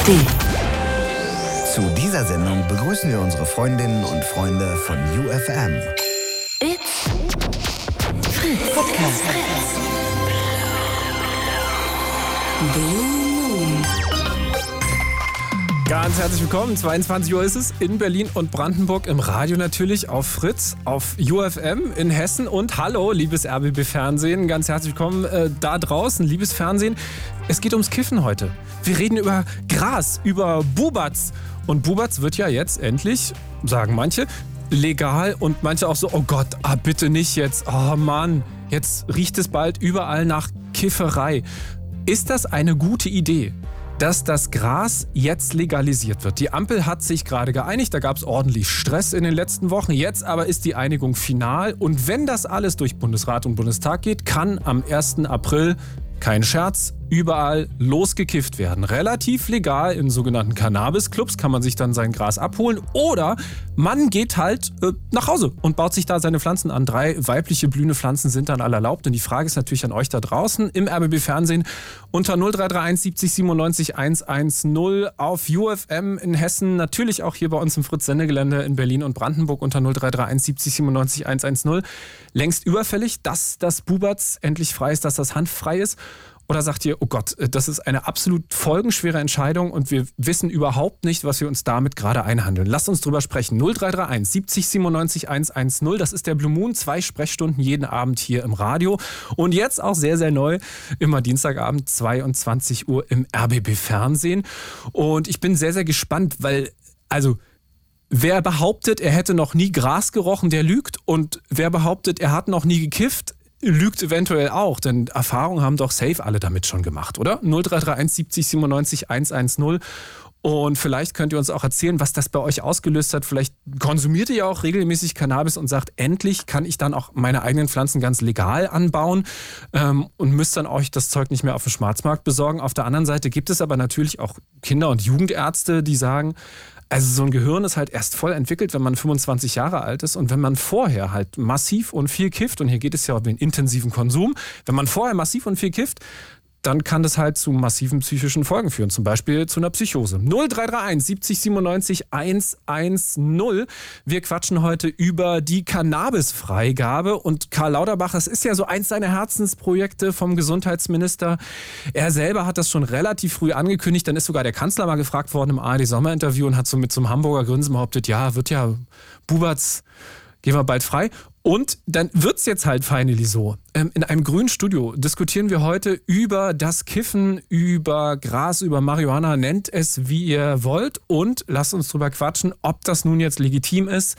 ARD. Zu dieser Sendung begrüßen wir unsere Freundinnen und Freunde von UFM. It's Fritz. Podcast. Blue. Ganz herzlich willkommen. 22 Uhr ist es in Berlin und Brandenburg im Radio natürlich auf Fritz, auf UFM in Hessen und hallo, liebes RBB Fernsehen. Ganz herzlich willkommen äh, da draußen, liebes Fernsehen. Es geht ums Kiffen heute. Wir reden über Gras, über Bubatz. Und Bubatz wird ja jetzt endlich, sagen manche, legal und manche auch so, oh Gott, ah, bitte nicht jetzt. Oh Mann, jetzt riecht es bald überall nach Kifferei. Ist das eine gute Idee? Dass das Gras jetzt legalisiert wird. Die Ampel hat sich gerade geeinigt, da gab es ordentlich Stress in den letzten Wochen. Jetzt aber ist die Einigung final und wenn das alles durch Bundesrat und Bundestag geht, kann am 1. April kein Scherz, überall losgekifft werden. Relativ legal in sogenannten Cannabis-Clubs kann man sich dann sein Gras abholen oder man geht halt äh, nach Hause und baut sich da seine Pflanzen an. Drei weibliche blühende Pflanzen sind dann alle erlaubt und die Frage ist natürlich an euch da draußen im RBB Fernsehen unter 0331 70 97 110 auf UFM in Hessen, natürlich auch hier bei uns im Fritz-Sendegelände in Berlin und Brandenburg unter 0331 70 97 110. Längst überfällig, dass das Buberts endlich frei ist, dass das Hanf frei ist. Oder sagt ihr, oh Gott, das ist eine absolut folgenschwere Entscheidung und wir wissen überhaupt nicht, was wir uns damit gerade einhandeln. Lasst uns drüber sprechen. 0331 70 97 110, das ist der Blue Moon. Zwei Sprechstunden jeden Abend hier im Radio. Und jetzt auch sehr, sehr neu, immer Dienstagabend, 22 Uhr im RBB Fernsehen. Und ich bin sehr, sehr gespannt, weil, also, Wer behauptet, er hätte noch nie Gras gerochen, der lügt. Und wer behauptet, er hat noch nie gekifft, lügt eventuell auch, denn Erfahrungen haben doch safe alle damit schon gemacht, oder? 0331 70 97 110. Und vielleicht könnt ihr uns auch erzählen, was das bei euch ausgelöst hat. Vielleicht konsumiert ihr ja auch regelmäßig Cannabis und sagt, endlich kann ich dann auch meine eigenen Pflanzen ganz legal anbauen ähm, und müsst dann euch das Zeug nicht mehr auf dem Schwarzmarkt besorgen. Auf der anderen Seite gibt es aber natürlich auch Kinder- und Jugendärzte, die sagen, also so ein Gehirn ist halt erst voll entwickelt, wenn man 25 Jahre alt ist und wenn man vorher halt massiv und viel kifft, und hier geht es ja um den intensiven Konsum, wenn man vorher massiv und viel kifft, dann kann das halt zu massiven psychischen Folgen führen, zum Beispiel zu einer Psychose. 0331 70 97 110. Wir quatschen heute über die Cannabisfreigabe und Karl Lauterbach, das ist ja so eins seiner Herzensprojekte vom Gesundheitsminister. Er selber hat das schon relativ früh angekündigt, dann ist sogar der Kanzler mal gefragt worden im ARD-Sommerinterview und hat so mit so einem Hamburger Grinsen behauptet, ja, wird ja Buberts gehen wir bald frei. Und dann wird es jetzt halt finally so. Ähm, in einem grünen Studio diskutieren wir heute über das Kiffen, über Gras, über Marihuana, nennt es wie ihr wollt und lasst uns drüber quatschen, ob das nun jetzt legitim ist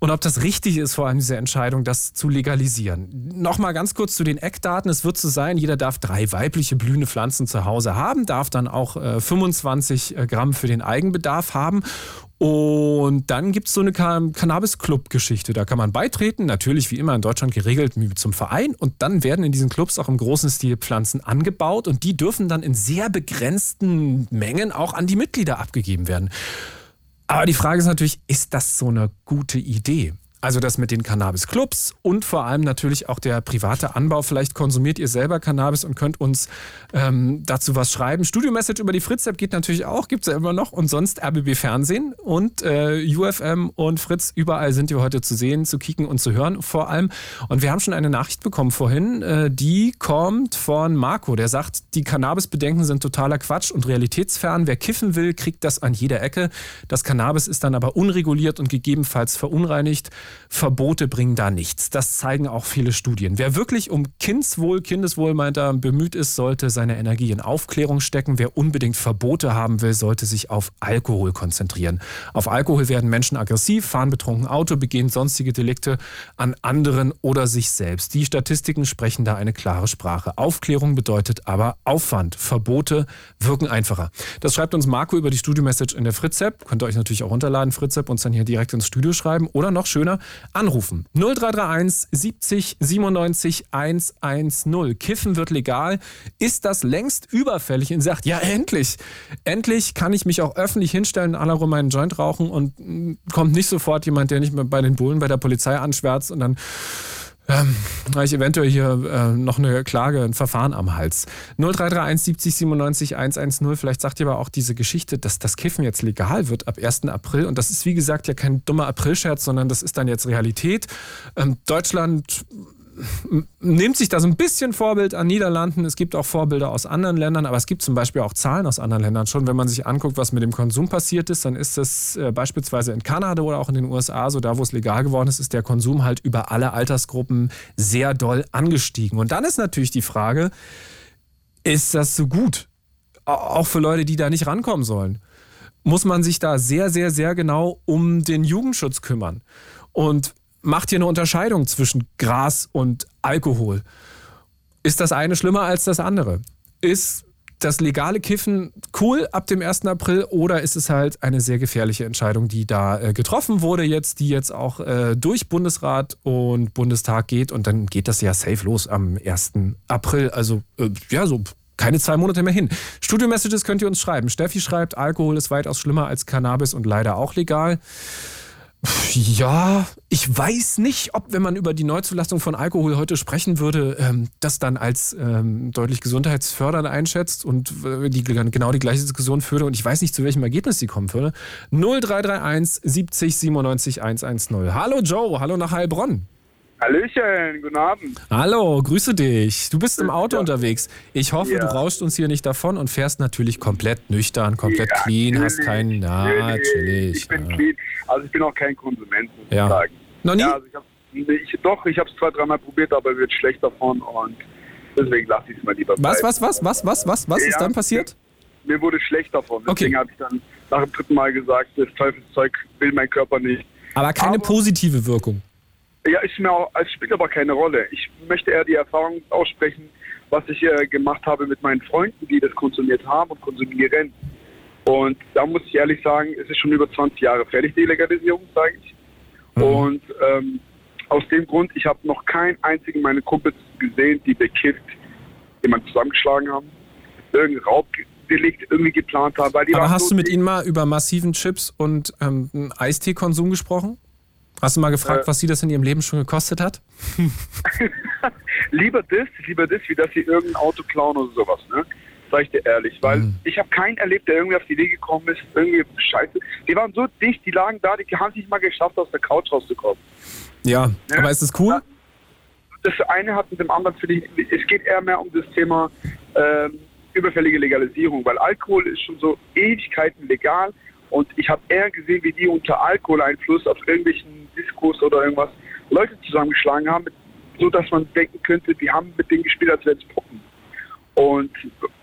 und ob das richtig ist, vor allem diese Entscheidung, das zu legalisieren. Nochmal ganz kurz zu den Eckdaten. Es wird so sein, jeder darf drei weibliche blühende Pflanzen zu Hause haben, darf dann auch äh, 25 äh, Gramm für den Eigenbedarf haben und dann gibt es so eine Cannabis-Club-Geschichte. Da kann man beitreten, natürlich wie immer in Deutschland geregelt zum Verein. Und dann werden in diesen Clubs auch im großen Stil Pflanzen angebaut und die dürfen dann in sehr begrenzten Mengen auch an die Mitglieder abgegeben werden. Aber die Frage ist natürlich, ist das so eine gute Idee? Also das mit den Cannabis-Clubs und vor allem natürlich auch der private Anbau. Vielleicht konsumiert ihr selber Cannabis und könnt uns ähm, dazu was schreiben. Studio-Message über die Fritz-App geht natürlich auch, gibt es ja immer noch. Und sonst RBB Fernsehen und äh, UFM und Fritz. Überall sind wir heute zu sehen, zu kicken und zu hören vor allem. Und wir haben schon eine Nachricht bekommen vorhin, äh, die kommt von Marco. Der sagt, die Cannabis-Bedenken sind totaler Quatsch und realitätsfern. Wer kiffen will, kriegt das an jeder Ecke. Das Cannabis ist dann aber unreguliert und gegebenenfalls verunreinigt. Verbote bringen da nichts. Das zeigen auch viele Studien. Wer wirklich um Kindswohl, Kindeswohl meint er, bemüht ist, sollte seine Energie in Aufklärung stecken. Wer unbedingt Verbote haben will, sollte sich auf Alkohol konzentrieren. Auf Alkohol werden Menschen aggressiv, fahren betrunken Auto, begehen sonstige Delikte an anderen oder sich selbst. Die Statistiken sprechen da eine klare Sprache. Aufklärung bedeutet aber Aufwand. Verbote wirken einfacher. Das schreibt uns Marco über die Studio-Message in der Fritz-App. Könnt ihr euch natürlich auch runterladen, Fritz-App, uns dann hier direkt ins Studio schreiben. Oder noch schöner, anrufen. 0331 70 97 110. Kiffen wird legal. Ist das längst überfällig? Und sagt, ja, endlich. Endlich kann ich mich auch öffentlich hinstellen, alle rum meinen Joint rauchen und mm, kommt nicht sofort jemand, der nicht mehr bei den Bullen bei der Polizei anschwärzt und dann ähm, habe ich eventuell hier äh, noch eine Klage, ein Verfahren am Hals. 0331 70 97 110. Vielleicht sagt ihr aber auch diese Geschichte, dass das Kiffen jetzt legal wird ab 1. April. Und das ist, wie gesagt, ja kein dummer Aprilscherz, sondern das ist dann jetzt Realität. Ähm, Deutschland nimmt sich da so ein bisschen Vorbild an Niederlanden. Es gibt auch Vorbilder aus anderen Ländern, aber es gibt zum Beispiel auch Zahlen aus anderen Ländern. Schon wenn man sich anguckt, was mit dem Konsum passiert ist, dann ist es äh, beispielsweise in Kanada oder auch in den USA, so da, wo es legal geworden ist, ist der Konsum halt über alle Altersgruppen sehr doll angestiegen. Und dann ist natürlich die Frage, ist das so gut? Auch für Leute, die da nicht rankommen sollen. Muss man sich da sehr, sehr, sehr genau um den Jugendschutz kümmern. Und macht hier eine Unterscheidung zwischen Gras und Alkohol. Ist das eine schlimmer als das andere? Ist das legale Kiffen cool ab dem 1. April oder ist es halt eine sehr gefährliche Entscheidung, die da äh, getroffen wurde jetzt, die jetzt auch äh, durch Bundesrat und Bundestag geht und dann geht das ja safe los am 1. April. Also äh, ja, so keine zwei Monate mehr hin. Studio-Messages könnt ihr uns schreiben. Steffi schreibt, Alkohol ist weitaus schlimmer als Cannabis und leider auch legal. Ja, ich weiß nicht, ob, wenn man über die Neuzulassung von Alkohol heute sprechen würde, ähm, das dann als ähm, deutlich gesundheitsfördernd einschätzt und äh, die, genau die gleiche Diskussion führe. Und ich weiß nicht, zu welchem Ergebnis sie kommen würde. 0331 70 97 110. Hallo Joe, hallo nach Heilbronn. Hallöchen, guten Abend. Hallo, grüße dich. Du bist im Auto ja. unterwegs. Ich hoffe, Ja. du rauscht uns hier nicht davon und fährst natürlich komplett nüchtern, komplett Ja, clean, hast natürlich, keinen. Na, natürlich. Ich bin clean. Also ich bin auch kein Konsument, muss Ja. ich sagen. Noch nie? Also ich hab, ich, doch, ich habe es zwei, dreimal probiert, aber wird schlecht davon und deswegen lasse ich es mal lieber Was, was, was, was, was, was, was ist dann passiert? Mir wurde schlecht davon. Deswegen Okay. habe ich dann nach dem dritten Mal gesagt, das Teufelszeug will mein Körper nicht. Aber keine Aber- positive Wirkung. Ja, ist mir auch, es spielt aber keine Rolle. Ich möchte eher die Erfahrung aussprechen, was ich äh, gemacht habe mit meinen Freunden, die das konsumiert haben und konsumieren. Und da muss ich ehrlich sagen, es ist schon über 20 Jahre fertig, die Legalisierung, sage ich. Mhm. Und ähm, aus dem Grund, ich habe noch keinen einzigen meiner Kumpels gesehen, die bekifft jemanden zusammengeschlagen haben, irgendein Raubdelikt irgendwie geplant haben. Aber hast so du mit ihnen mal über massiven Chips und ähm, Eisteekonsum gesprochen? Hast du mal gefragt, Äh. was sie das in ihrem Leben schon gekostet hat? lieber das, lieber das, wie dass sie irgendein Auto klauen oder sowas, ne? Sag ich dir ehrlich, weil Mhm. ich habe keinen erlebt, der irgendwie auf die Idee gekommen ist, irgendwie scheiße. Die waren so dicht, die lagen da, die haben es nicht mal geschafft, aus der Couch rauszukommen. Ja, Ja. aber ist es cool? Das eine hat mit dem anderen, finde ich, es geht eher mehr um das Thema ähm, überfällige Legalisierung, weil Alkohol ist schon so Ewigkeiten legal und ich habe eher gesehen, wie die unter Alkoholeinfluss auf irgendwelchen Diskos oder irgendwas Leute zusammengeschlagen haben, so dass man denken könnte, die haben mit denen gespielt, als wären es Puppen. Und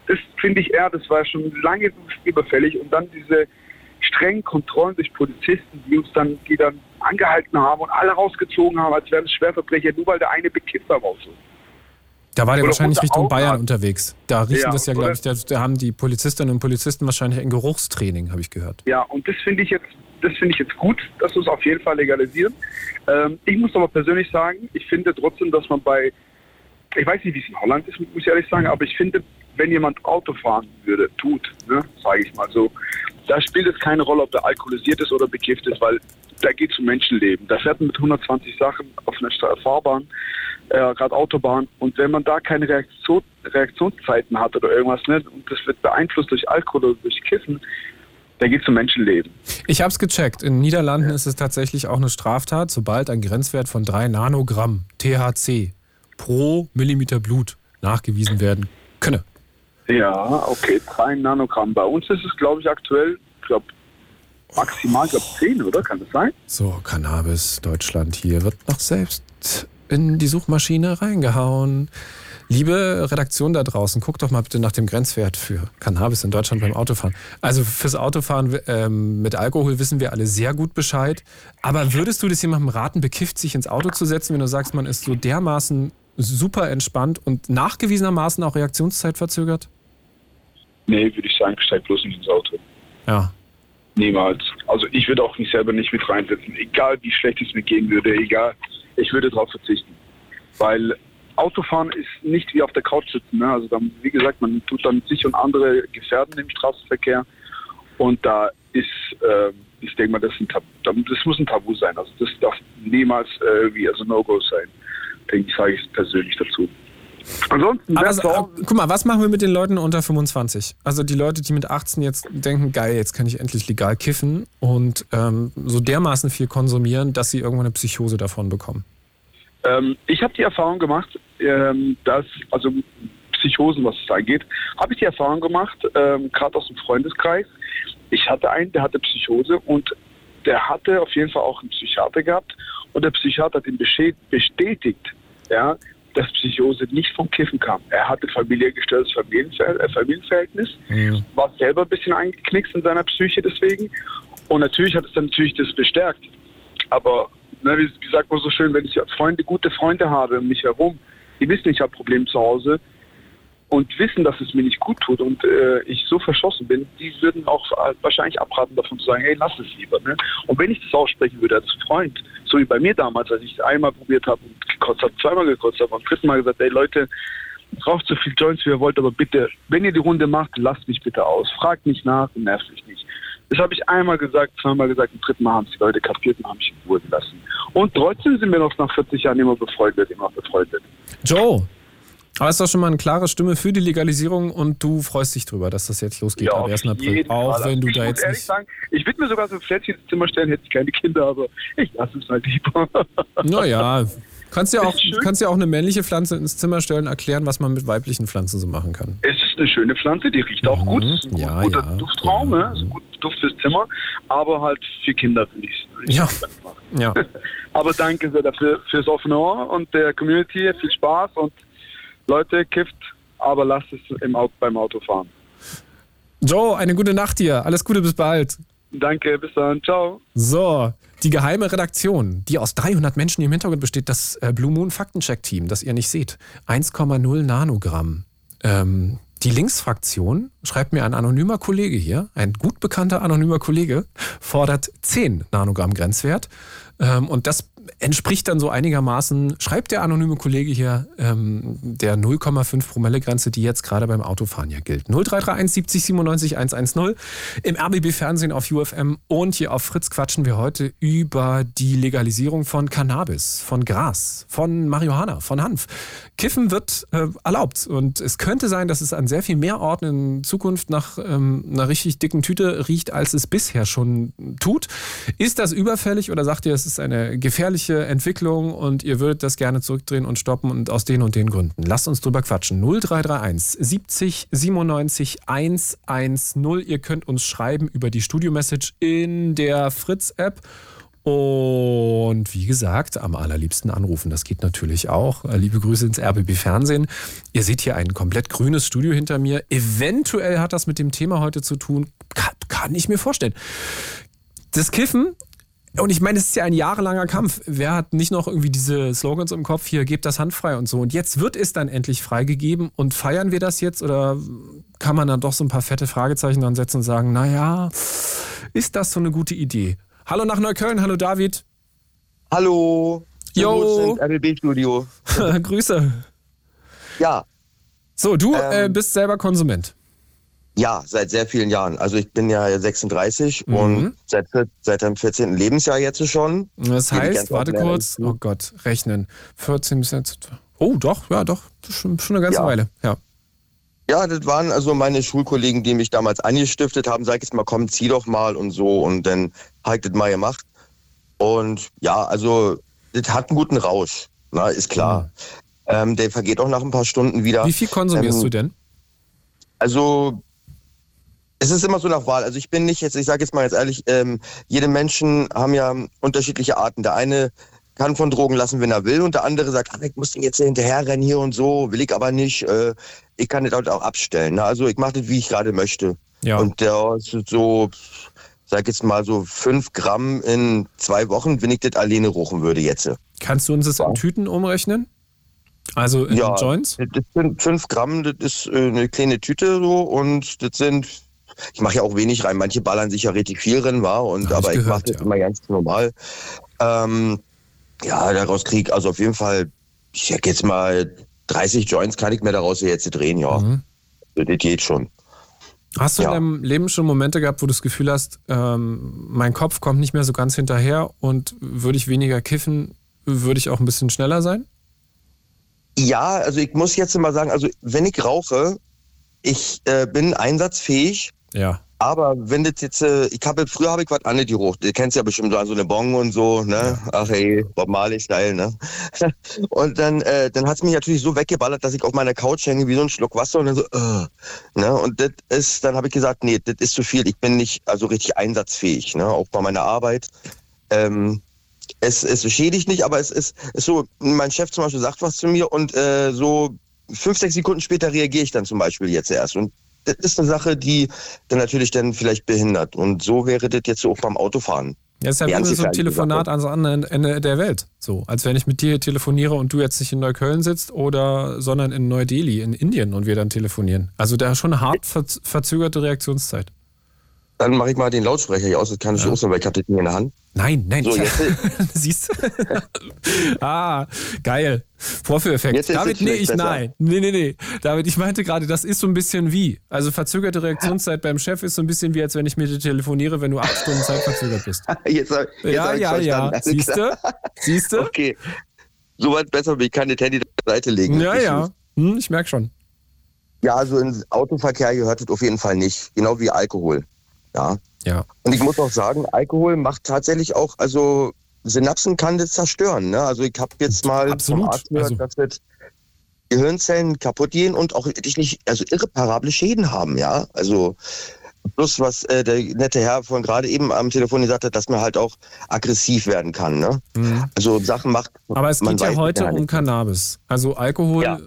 das finde ich eher, das war schon lange überfällig und dann diese strengen Kontrollen durch Polizisten, die uns dann, die dann angehalten haben und alle rausgezogen haben, als wären es Schwerverbrecher, nur weil der eine bekifft war. So. Da war der Oder wahrscheinlich Richtung Augen Bayern hat. unterwegs. Da riechen Ja, das ja, glaube ich, da, da haben die Polizistinnen und Polizisten wahrscheinlich ein Geruchstraining, habe ich gehört. Ja, und das finde ich jetzt, das finde ich jetzt gut, dass wir es auf jeden Fall legalisieren. Ähm, ich muss aber persönlich sagen, ich finde trotzdem, dass man bei, ich weiß nicht, wie es in Holland ist, muss ich ehrlich sagen, aber ich finde, wenn jemand Auto fahren würde, tut, ne, sage ich mal so, da spielt es keine Rolle, ob der alkoholisiert ist oder bekifft ist, weil da geht es um Menschenleben. Da fährt man mit 120 Sachen auf einer Fahrbahn, äh, gerade Autobahn, und wenn man da keine Reaktion, Reaktionszeiten hat oder irgendwas, ne, und das wird beeinflusst durch Alkohol oder durch Kiffen, da geht es um Menschenleben. Ich habe es gecheckt. In den Niederlanden ist es tatsächlich auch eine Straftat, sobald ein Grenzwert von 3 Nanogramm THC pro Millimeter Blut nachgewiesen werden könne. Ja, okay, drei Nanogramm. Bei uns ist es, glaube ich, aktuell, ich glaube, maximal, glaube 10, oder? Kann das sein? So, Cannabis, Deutschland hier wird noch selbst in die Suchmaschine reingehauen. Liebe Redaktion da draußen, guckt doch mal bitte nach dem Grenzwert für Cannabis in Deutschland beim Autofahren. Also fürs Autofahren ähm, mit Alkohol wissen wir alle sehr gut Bescheid. Aber würdest du das jemandem raten, bekifft sich ins Auto zu setzen, wenn du sagst, man ist so dermaßen super entspannt und nachgewiesenermaßen auch Reaktionszeit verzögert? Nee, würde ich sagen, steig bloß nicht ins Auto. Ja. Niemals. Also ich würde auch mich selber nicht mit reinsetzen, egal wie schlecht es mir gehen würde, egal. Ich würde darauf verzichten. Weil Autofahren ist nicht wie auf der Couch sitzen. Ne? Also dann, wie gesagt, man tut dann sich und andere gefährden im Straßenverkehr. Und da ist, ähm, ich denke mal, das, das muss ein Tabu sein. Also das darf niemals äh, wie also No-Go sein. denke ich, sage ich persönlich dazu. Ansonsten, Aber wer so, zu Hause- guck mal, was machen wir mit den Leuten unter 25? Also die Leute, die mit 18 jetzt denken, geil, jetzt kann ich endlich legal kiffen und ähm, so dermaßen viel konsumieren, dass sie irgendwann eine Psychose davon bekommen. Ähm, ich habe die Erfahrung gemacht, ähm, dass, also Psychosen, was es angeht, habe ich die Erfahrung gemacht, ähm, gerade aus dem Freundeskreis. Ich hatte einen, der hatte Psychose und der hatte auf jeden Fall auch einen Psychiater gehabt und der Psychiater hat besche- bestätigt, ja, dass Psychose nicht vom Kiffen kam. Er hatte familiengestörtes Familienver äh, Familienverhältnis, war selber ein bisschen eingeknickst in seiner Psyche deswegen und natürlich hat es dann natürlich das bestärkt. Aber ne, wie, wie sagt man so schön, wenn ich Freunde, gute Freunde habe um mich herum, die wissen, ich habe Probleme zu Hause und wissen, dass es mir nicht gut tut und äh, ich so verschossen bin, die würden auch äh, wahrscheinlich abraten davon zu sagen, hey, lass es lieber. Ne? Und wenn ich das aussprechen würde als Freund, so wie bei mir damals, als ich es einmal probiert habe und gekotzt habe, zweimal gekotzt habe, und dritten Mal gesagt, ey Leute, raucht so viel Joints, wie ihr wollt, aber bitte, wenn ihr die Runde macht, lasst mich bitte aus. Fragt nicht nach und nervt mich nicht. Das habe ich einmal gesagt, zweimal gesagt, im dritten Mal haben es die Leute kapiert und haben mich in Ruhe gelassen. Und trotzdem sind wir noch nach 40 Jahren immer befreundet, immer befreundet. Joe, aber ist doch schon mal eine klare Stimme für die Legalisierung und du freust dich drüber, dass das jetzt losgeht ab auf 1. April. Auch wenn du ich da jetzt ehrlich nicht. sagen, ich würde mir sogar so ein Plätzchen ins Zimmer stellen, hätte ich keine Kinder, aber ich lasse es mal lieber. Naja, kannst ja auch, kannst ja auch eine männliche Pflanze ins Zimmer stellen, erklären, was man mit weiblichen Pflanzen so machen kann. Es ist eine schöne Pflanze, die riecht auch gut. Es ist ein Ja, guter ja, Duftraum, ja. ne? Es ist ein guter Duft fürs Zimmer, aber halt für Kinder finde ich es. Ja. Ja. Aber danke sehr dafür fürs offene Ohr und der Community. Viel Spaß und Leute, kifft, aber lasst es im Auto, beim Autofahren. Joe, eine gute Nacht dir. Alles Gute, bis bald. Danke, bis dann. Ciao. So, die geheime Redaktion, die aus 300 Menschen im Hintergrund besteht, das äh, Blue Moon Faktencheck-Team, das ihr nicht seht. 1,0 Nanogramm. Ähm, die Linksfraktion, schreibt mir ein anonymer Kollege hier, ein gut bekannter anonymer Kollege, fordert 10 Nanogramm Grenzwert. Ähm, und das entspricht dann so einigermaßen, schreibt der anonyme Kollege hier, ähm, der 0,5 Promille-Grenze, die jetzt gerade beim Autofahren ja gilt. 0331 70 97 110. Im RBB-Fernsehen auf UFM und hier auf Fritz quatschen wir heute über die Legalisierung von Cannabis, von Gras, von Marihuana, von Hanf. Kiffen wird äh, erlaubt und es könnte sein, dass es an sehr viel mehr Orten in Zukunft nach ähm, einer richtig dicken Tüte riecht, als es bisher schon tut. Ist das überfällig oder sagt ihr, es ist eine gefährliche Entwicklung und ihr würdet das gerne zurückdrehen und stoppen und aus den und den Gründen? Lasst uns drüber quatschen. 0331 70 97 110. Ihr könnt uns schreiben über die Studio-Message in der Fritz-App. Und wie gesagt, am allerliebsten anrufen. Das geht natürlich auch. Äh, Liebe Grüße ins RBB Fernsehen. Ihr seht hier ein komplett grünes Studio hinter mir. Eventuell hat das mit dem Thema heute zu tun. Kann, kann ich mir vorstellen. Das Kiffen. Und ich meine, es ist ja ein jahrelanger Kampf. Wer hat nicht noch irgendwie diese Slogans im Kopf hier, gebt das handfrei und so. Und jetzt wird es dann endlich freigegeben. Und feiern wir das jetzt oder kann man dann doch so ein paar fette Fragezeichen dran setzen und sagen, naja, ist das so eine gute Idee? Hallo nach Neukölln, hallo David. Hallo. Jo. RBB-Studio. Grüße. Ja, So, du Ähm. äh, bist selber Konsument. Ja, seit sehr vielen Jahren. Also ich bin ja 36 Mhm. und seit, seit dem 14. Lebensjahr jetzt schon. Das heißt, warte kurz, oh Gott, rechnen. 14 bis jetzt. Oh, doch, ja, doch. Schon, schon eine ganze Ja. Weile. Ja. Ja, das waren also meine Schulkollegen, die mich damals angestiftet haben. Sag ich jetzt mal, komm, zieh doch mal und so. Und dann ich das mal gemacht. Und ja, also das hat einen guten Rausch. Na, ist klar. Ähm, der vergeht auch nach ein paar Stunden wieder. Wie viel konsumierst Ähm, du denn? Also es ist immer so nach Wahl. Also ich bin nicht jetzt, ich sage jetzt mal jetzt ehrlich, ähm, jede Menschen haben ja unterschiedliche Arten. Der eine kann von Drogen lassen, wenn er will, und der andere sagt, ah, ich muss den jetzt hinterherrennen hier und so, will ich aber nicht. Äh, ich kann das halt auch abstellen. Ne? Also ich mache das, wie ich gerade möchte. Ja. Und der ist so, sag jetzt mal so fünf Gramm in zwei Wochen, wenn ich das alleine rochen würde jetzt. Kannst du uns das in Tüten umrechnen? Also in Ja. Joints? Das sind fünf Gramm, das ist äh, eine kleine Tüte so und das sind, ich mache ja auch wenig rein. Manche ballern sich ja richtig viel drin, war und ich aber ich, gehört, mache das ja. immer ganz normal. Ähm, ja, daraus krieg also auf jeden Fall, ich sag jetzt mal 30 Joints kann ich mir daraus jetzt drehen, ja. Mhm. Das geht schon. Hast du in Ja. deinem Leben schon Momente gehabt, wo du das Gefühl hast, ähm, mein Kopf kommt nicht mehr so ganz hinterher und würde ich weniger kiffen, würde ich auch ein bisschen schneller sein? Ja, also ich muss jetzt mal sagen, also wenn ich rauche, ich äh, bin einsatzfähig, Ja. aber wenn das jetzt, äh, ich habe früher habe ich was an die hoch, du kennst ja bestimmt so, so eine Bong und so, ne? Ach hey, Bob Marley Style, ne? und dann, äh, dann hat's mich natürlich so weggeballert, dass ich auf meiner Couch hänge wie so ein Schluck Wasser und dann so, äh, ne? Und das ist, dann habe ich gesagt, nee, das ist zu viel. Ich bin nicht also richtig einsatzfähig, ne? Auch bei meiner Arbeit. Ähm, es, es schädigt nicht, aber es ist, ist so, mein Chef zum Beispiel sagt was zu mir und äh, so fünf, sechs Sekunden später reagiere ich dann zum Beispiel jetzt erst. Und das ist eine Sache, die dann natürlich dann vielleicht behindert. Und so wäre das jetzt auch beim Autofahren. Ja, ist ja wie so ein Telefonat ans andere Ende der Welt. So, als wenn ich mit dir telefoniere und du jetzt nicht in Neukölln sitzt oder, sondern in Neu-Delhi, in Indien und wir dann telefonieren. Also da schon eine hart verz- verzögerte Reaktionszeit. Dann mache ich mal den Lautsprecher hier aus, das kann ich auch so, weil ich habe das nicht in der Hand. Nein, nein. So, jetzt- Siehst du? ah, geil. Vorführeffekt. Jetzt David, es nee, ich besser. nein. Nee, nee, nee. David, ich meinte gerade, das ist so ein bisschen wie. Also verzögerte Reaktionszeit beim Chef ist so ein bisschen wie, als wenn ich mit dir telefoniere, wenn du acht Stunden Zeit verzögert bist. Jetzt, hab- jetzt ja, hab ja, ja. Siehst du? Siehst du? Okay. Soweit besser, ich kann das Handy beiseite legen. Ja, ja. Hm, ich merke schon. Ja, also ins Autoverkehr gehört das auf jeden Fall nicht. Genau wie Alkohol. Ja. Ja. Und ich muss auch sagen, Alkohol macht tatsächlich auch, also Synapsen kann das zerstören. Ne? Also ich habe jetzt mal Absolut. vom Arzt gehört, Also- dass das Gehirnzellen kaputt gehen und auch wirklich also irreparable Schäden haben, ja. Also plus was äh, der nette Herr von gerade eben am Telefon gesagt hat, dass man halt auch aggressiv werden kann. Ne? Mhm. Also Sachen macht. Aber es geht ja heute um nicht. Cannabis. Also Alkohol Ja. äh,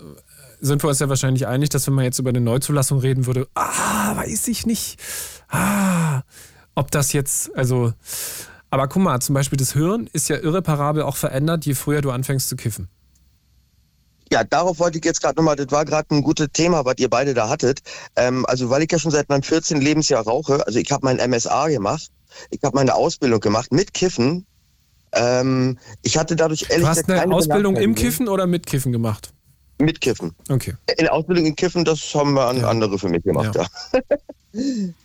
sind wir uns ja wahrscheinlich einig, dass wenn man jetzt über eine Neuzulassung reden würde, ah, weiß ich nicht. Ah, ob das jetzt, also. Aber guck mal, zum Beispiel das Hirn ist ja irreparabel auch verändert, je früher du anfängst zu kiffen. Ja, darauf wollte ich jetzt gerade nochmal, das war gerade ein gutes Thema, was ihr beide da hattet. Ähm, also weil ich ja schon seit meinem 14. Lebensjahr rauche, also ich habe mein MSA gemacht, ich habe meine Ausbildung gemacht mit Kiffen. Ähm, ich hatte dadurch ehrlich Du hast eine Ausbildung im. Kiffen oder mit Kiffen gemacht? Mit Kiffen. Okay. In Ausbildung in Kiffen, das haben wir an Ja. andere für mich gemacht, ja.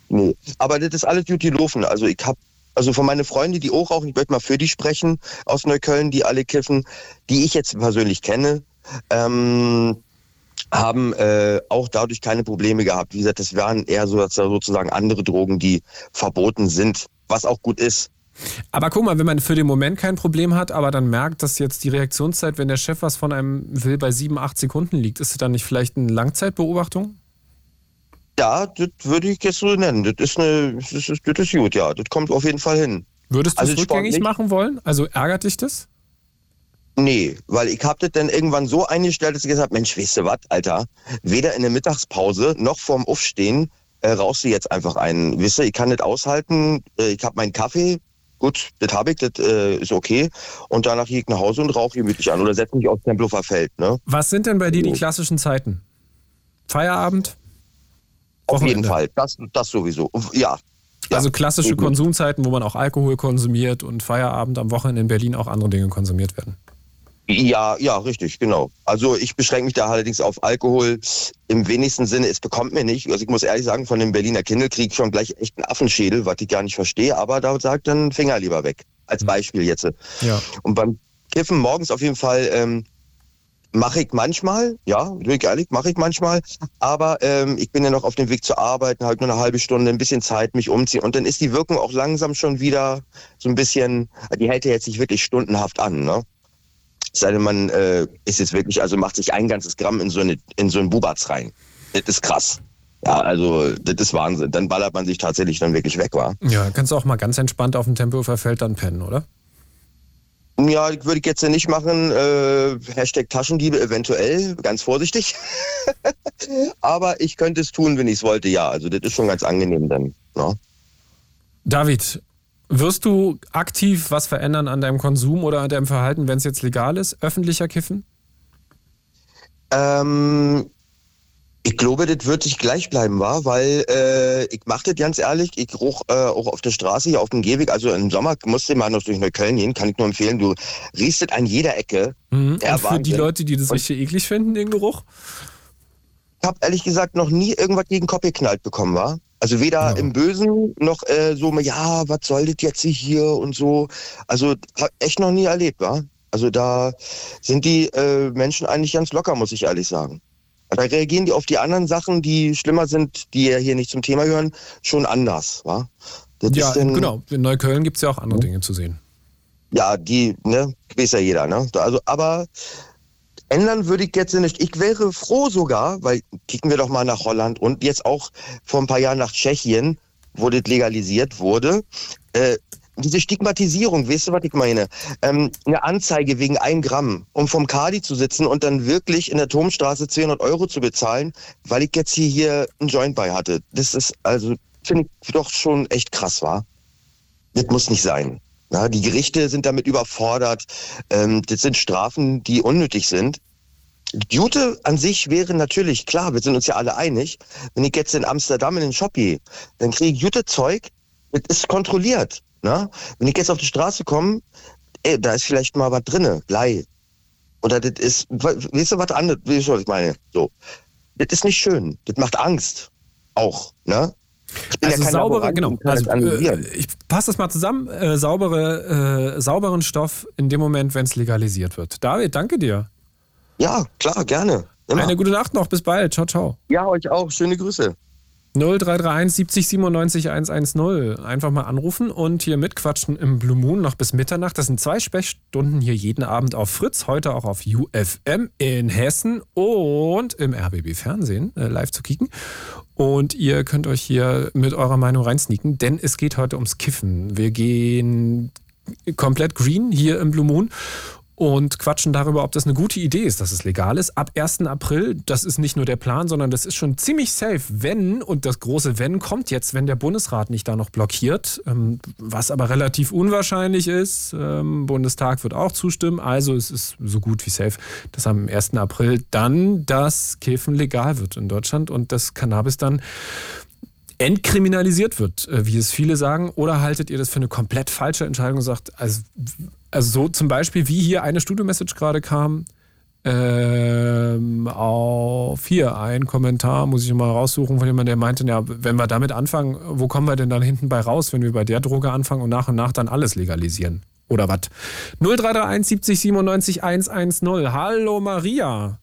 nee, aber das ist alles gut gelaufen. Also ich habe also von meinen Freunden, die auch rauchen, ich möchte mal für die sprechen aus Neukölln, die alle kiffen, die ich jetzt persönlich kenne, ähm, haben äh, auch dadurch keine Probleme gehabt. Wie gesagt, das waren eher so, sozusagen andere Drogen, die verboten sind, was auch gut ist. Aber guck mal, wenn man für den Moment kein Problem hat, aber dann merkt, dass jetzt die Reaktionszeit, wenn der Chef was von einem will, bei sieben, acht Sekunden liegt, ist es dann nicht vielleicht eine Langzeitbeobachtung? Ja, das würde ich jetzt so nennen. Das ist, eine, das ist, das ist gut, ja. Das kommt auf jeden Fall hin. Würdest du Also es rückgängig machen wollen? Also ärgert dich das? Nee, weil ich hab das dann irgendwann so eingestellt, dass ich gesagt habe, Mensch, weißt du was, Alter, weder in der Mittagspause noch vorm Aufstehen äh, rauchst du jetzt einfach einen. Wisst ihr, ich kann das aushalten, äh, ich habe meinen Kaffee, gut, das habe ich, das äh, ist okay. Und danach gehe ich nach Hause und rauche gemütlich an oder setze mich aufs Tempelhofer Feld. Ne? Was sind denn bei dir die klassischen Zeiten? Feierabend? Auf jeden? Fall, das, das sowieso. Ja. Also klassische. Konsumzeiten, wo man auch Alkohol konsumiert und Feierabend am Wochenende in Berlin auch andere Dinge konsumiert werden. Ja, ja, richtig, genau. Also ich beschränke mich da allerdings auf Alkohol im wenigsten Sinne. Es bekommt mir nicht. Also ich muss ehrlich sagen, von dem Berliner ich schon gleich echt einen Affenschädel, was ich gar nicht verstehe. Aber da sagt dann Finger lieber weg. Als Beispiel jetzt. Ja. Und beim Kiffen morgens auf jeden Fall ähm, mache ich manchmal, ja, bin ich ehrlich, mache ich manchmal. Aber ähm, ich bin ja noch auf dem Weg zur Arbeit, halt nur eine halbe Stunde, ein bisschen Zeit, mich umziehen. Und dann ist die Wirkung auch langsam schon wieder so ein bisschen, die hält ja jetzt nicht wirklich stundenhaft an, ne? Sei denn, man äh, ist jetzt wirklich, also macht sich ein ganzes Gramm in so, eine, in so einen Bubatz rein. Das ist krass. Ja, also das ist Wahnsinn. Dann ballert man sich tatsächlich dann wirklich weg, war. Ja, kannst du auch mal ganz entspannt auf dem Tempelhofer Feld dann pennen, oder? Ja, würde ich jetzt ja nicht machen. Äh, Hashtag Taschendiebe eventuell, ganz vorsichtig. Aber ich könnte es tun, wenn ich es wollte, ja. Also das ist schon ganz angenehm dann. Ne? David, wirst du aktiv was verändern an deinem Konsum oder an deinem Verhalten, wenn es jetzt legal ist? Öffentlicher Kiffen? Ähm, ich glaube, das wird sich gleich bleiben, war, weil äh, ich mache das ganz ehrlich, ich roch äh, auch auf der Straße hier auf dem Gehweg, also im Sommer musst du mal noch durch Neukölln gehen, kann ich nur empfehlen, du riechst das an jeder Ecke. Mhm. Ja, und für die. Leute, die das Und- richtig eklig finden, den Geruch? Ich habe ehrlich gesagt noch nie irgendwas gegen Kopf geknallt bekommen, war. Also weder Ja. im Bösen noch äh, so, ja, was soll das jetzt hier und so. Also hab echt noch nie erlebt, war. Also da sind die äh, Menschen eigentlich ganz locker, muss ich ehrlich sagen. Da reagieren die auf die anderen Sachen, die schlimmer sind, die ja hier nicht zum Thema gehören, schon anders. Wa? Das Ja, denn- genau. In Neukölln gibt es ja auch andere Dinge zu sehen. Ja, die, ne, weiß ja jeder, ne? Also, aber ändern würde ich jetzt nicht. Ich wäre froh sogar, weil kicken wir doch mal nach Holland und jetzt auch vor ein paar Jahren nach Tschechien, wo das legalisiert wurde. Äh, diese Stigmatisierung, weißt du, was ich meine? Ähm, eine Anzeige wegen ein Gramm, um vom Kadi zu sitzen und dann wirklich in der Turmstraße 200 Euro zu bezahlen, weil ich jetzt hier, hier einen Joint bei hatte. Das ist also, finde ich doch schon echt krass, war. Das muss nicht sein. Ja, die Gerichte sind damit überfordert. Ähm, das sind Strafen, die unnötig sind. Jute an sich wäre natürlich klar, wir sind uns ja alle einig. Wenn ich jetzt in Amsterdam in den Shop gehe, dann kriege ich Jute-Zeug, das ist kontrolliert. Ne? Wenn ich jetzt auf die Straße komme, ey, da ist vielleicht mal was drinne, Blei. Oder das ist, we- weißt du, was anderes, weißt du, was ich meine? So. Das ist nicht schön. Das macht Angst. Auch, ne? Also kein saubere, genau. Also, äh, ich passe das mal zusammen. Äh, saubere, äh, sauberen Stoff in dem Moment, wenn es legalisiert wird. David, danke dir. ja, klar, gerne. Immer. Eine gute Nacht noch. Bis bald. Ciao, ciao. Ja, euch auch. Schöne Grüße. 0331 70 97 110. Einfach mal anrufen und hier mitquatschen im Blue Moon noch bis Mitternacht. Das sind zwei Sprechstunden hier jeden Abend auf Fritz, heute auch auf UFM in Hessen und im RBB Fernsehen äh, live zu kicken. Und ihr könnt euch hier mit eurer Meinung reinsneaken, denn es geht heute ums Kiffen. Wir gehen komplett green hier im Blue Moon und quatschen darüber, ob das eine gute Idee ist, dass es legal ist. Ab 1. April, das ist nicht nur der Plan, sondern das ist schon ziemlich safe, wenn, und das große Wenn kommt jetzt, wenn der Bundesrat nicht da noch blockiert, ähm, was aber relativ unwahrscheinlich ist. Ähm, Bundestag wird auch zustimmen, also es ist so gut wie safe, dass am 1. April dann das Kiffen legal wird in Deutschland und das Cannabis dann entkriminalisiert wird, äh, wie es viele sagen? Oder haltet ihr das für eine komplett falsche Entscheidung und sagt, also, also so zum Beispiel, wie hier eine Studio-Message gerade kam, ähm, auf hier ein Kommentar, muss ich mal raussuchen, von jemandem, der meinte, ja, wenn wir damit anfangen, wo kommen wir denn dann hinten bei raus, wenn wir bei der Droge anfangen und nach und nach dann alles legalisieren? Oder was? 0331 70 97 110. Hallo Maria.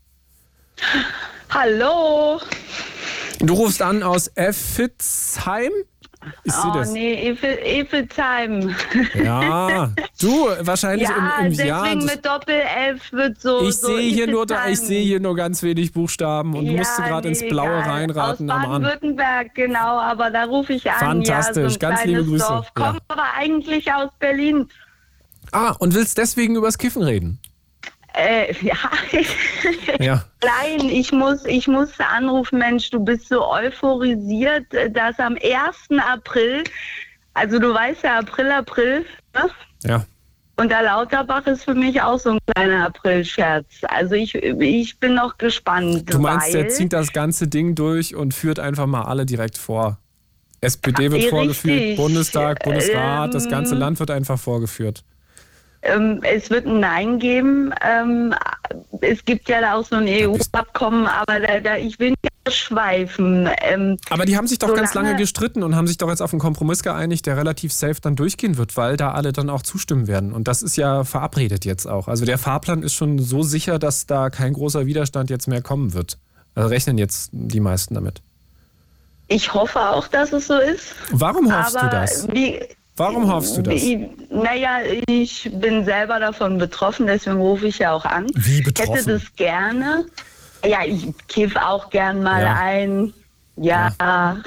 Hallo. Du rufst an aus Effitzheim? Ich Oh das. nee, Eiffel, Eiffelsheim. Ja, du wahrscheinlich Ja, im, im deswegen Jahr. mit Doppel-F wird so. Ich so sehe hier nur, ich sehe hier nur ganz wenig Buchstaben und Ja, musste gerade ins nee, Blaue egal. reinraten Aus. Baden-Württemberg, genau, aber da rufe ich an. Fantastisch, ja, so ganz liebe Grüße. Ja. Komme aber eigentlich aus Berlin. Ah, und willst deswegen übers Kiffen reden? Äh, ja, Ja. Nein, ich muss, ich musste anrufen, Mensch, du bist so euphorisiert, dass am 1. April, also du weißt ja, April, April, ne? Ja. Und der Lauterbach ist für mich auch so ein kleiner April-Scherz. Also ich, ich bin noch gespannt. Du meinst, der zieht das ganze Ding durch und führt einfach mal alle direkt vor. SPD wird Richtig. vorgeführt, Bundestag, Bundesrat, das ganze Ähm, Land wird einfach vorgeführt. Ähm, es wird ein Nein geben. Ähm, es gibt ja da auch so ein EU-Abkommen, aber da, da, ich will nicht ausschweifen. Ähm, Aber die haben sich doch ganz solange- lange gestritten und haben sich doch jetzt auf einen Kompromiss geeinigt, der relativ safe dann durchgehen wird, weil da alle dann auch zustimmen werden. Und das ist ja verabredet jetzt auch. Also der Fahrplan ist schon so sicher, dass da kein großer Widerstand jetzt mehr kommen wird. Also rechnen jetzt die meisten damit. ich hoffe auch, dass es so ist. Warum hoffst aber du das? Wie, Warum hoffst du das? Naja, ich bin selber davon betroffen, deswegen rufe ich ja auch an. Wie Ich betroffen? hätte das gerne. Ja, ich kiff auch gern mal Ja. ein. Ja.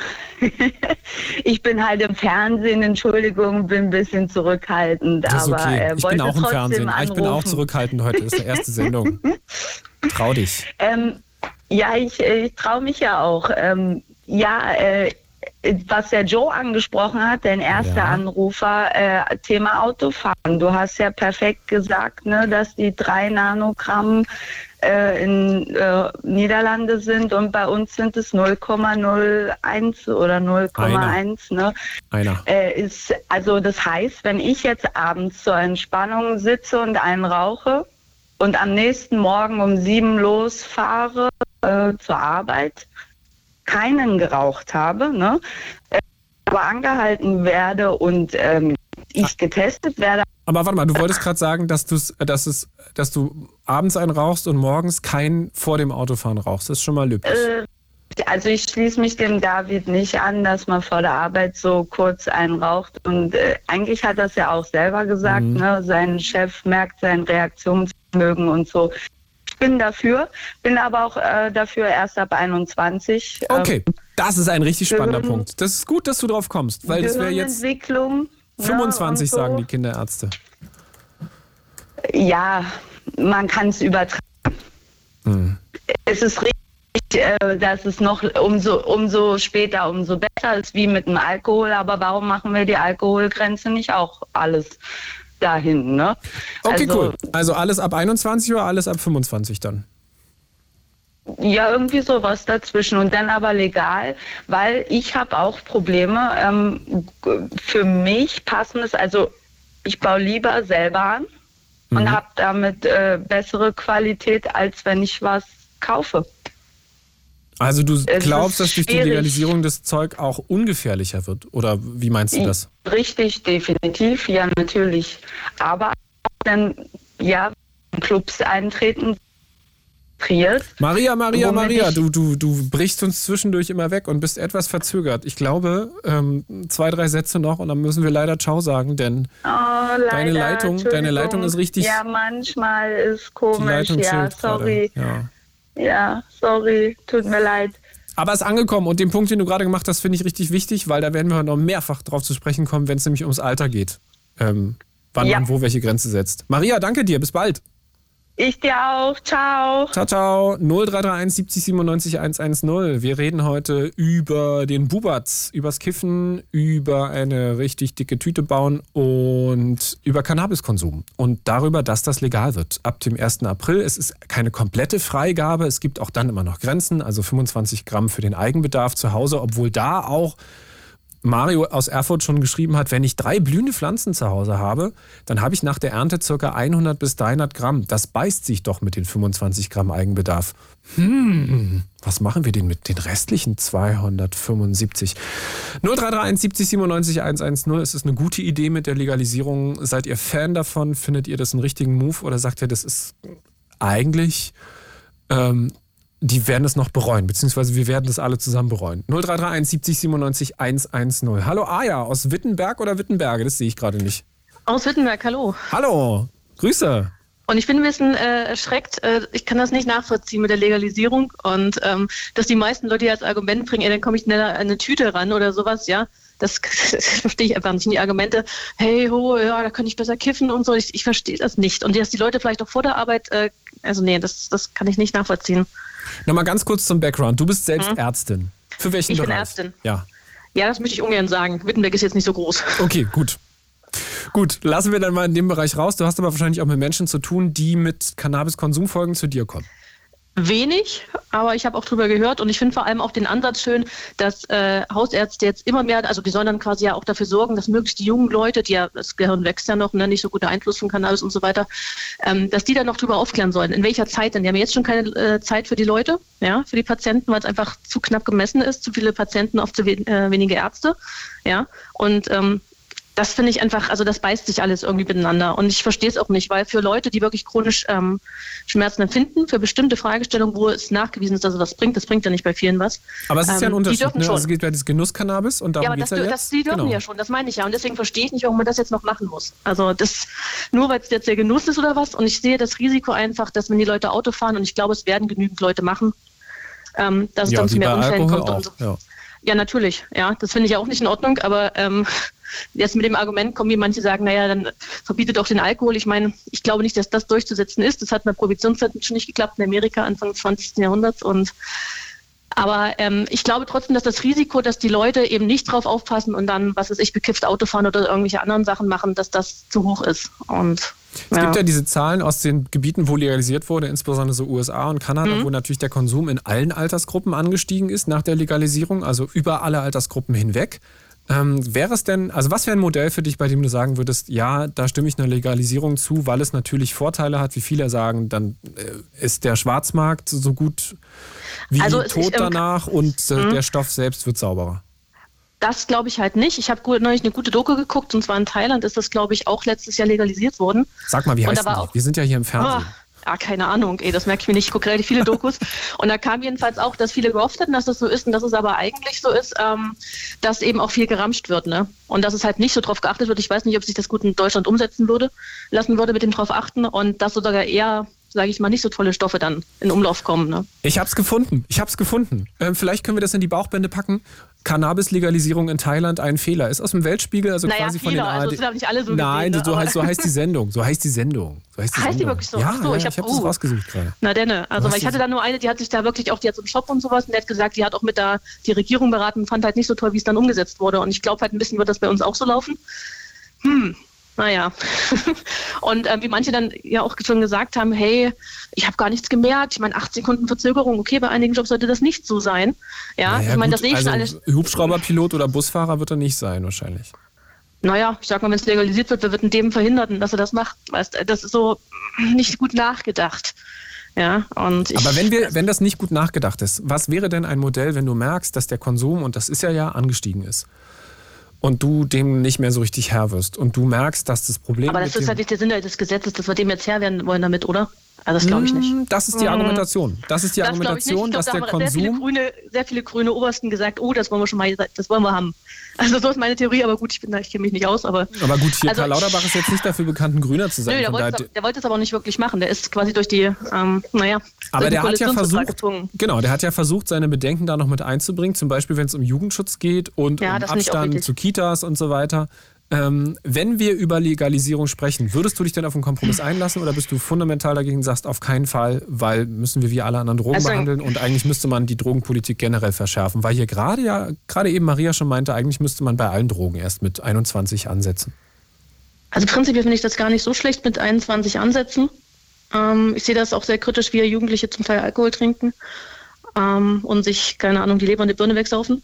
ich bin halt im Fernsehen, Entschuldigung, bin ein bisschen zurückhaltend. Das ist aber okay. äh, Ich wollte bin auch im Fernsehen. Ah, Ich bin auch anrufen. zurückhaltend heute. Das ist die erste Sendung. Trau dich. Ähm, ja, ich, ich traue mich ja auch. Ähm, ja, äh, was der Joe angesprochen hat, dein erster Ja. Anrufer, äh, Thema Autofahren. Du hast ja perfekt gesagt, ne, dass die drei Nanogramm äh, in äh, Niederlande sind und bei uns sind es 0,01 oder 0,1. Ne? Einer. Äh, ist, also das heißt, wenn ich jetzt abends zur Entspannung sitze und einen rauche und am nächsten Morgen um sieben losfahre äh, zur Arbeit, keinen geraucht habe, ne, äh, aber angehalten werde und ähm, ich getestet werde Aber warte mal, du wolltest gerade sagen, dass, du's, dass, es, dass du abends einen rauchst und morgens keinen vor dem Autofahren rauchst. Das ist schon mal löblich. Äh, also ich schließe mich dem David nicht an, dass man vor der Arbeit so kurz einen raucht. Und äh, eigentlich hat er es ja auch selber gesagt, Mhm. ne? sein Chef merkt sein Reaktionsvermögen und so. Ich bin dafür, bin aber auch äh, dafür erst ab 21. ähm, Okay, das ist ein richtig spannender Gehirn- Punkt. Das ist gut, dass du drauf kommst, weil das wäre jetzt Gehirnentwicklung. ne, 25, und so. sagen die Kinderärzte. Ja, man kann es übertreiben. Hm. Es ist richtig, äh, dass es noch umso, umso später, umso besser ist wie mit dem Alkohol. Aber warum machen wir die Alkoholgrenze nicht auch alles dahin? Ne? Okay, also, cool. Also alles ab 21 oder alles ab 25 dann? Ja, irgendwie sowas dazwischen und dann aber legal, weil ich habe auch Probleme. Ähm, für mich passen es, also ich baue lieber selber an Mhm. und habe damit äh, bessere Qualität, als wenn ich was kaufe. Also du Es glaubst, dass durch die. Legalisierung das Zeug auch ungefährlicher wird? Oder wie meinst du das? Richtig, definitiv, ja, natürlich. Aber auch dann, ja, Clubs eintreten. Maria, Maria, Maria, du, du, du brichst uns zwischendurch immer weg und bist etwas verzögert. Ich glaube, ähm, zwei, drei Sätze noch und dann müssen wir leider Ciao sagen, denn Oh, leider, Deine Leitung- deine. Leitung ist richtig- Ja, manchmal ist komisch, ja, sorry. Ja. Ja, sorry, tut mir leid. Aber es ist angekommen und den Punkt, den du gerade gemacht hast, finde ich richtig wichtig, weil da werden wir noch mehrfach drauf zu sprechen kommen, wenn es nämlich ums Alter geht. Ähm, wann Ja. man wo welche Grenze setzt. Maria, danke dir, bis bald. Ich dir auch, ciao. Ciao, ciao. 0331 70 97 110. Wir reden heute über den Bubatz, übers Kiffen, über eine richtig dicke Tüte bauen und über Cannabiskonsum. Und darüber, dass das legal wird. Ab dem 1. April. Es ist keine komplette Freigabe. Es gibt auch dann immer noch Grenzen. Also 25 Gramm für den Eigenbedarf zu Hause, obwohl da auch Mario aus Erfurt schon geschrieben hat, wenn ich drei blühende Pflanzen zu Hause habe, dann habe ich nach der Ernte ca. 100 bis 300 Gramm. Das beißt sich doch mit den 25 Gramm Eigenbedarf. Hm, was machen wir denn mit den restlichen 275? 0331 70 97 110. Ist es eine gute Idee mit der Legalisierung? Seid ihr Fan davon? Findet ihr das einen richtigen Move? Oder sagt ihr, das ist eigentlich ähm, die werden es noch bereuen, beziehungsweise wir werden das alle zusammen bereuen. 0331 70 97 110. Hallo Aja, aus Wittenberg oder Wittenberge? Das sehe ich gerade nicht. Aus Wittenberg, hallo. Hallo, Grüße. Und ich bin ein bisschen äh, erschreckt. Äh, ich kann das nicht nachvollziehen mit der Legalisierung und ähm, dass die meisten Leute als Argument bringen, ey, dann komme ich schneller an eine Tüte ran oder sowas, ja. Das, das verstehe ich einfach nicht. Und die Argumente, hey, ho, ja, da kann ich besser kiffen und so. Ich, ich verstehe das nicht. Und dass die Leute vielleicht auch vor der Arbeit, äh, also nee, das, das kann ich nicht nachvollziehen. Nochmal ganz kurz zum Background. Du bist selbst Ärztin. Für welchen Ich bin Bereich? Ärztin. Ja. Ja, das möchte ich ungern sagen. Wittenberg ist jetzt nicht so groß. Okay, gut. Gut, lassen wir dann mal in dem Bereich raus. Du hast aber wahrscheinlich auch mit Menschen zu tun, die mit Cannabiskonsumfolgen zu dir kommen. Wenig, aber ich habe auch drüber gehört und ich finde vor allem auch den Ansatz schön, dass äh, Hausärzte jetzt immer mehr, also die sollen dann quasi ja auch dafür sorgen, dass möglichst die jungen Leute, die ja, das Gehirn wächst ja noch, ne, nicht so guter Einfluss von Cannabis und so weiter, ähm, dass die dann noch drüber aufklären sollen. In welcher Zeit denn? Die haben jetzt schon keine äh, Zeit für die Leute, ja, für die Patienten, weil es einfach zu knapp gemessen ist, zu viele Patienten auf zu we äh, wenige Ärzte, ja, und ähm, das finde ich einfach, also das beißt sich alles irgendwie miteinander. Und ich verstehe es auch nicht, weil für Leute, die wirklich chronisch ähm, Schmerzen empfinden, für bestimmte Fragestellungen, wo es nachgewiesen ist, dass es was bringt, das bringt ja nicht bei vielen was. Aber es ist ja ein Ähm, die Unterschied. dürfen Ne? schon. Also es geht bei das Genusscannabis und darum ja, geht es ja jetzt. das, die dürfen Genau. ja schon, das meine ich ja. Und deswegen verstehe ich nicht, warum man das jetzt noch machen muss. Also das, nur weil es jetzt der Genuss ist oder was. Und ich sehe das Risiko einfach, dass wenn die Leute Auto fahren, und ich glaube, es werden genügend Leute machen, ähm, dass es Ja, dann zu mehr Unfällen Alkohol kommt. auch. Und so. Ja. Ja, natürlich. Ja, das finde ich ja auch nicht in Ordnung. Aber ähm, jetzt mit dem Argument kommen, wie manche sagen, naja, dann verbietet doch den Alkohol. Ich meine, ich glaube nicht, dass das durchzusetzen ist. Das hat in der Prohibitionszeit schon nicht geklappt in Amerika Anfang des 20. Jahrhunderts. Und aber ähm, ich glaube trotzdem, dass das Risiko, dass die Leute eben nicht drauf aufpassen und dann, was weiß ich, bekifft Auto fahren oder irgendwelche anderen Sachen machen, dass das zu hoch ist. Und Es gibt ja diese Zahlen aus den Gebieten, wo legalisiert wurde, insbesondere so USA und Kanada, Mhm. wo natürlich der Konsum in allen Altersgruppen angestiegen ist nach der Legalisierung, also über alle Altersgruppen hinweg. Ähm, wäre es denn, also was wäre ein Modell für dich, bei dem du sagen würdest, ja, da stimme ich einer Legalisierung zu, weil es natürlich Vorteile hat, wie viele sagen, dann äh, ist der Schwarzmarkt so gut wie Also tot danach und äh, Mhm. der Stoff selbst wird sauberer. das glaube ich halt nicht. Ich habe neulich eine gute Doku geguckt und zwar in Thailand ist das, glaube ich, auch letztes Jahr legalisiert worden. Sag mal, wie heißt da war denn die? auch- Wir sind ja hier im Fernsehen. Ah, keine Ahnung, ey, das merke ich mir nicht. Ich gucke relativ viele Dokus. und da kam jedenfalls auch, dass viele gehofft hatten, dass das so ist und dass es aber eigentlich so ist, ähm, dass eben auch viel geramscht wird, ne? Und dass es halt nicht so drauf geachtet wird. Ich weiß nicht, ob sich das gut in Deutschland umsetzen würde, lassen würde mit dem drauf achten und dass sogar eher, sage ich mal, nicht so tolle Stoffe dann in Umlauf kommen, ne? Ich hab's gefunden. Ich hab's gefunden. Ähm, vielleicht können wir das in die Bauchbände packen. Cannabis-Legalisierung in Thailand ein Fehler. Ist aus dem Weltspiegel, also Naja, quasi von Fehler, den also ARD. es aber nicht alle so Nein, gewesen, so, aber- heißt, so heißt die Sendung. So heißt die Sendung. So heißt die, Heißt die Sendung. wirklich so? Ja, so, ja, ich ich, hab- habe das oh. rausgesucht gerade. Na denne. Also Was weil ich hatte da nur eine, die hat sich da wirklich auch, die hat so einen Shop und sowas und die hat gesagt, die hat auch mit der die Regierung beraten, fand halt nicht so toll, wie es dann umgesetzt wurde. Und ich glaube halt ein bisschen wird das bei uns auch so laufen. Hm, naja. und ähm, wie manche dann ja auch schon gesagt haben, hey, ich habe gar nichts gemerkt. Ich meine, acht Sekunden Verzögerung, okay, bei einigen Jobs sollte das nicht so sein. Ja, Naja, ich meine, das sehe ich schon also, alles. Hubschrauberpilot oder Busfahrer wird er nicht sein, wahrscheinlich. Naja, ich sag mal, wenn es legalisiert wird, wer wird denn dem verhindern, dass er das macht? Weißt, das ist so nicht gut nachgedacht. Ja, und ich, Aber wenn, wir, wenn das nicht gut nachgedacht ist, was wäre denn ein Modell, wenn du merkst, dass der Konsum, und das ist ja ja, angestiegen ist, und du dem nicht mehr so richtig Herr wirst und du merkst, dass das Problem aber das ist halt nicht der Sinn des Gesetzes, dass wir dem jetzt Herr werden wollen damit, oder? Also das glaube ich nicht. Hm, Das ist die Argumentation. Das ist die Das glaube ich. Argumentation, Ich dass glaube, der haben sehr viele, Konsum. grüne, sehr viele grüne Obersten gesagt, oh, das wollen wir schon mal, das wollen wir haben. Also so ist meine Theorie, aber gut, ich bin da, ich kenne mich nicht aus, aber Aber gut, hier Also- Karl Lauterbach ist jetzt nicht dafür bekannt, ein Grüner zu sein. Nö, der wollte, es, der wollte es aber auch nicht wirklich machen. Der ist quasi durch die, ähm, naja, Aber durch die der hat ja versucht, genau, der hat ja versucht, seine Bedenken da noch mit einzubringen, zum Beispiel, wenn es um Jugendschutz geht und Ja, um Abstand zu Kitas und so weiter. Ähm, wenn wir über Legalisierung sprechen, würdest du dich denn auf einen Kompromiss einlassen oder bist du fundamental dagegen und sagst, auf keinen Fall, weil müssen wir wie alle anderen Drogen Also- behandeln und eigentlich müsste man die Drogenpolitik generell verschärfen, weil hier gerade ja, gerade eben Maria schon meinte, eigentlich müsste man bei allen Drogen erst mit 21 ansetzen. Also prinzipiell finde ich das gar nicht so schlecht mit 21 Ansätzen. Ähm, ich sehe das auch sehr kritisch, wie Jugendliche zum Teil Alkohol trinken ähm, und sich, keine Ahnung, die Leber und die Birne wegsaufen.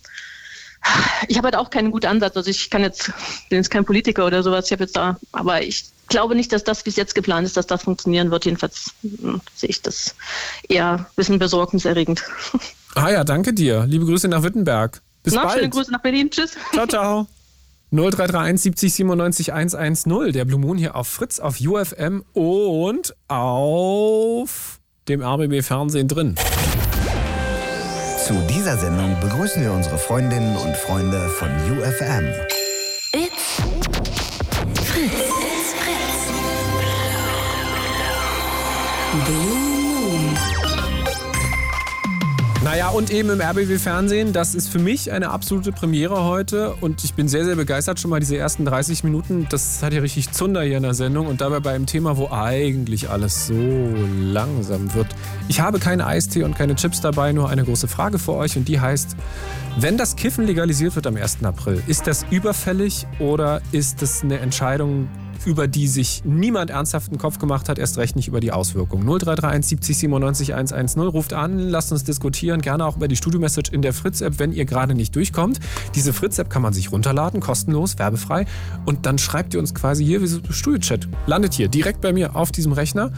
Ich habe halt auch keinen guten Ansatz. Also ich kann jetzt, bin jetzt kein Politiker oder sowas. Ich habe jetzt da, aber ich glaube nicht, dass das, wie es jetzt geplant ist, dass das funktionieren wird. Jedenfalls hm, sehe ich das eher ein bisschen besorgniserregend. Ah ja, danke dir. Liebe Grüße nach Wittenberg. Bis Na, schöne bald. Grüße nach Berlin. Tschüss. Ciao, ciao. 0331 70 97 110. Der Blue Moon hier auf Fritz, auf UFM und auf dem RBB Fernsehen drin. Zu dieser Sendung begrüßen wir unsere Freundinnen und Freunde von UFM. It's Fritz. It's Fritz. Blue Naja, und eben im RBB Fernsehen, das ist für mich eine absolute Premiere heute und ich bin sehr, sehr begeistert schon mal diese ersten 30 Minuten. Das hat ja richtig Zunder hier in der Sendung und dabei bei einem Thema, wo eigentlich alles so langsam wird. Ich habe keine Eistee und keine Chips dabei, nur eine große Frage für euch und die heißt, wenn das Kiffen legalisiert wird am 1. April, ist das überfällig oder ist es eine Entscheidung, über die sich niemand ernsthaft einen Kopf gemacht hat, erst recht nicht über die Auswirkungen. 0331 70 97 110 ruft an, lasst uns diskutieren, gerne auch über die Studio-Message in der Fritz-App, wenn ihr gerade nicht durchkommt. Diese Fritz-App kann man sich runterladen, kostenlos, werbefrei und dann schreibt ihr uns quasi hier wie so Studio-Chat. Landet hier direkt bei mir auf diesem Rechner.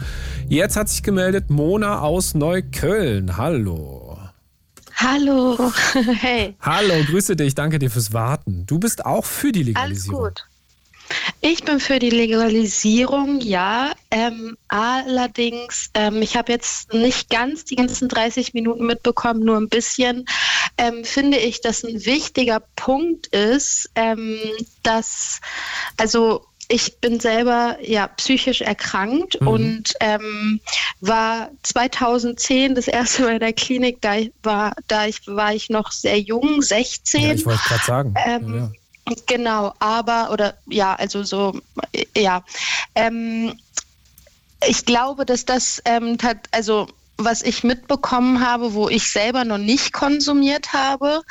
Jetzt hat sich gemeldet Mona aus Neukölln. Hallo. Hallo, hey, Hallo, grüße dich, danke dir fürs Warten. Du bist auch für die alles Legalisierung. gut. Ich bin für die Legalisierung, ja. Ähm, allerdings, ähm, ich habe jetzt nicht ganz die ganzen 30 Minuten mitbekommen, nur ein bisschen. Ähm, finde ich, dass ein wichtiger Punkt ist, ähm, dass, also ich bin selber ja psychisch erkrankt Mhm. und ähm, war 2010 das erste Mal in der Klinik, da ich war, da ich war ich noch sehr jung, 16. Ja, ich wollte gerade sagen. Ähm, ja, ja. Genau, aber, oder ja, also so, ja. Ähm, ich glaube, dass das, ähm, tat, also was ich mitbekommen habe, wo ich selber noch nicht konsumiert habe,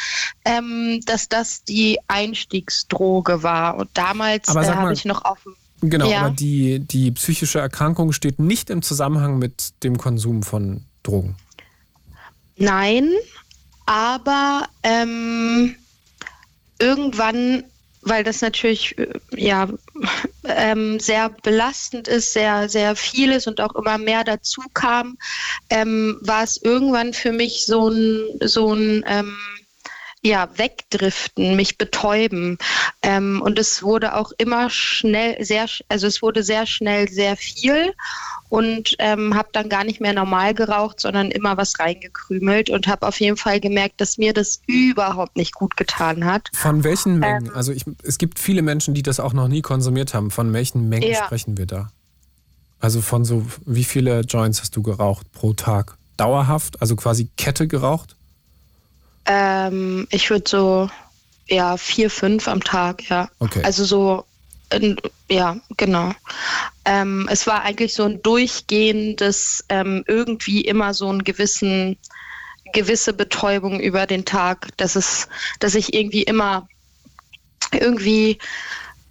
ähm, dass das die Einstiegsdroge war. Und damals äh, habe ich noch dem Genau, Ja. aber die, die psychische Erkrankung steht nicht im Zusammenhang mit dem Konsum von Drogen. Nein, aber ähm, irgendwann, weil das natürlich äh, ja ähm, sehr belastend ist, sehr sehr viel ist und auch immer mehr dazu kam, ähm, war es irgendwann für mich so ein so ein ähm, ja, wegdriften, mich betäuben. Ähm, und es wurde auch immer schnell, sehr, also es wurde sehr schnell sehr viel und ähm, habe dann gar nicht mehr normal geraucht, sondern immer was reingekrümelt und habe auf jeden Fall gemerkt, dass mir das überhaupt nicht gut getan hat. Von welchen Mengen? Ähm, also ich, es gibt viele Menschen, die das auch noch nie konsumiert haben. Von welchen Mengen ja. sprechen wir da? Also von so, wie viele Joints hast du geraucht pro Tag? Dauerhaft, also quasi Kette geraucht? Ähm, ich würde so, ja, vier, fünf am Tag, ja. Okay. Also so, ja, genau. Ähm, es war eigentlich so ein durchgehendes, ähm, irgendwie immer so einen gewissen, gewisse Betäubung über den Tag, dass es, dass ich irgendwie immer irgendwie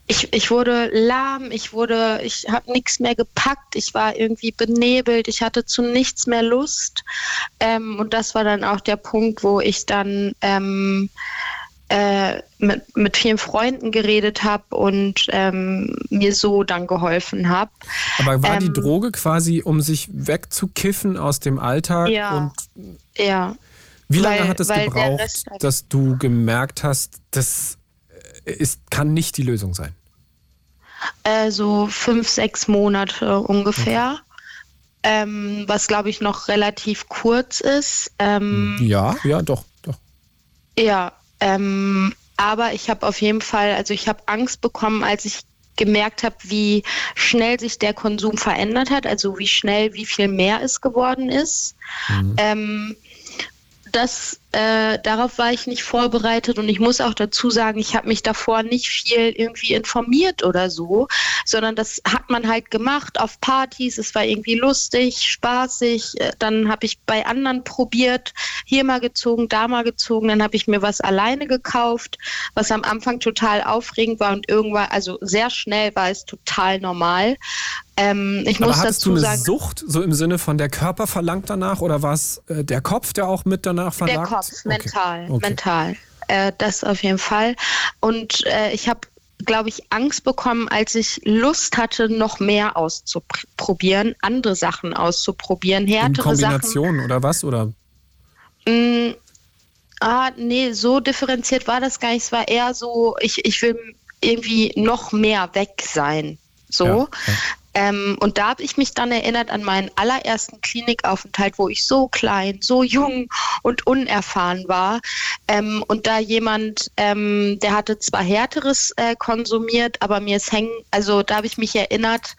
ich, ich wurde lahm, ich wurde, ich habe nichts mehr gepackt, ich war irgendwie benebelt, ich hatte zu nichts mehr Lust. Ähm, und das war dann auch der Punkt, wo ich dann ähm, äh, mit, mit vielen Freunden geredet habe und ähm, mir so dann geholfen habe. Aber war die ähm, Droge quasi, um sich wegzukiffen aus dem Alltag? Ja. Und ja. Wie lange weil, hat es gebraucht, dass du gemerkt hast, das ist, kann nicht die Lösung sein? Äh, so fünf, sechs Monate ungefähr. Okay. Ähm, was glaube ich noch relativ kurz ist. Ähm, ja, ja, doch, doch. Ja, ähm, aber ich habe auf jeden Fall, also ich habe Angst bekommen, als ich gemerkt habe, wie schnell sich der Konsum verändert hat, also wie schnell, wie viel mehr es geworden ist. Mhm. Ähm, das äh, darauf war ich nicht vorbereitet und ich muss auch dazu sagen, ich habe mich davor nicht viel irgendwie informiert oder so, sondern das hat man halt gemacht auf Partys. Es war irgendwie lustig, spaßig. Äh, dann habe ich bei anderen probiert, hier mal gezogen, da mal gezogen. Dann habe ich mir was alleine gekauft, was am Anfang total aufregend war und irgendwann, also sehr schnell war es total normal. Ähm, ich Aber muss hattest dazu du eine sagen, Sucht, so im Sinne von der Körper verlangt danach oder war es äh, der Kopf, der auch mit danach verlangt? Der Kopf, mental, okay. mental. Äh, das auf jeden Fall. Und äh, ich habe glaube ich, Angst bekommen, als ich Lust hatte, noch mehr auszuprobieren, andere Sachen auszuprobieren, härtere In Kombination Sachen. oder was? Oder? Mm, ah, nee, so differenziert war das gar nicht. Es war eher so, ich, ich will irgendwie noch mehr weg sein. So. Ja, ja. Ähm, und da habe ich mich dann erinnert an meinen allerersten Klinikaufenthalt, wo ich so klein, so jung und unerfahren war. Ähm, und da jemand, ähm, der hatte zwar härteres äh, konsumiert, aber mir ist hängen, also da habe ich mich erinnert,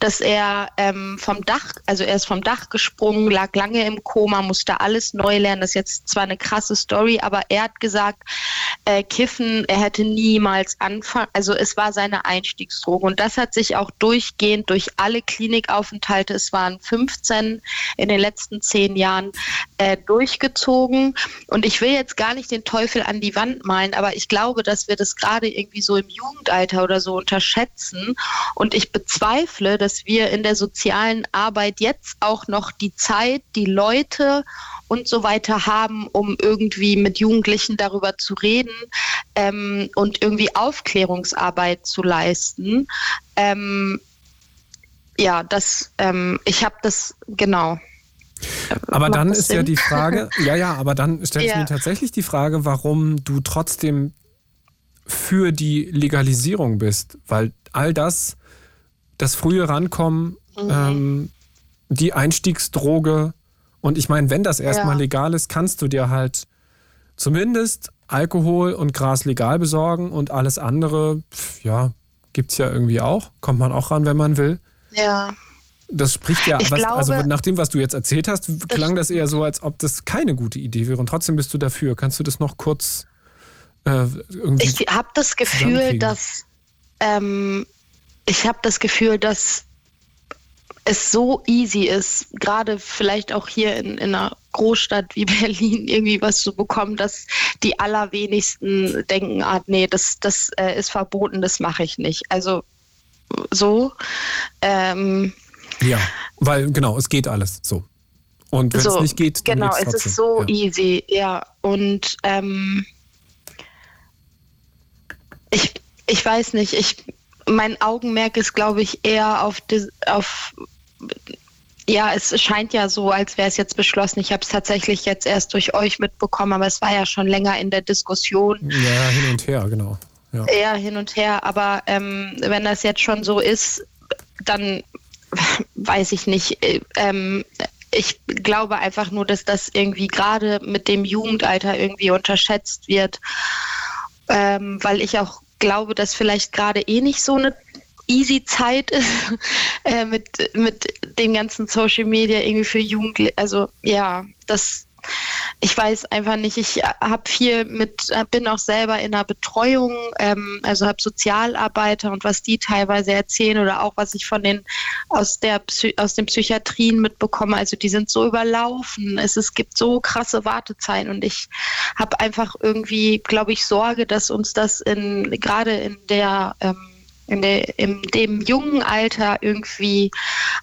dass er ähm, vom Dach, also er ist vom Dach gesprungen, lag lange im Koma, musste alles neu lernen. Das ist jetzt zwar eine krasse Story, aber er hat gesagt, äh, Kiffen, er hätte niemals anfangen, also es war seine Einstiegsdroge. Und das hat sich auch durchgehend durch alle Klinikaufenthalte, es waren 15 in den letzten zehn Jahren, äh, durchgezogen. Und ich will jetzt gar nicht den Teufel an die Wand malen, aber ich glaube, dass wir das gerade irgendwie so im Jugendalter oder so unterschätzen. Und ich bezweifle, dass wir in der sozialen Arbeit jetzt auch noch die Zeit, die Leute und so weiter haben, um irgendwie mit Jugendlichen darüber zu reden ähm, und irgendwie Aufklärungsarbeit zu leisten. Ähm, ja, das, ähm, ich habe das, genau. Aber dann ist Sinn? ja die Frage, ja, ja, aber dann stellt ja. mir tatsächlich die Frage, warum du trotzdem für die Legalisierung bist, weil all das das frühe Rankommen, mhm. ähm, die Einstiegsdroge. Und ich meine, wenn das erstmal ja. legal ist, kannst du dir halt zumindest Alkohol und Gras legal besorgen und alles andere, pf, ja, gibt es ja irgendwie auch. Kommt man auch ran, wenn man will. Ja. Das spricht ja, was, also glaube, also nach dem, was du jetzt erzählt hast, klang das eher so, als ob das keine gute Idee wäre. Und trotzdem bist du dafür. Kannst du das noch kurz äh, irgendwie. Ich habe das Gefühl, dass ähm, ich habe das Gefühl, dass es so easy ist, gerade vielleicht auch hier in, in, einer Großstadt wie Berlin irgendwie was zu bekommen, dass die allerwenigsten denken, ah, nee, das, das äh, ist verboten, das mache ich nicht. Also so. Ähm, ja, weil genau, es geht alles so. Und wenn so, es nicht geht, dann genau, es ist so ja. easy, ja. Und ähm, ich, ich weiß nicht, ich mein Augenmerk ist, glaube ich, eher auf, die, auf ja, es scheint ja so, als wäre es jetzt beschlossen. Ich habe es tatsächlich jetzt erst durch euch mitbekommen, aber es war ja schon länger in der Diskussion. Ja, hin und her, genau. Ja. eher hin und her. Aber ähm, wenn das jetzt schon so ist, dann weiß ich nicht. Äh, Ähm, ich glaube einfach nur, dass das irgendwie gerade mit dem Jugendalter irgendwie unterschätzt wird, ähm, weil ich auch glaube, dass vielleicht gerade eh nicht so eine easy Zeit ist äh, mit, mit dem ganzen Social Media irgendwie für Jugendliche. Also ja, das ich weiß einfach nicht, ich habe viel mit, bin auch selber in der Betreuung, ähm, also habe Sozialarbeiter und was die teilweise erzählen oder auch was ich von den aus der aus den Psychiatrien mitbekomme, also die sind so überlaufen, es, es gibt so krasse Wartezeiten und ich habe einfach irgendwie, glaube ich, Sorge, dass uns das in gerade in der ähm, in, der, in dem jungen Alter irgendwie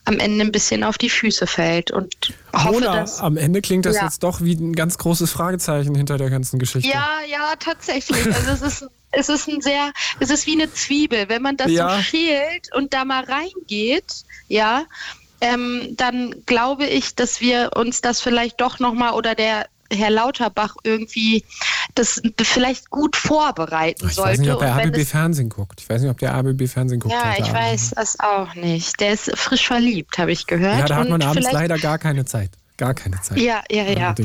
am Ende ein bisschen auf die Füße fällt und hoffe, Mona, dass am Ende klingt das Ja. jetzt doch wie ein ganz großes Fragezeichen hinter der ganzen Geschichte. Ja, ja, tatsächlich. Also es ist, es ist ein sehr, es ist wie eine Zwiebel. Wenn man das Ja. so schält und da mal reingeht, ja, ähm, dann glaube ich, dass wir uns das vielleicht doch nochmal oder der Herr Lauterbach irgendwie das vielleicht gut vorbereiten Ich sollte. weiß nicht, ob er wenn ABB Fernsehen guckt. Ich weiß nicht, ob der ABB Fernsehen guckt. ja, ich weiß das auch nicht. Der ist frisch verliebt, habe ich gehört. Ja, da hat man Und abends leider gar keine Zeit. Gar keine Zeit. Ja, ja, ja.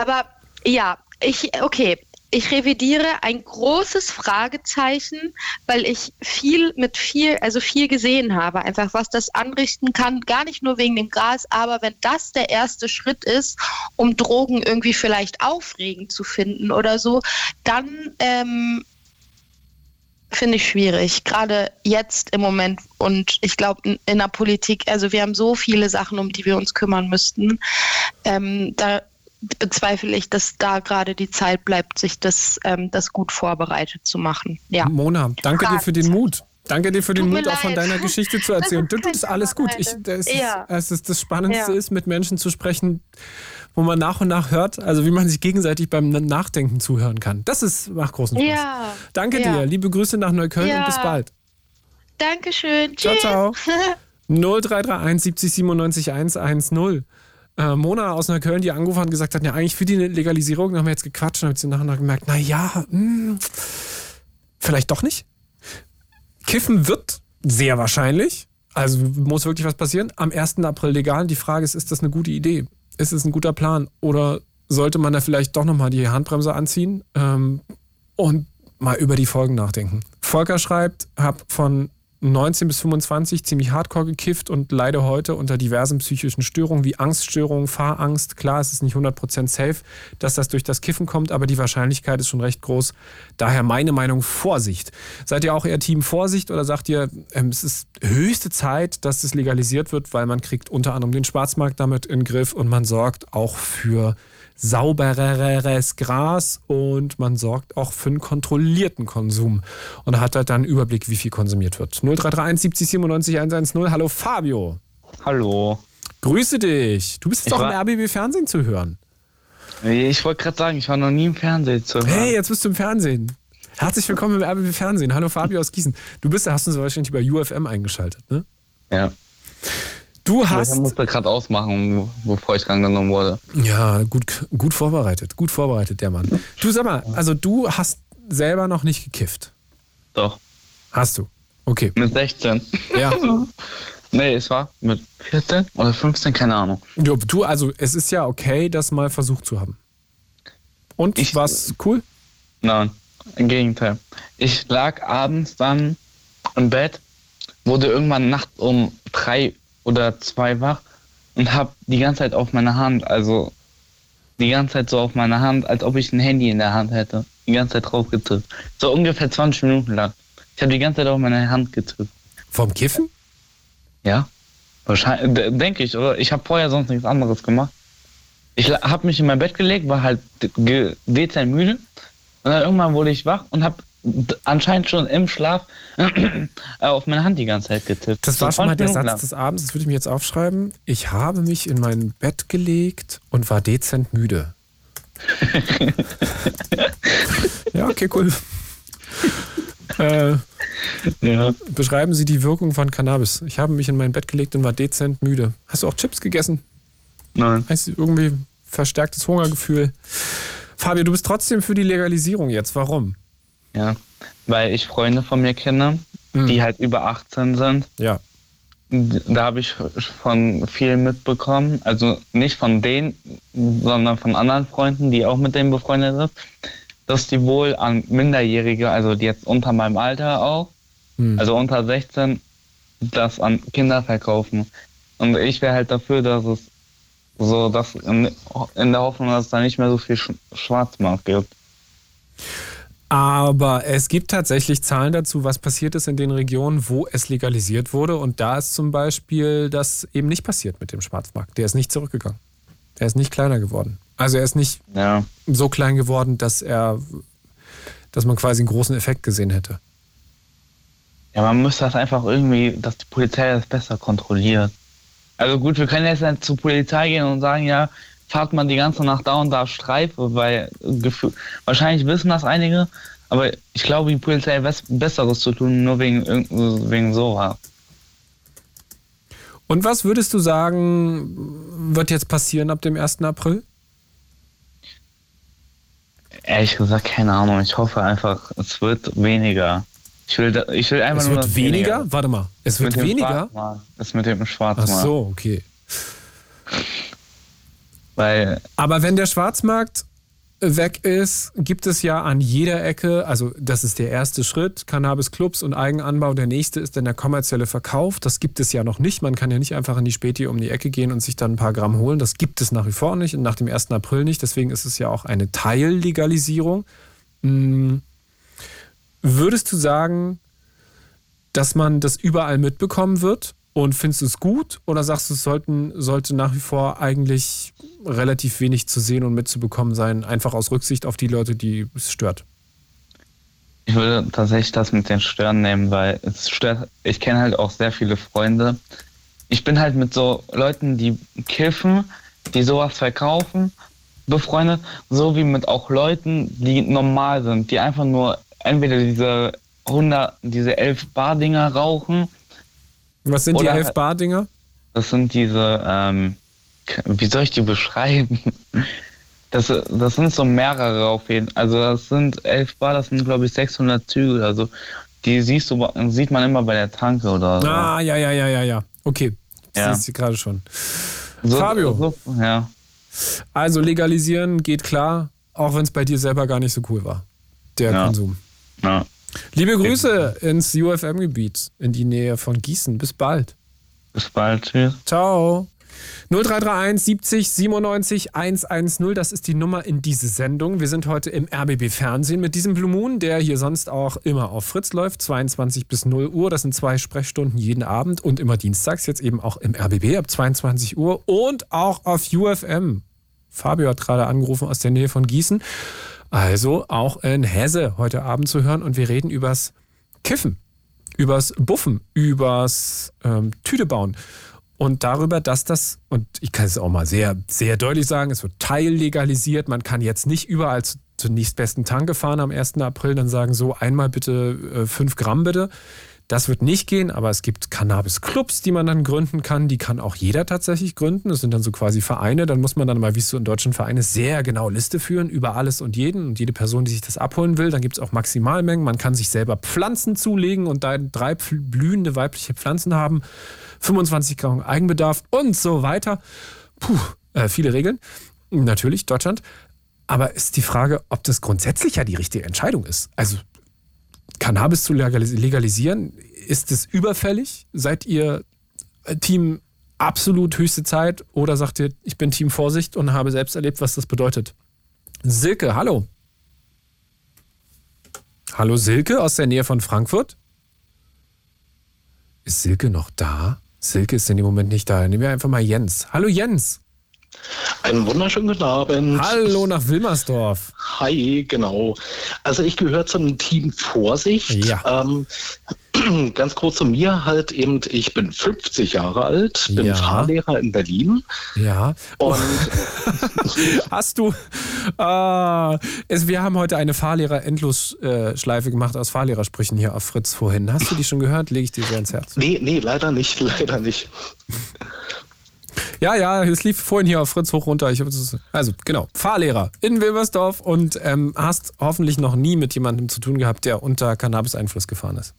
Aber ja, ich, okay. Ich revidiere ein großes Fragezeichen, weil ich viel mit viel, also viel gesehen habe, einfach was das anrichten kann, gar nicht nur wegen dem Gras, aber wenn das der erste Schritt ist, um Drogen irgendwie vielleicht aufregend zu finden oder so, dann ähm, finde ich schwierig, gerade jetzt im Moment. Und ich glaube, in, der Politik, also wir haben so viele Sachen, um die wir uns kümmern müssten. Ähm, da bezweifle ich, dass da gerade die Zeit bleibt, sich das, ähm, das gut vorbereitet zu machen. Ja. Mona, danke dir für den Mut. Danke dir für den Mut, auch von leid. deiner Geschichte zu Das erzählen. ist Du, das ist alles gut. Ich, das, Ja. ist, es ist das Spannendste Ja. ist, mit Menschen zu sprechen, wo man nach und nach hört, also wie man sich gegenseitig beim Nachdenken zuhören kann. Das ist, macht großen Spaß. Ja. Danke Ja. dir. Liebe Grüße nach Neukölln Ja. und bis bald. Dankeschön. Ciao, ciao. 0331 70 97 110. Äh, Mona aus Neukölln, die angerufen hat und gesagt hat, ja, eigentlich für die Legalisierung, dann haben wir jetzt gequatscht und haben sie nachher noch gemerkt, na ja, hm, vielleicht doch nicht. Kiffen wird sehr wahrscheinlich, also muss wirklich was passieren, am 1. April legal. Die Frage ist, ist das eine gute Idee? Ist es ein guter Plan? Oder sollte man da vielleicht doch nochmal die Handbremse anziehen ähm, und mal über die Folgen nachdenken? Volker schreibt, hab von 19 bis 25 ziemlich hardcore gekifft und leide heute unter diversen psychischen Störungen wie Angststörungen, Fahrangst. Klar, es ist nicht 100% safe, dass das durch das Kiffen kommt, aber die Wahrscheinlichkeit ist schon recht groß. Daher meine Meinung, Vorsicht. Seid ihr auch eher Team Vorsicht oder sagt ihr, ähm, es ist höchste Zeit, dass es legalisiert wird, weil man kriegt unter anderem den Schwarzmarkt damit in den Griff und man sorgt auch für saubereres Gras und man sorgt auch für einen kontrollierten Konsum und hat halt dann einen Überblick, wie viel konsumiert wird. 0331 70 97 110. Hallo Fabio. Hallo. Grüße dich. Du bist jetzt Ich auch im RBB Fernsehen zu hören. Ich wollte gerade sagen, ich war noch nie im Fernsehen zu hören. Hey, jetzt bist du im Fernsehen. Herzlich willkommen im RBB Fernsehen. Hallo Fabio aus Gießen. Du bist, hast uns wahrscheinlich bei UFM eingeschaltet, ne? Ja. Du Ich hast musste gerade ausmachen, bevor ich rangenommen wurde. Ja, gut, gut vorbereitet. Gut vorbereitet, der Mann. Du sag mal, also du hast selber noch nicht gekifft. Doch. Hast du? Okay. Mit 16. Ja. nee, es war mit 14 oder 15, keine Ahnung. Du, du, also es ist ja okay, das mal versucht zu haben. Und Ich- war's cool? Nein, im Gegenteil. Ich lag abends dann im Bett, wurde irgendwann nachts um drei oder zwei wach und hab die ganze Zeit auf meine Hand, also die ganze Zeit so auf meine Hand, als ob ich ein Handy in der Hand hätte. Die ganze Zeit drauf getippt. So ungefähr 20 Minuten lang. Ich habe die ganze Zeit auf meine Hand getippt. Vom Kiffen? Ja, wahrscheinlich, denke ich, oder? Ich habe vorher sonst nichts anderes gemacht. Ich habe mich in mein Bett gelegt, war halt dezent müde. Und dann irgendwann wurde ich wach und habe anscheinend schon im Schlaf äh, auf meine Hand die ganze Zeit getippt. Das war schon mal 20 der Satz lang. des Abends, das würde ich mir jetzt aufschreiben. Ich habe mich in mein Bett gelegt und war dezent müde. ja, okay, cool. äh, Ja. Beschreiben Sie die Wirkung von Cannabis. Ich habe mich in mein Bett gelegt und war dezent müde. Hast du auch Chips gegessen? Nein. Heißt irgendwie verstärktes Hungergefühl. Fabio, du bist trotzdem für die Legalisierung jetzt. Warum? Ja. Weil ich Freunde von mir kenne, Mhm. die halt über 18 sind. Ja. Da habe ich von vielen mitbekommen, also nicht von denen, sondern von anderen Freunden, die auch mit denen befreundet sind, dass die wohl an Minderjährige, also die jetzt unter meinem Alter auch, Hm. also unter 16, das an Kinder verkaufen. Und ich wäre halt dafür, dass es so, dass in, in der Hoffnung, dass es da nicht mehr so viel Sch Schwarzmarkt gibt. Aber es gibt tatsächlich Zahlen dazu, was passiert ist in den Regionen, wo es legalisiert wurde. Und da ist zum Beispiel das eben nicht passiert mit dem Schwarzmarkt. Der ist nicht zurückgegangen. Er ist nicht kleiner geworden. Also er ist nicht Ja. so klein geworden, dass er, dass man quasi einen großen Effekt gesehen hätte. Ja, man müsste das einfach irgendwie, dass die Polizei das besser kontrolliert. Also gut, wir können jetzt nicht zur Polizei gehen und sagen, ja, fahrt man die ganze Nacht da und da Streife, weil wahrscheinlich wissen das einige, aber ich glaube, die Polizei hat Besseres zu tun, nur wegen, wegen sowas. Und was würdest du sagen, wird jetzt passieren ab dem 1. April? Ehrlich gesagt, keine Ahnung. Ich hoffe einfach, es wird weniger. Ich will, ich will einfach Es nur. wird dass weniger? Warte mal, es wird mit dem weniger? Das mit dem Ach Schwarzmarkt. so, okay. Weil Aber wenn der Schwarzmarkt weg ist, gibt es ja an jeder Ecke, also das ist der erste Schritt, Cannabis-Clubs und Eigenanbau. Der nächste ist dann der kommerzielle Verkauf. Das gibt es ja noch nicht. Man kann ja nicht einfach in die Späti um die Ecke gehen und sich dann ein paar Gramm holen. Das gibt es nach wie vor nicht und nach dem 1. April nicht. Deswegen ist es ja auch eine Teillegalisierung. Hm. Würdest du sagen, dass man das überall mitbekommen wird? Und findest du es gut oder sagst du, es sollten, sollte nach wie vor eigentlich relativ wenig zu sehen und mitzubekommen sein, einfach aus Rücksicht auf die Leute, die es stört? Ich würde tatsächlich das mit den Stören nehmen, weil es stört. Ich kenne halt auch sehr viele Freunde. Ich bin halt mit so Leuten, die kiffen, die sowas verkaufen, befreundet, so wie mit auch Leuten, die normal sind, die einfach nur entweder diese 100, diese 11 Bar-Dinger rauchen. Was sind die Oder- 11 Bar-Dinger? Das sind diese, ähm, wie soll ich die beschreiben? Das, das sind so mehrere auf jeden Fall. Also das sind 11 Bar, das sind glaube ich 600 Züge oder so. Die siehst du, sieht man immer bei der Tanke oder so. Ah, ja, ja, ja, ja, ja. Okay, das Ja. ist sie gerade schon. so Fabio. So, ja. Also legalisieren geht klar, auch wenn es bei dir selber gar nicht so cool war, der Ja. Konsum. ja. Liebe Grüße ins UFM-Gebiet, in die Nähe von Gießen. Bis bald. Bis bald. Tschüss. Ciao. 0331 70 97 110, das ist die Nummer in diese Sendung. Wir sind heute im RBB Fernsehen mit diesem Blue Moon, der hier sonst auch immer auf Fritz läuft, 22 bis 0 Uhr. Das sind zwei Sprechstunden jeden Abend und immer dienstags, jetzt eben auch im RBB ab 22 Uhr und auch auf UFM. Fabio hat gerade angerufen aus der Nähe von Gießen. Also auch in Hesse heute Abend zu hören und wir reden übers Kiffen, übers Buffen, übers ähm, Tüte bauen und darüber, dass das, und ich kann es auch mal sehr, sehr deutlich sagen, es wird teillegalisiert. Man kann jetzt nicht überall zu, zur nächstbesten Tanke fahren am 1. April, dann sagen so, einmal bitte 5 Gramm bitte. Das wird nicht gehen, aber es gibt Cannabis-Clubs, die man dann gründen kann. Die kann auch jeder tatsächlich gründen. Das sind dann so quasi Vereine. Dann muss man dann mal, wie es so in deutschen Vereinen ist, sehr genau Liste führen über alles und jeden und jede Person, die sich das abholen will. Dann gibt es auch Maximalmengen. Man kann sich selber Pflanzen zulegen und da drei blühende weibliche Pflanzen haben. 25 Gramm Eigenbedarf und so weiter. Puh, äh, viele Regeln. Natürlich, Deutschland. Aber ist die Frage, ob das grundsätzlich ja die richtige Entscheidung ist. Also Cannabis zu legalis- legalisieren, ist es überfällig? Seid ihr äh, Team absolut höchste Zeit oder sagt ihr, ich bin Team Vorsicht und habe selbst erlebt, was das bedeutet? Silke, hallo. Hallo Silke aus der Nähe von Frankfurt. Ist Silke noch da? Silke ist in dem Moment nicht da. Nehmen wir einfach mal Jens. Hallo Jens. Einen wunderschönen guten Abend. Hallo nach Wilmersdorf. Hi, genau. Also ich gehöre zum Team Vorsicht. Ja. Ähm, ganz kurz zu mir halt eben, ich bin 50 Jahre alt, bin Ja. Fahrlehrer in Berlin. Ja. Und Hast du. Äh, es, wir haben heute eine Fahrlehrer-Endlosschleife gemacht aus Fahrlehrersprüchen hier auf Fritz vorhin. Hast du die schon gehört? Lege ich dir sehr ins Herz. nee, nee, leider nicht, leider nicht. Ja, ja, es lief vorhin hier auf Fritz hoch runter. Ich also, genau. Fahrlehrer in Wilmersdorf und ähm, hast hoffentlich noch nie mit jemandem zu tun gehabt, der unter Cannabis-Einfluss gefahren ist.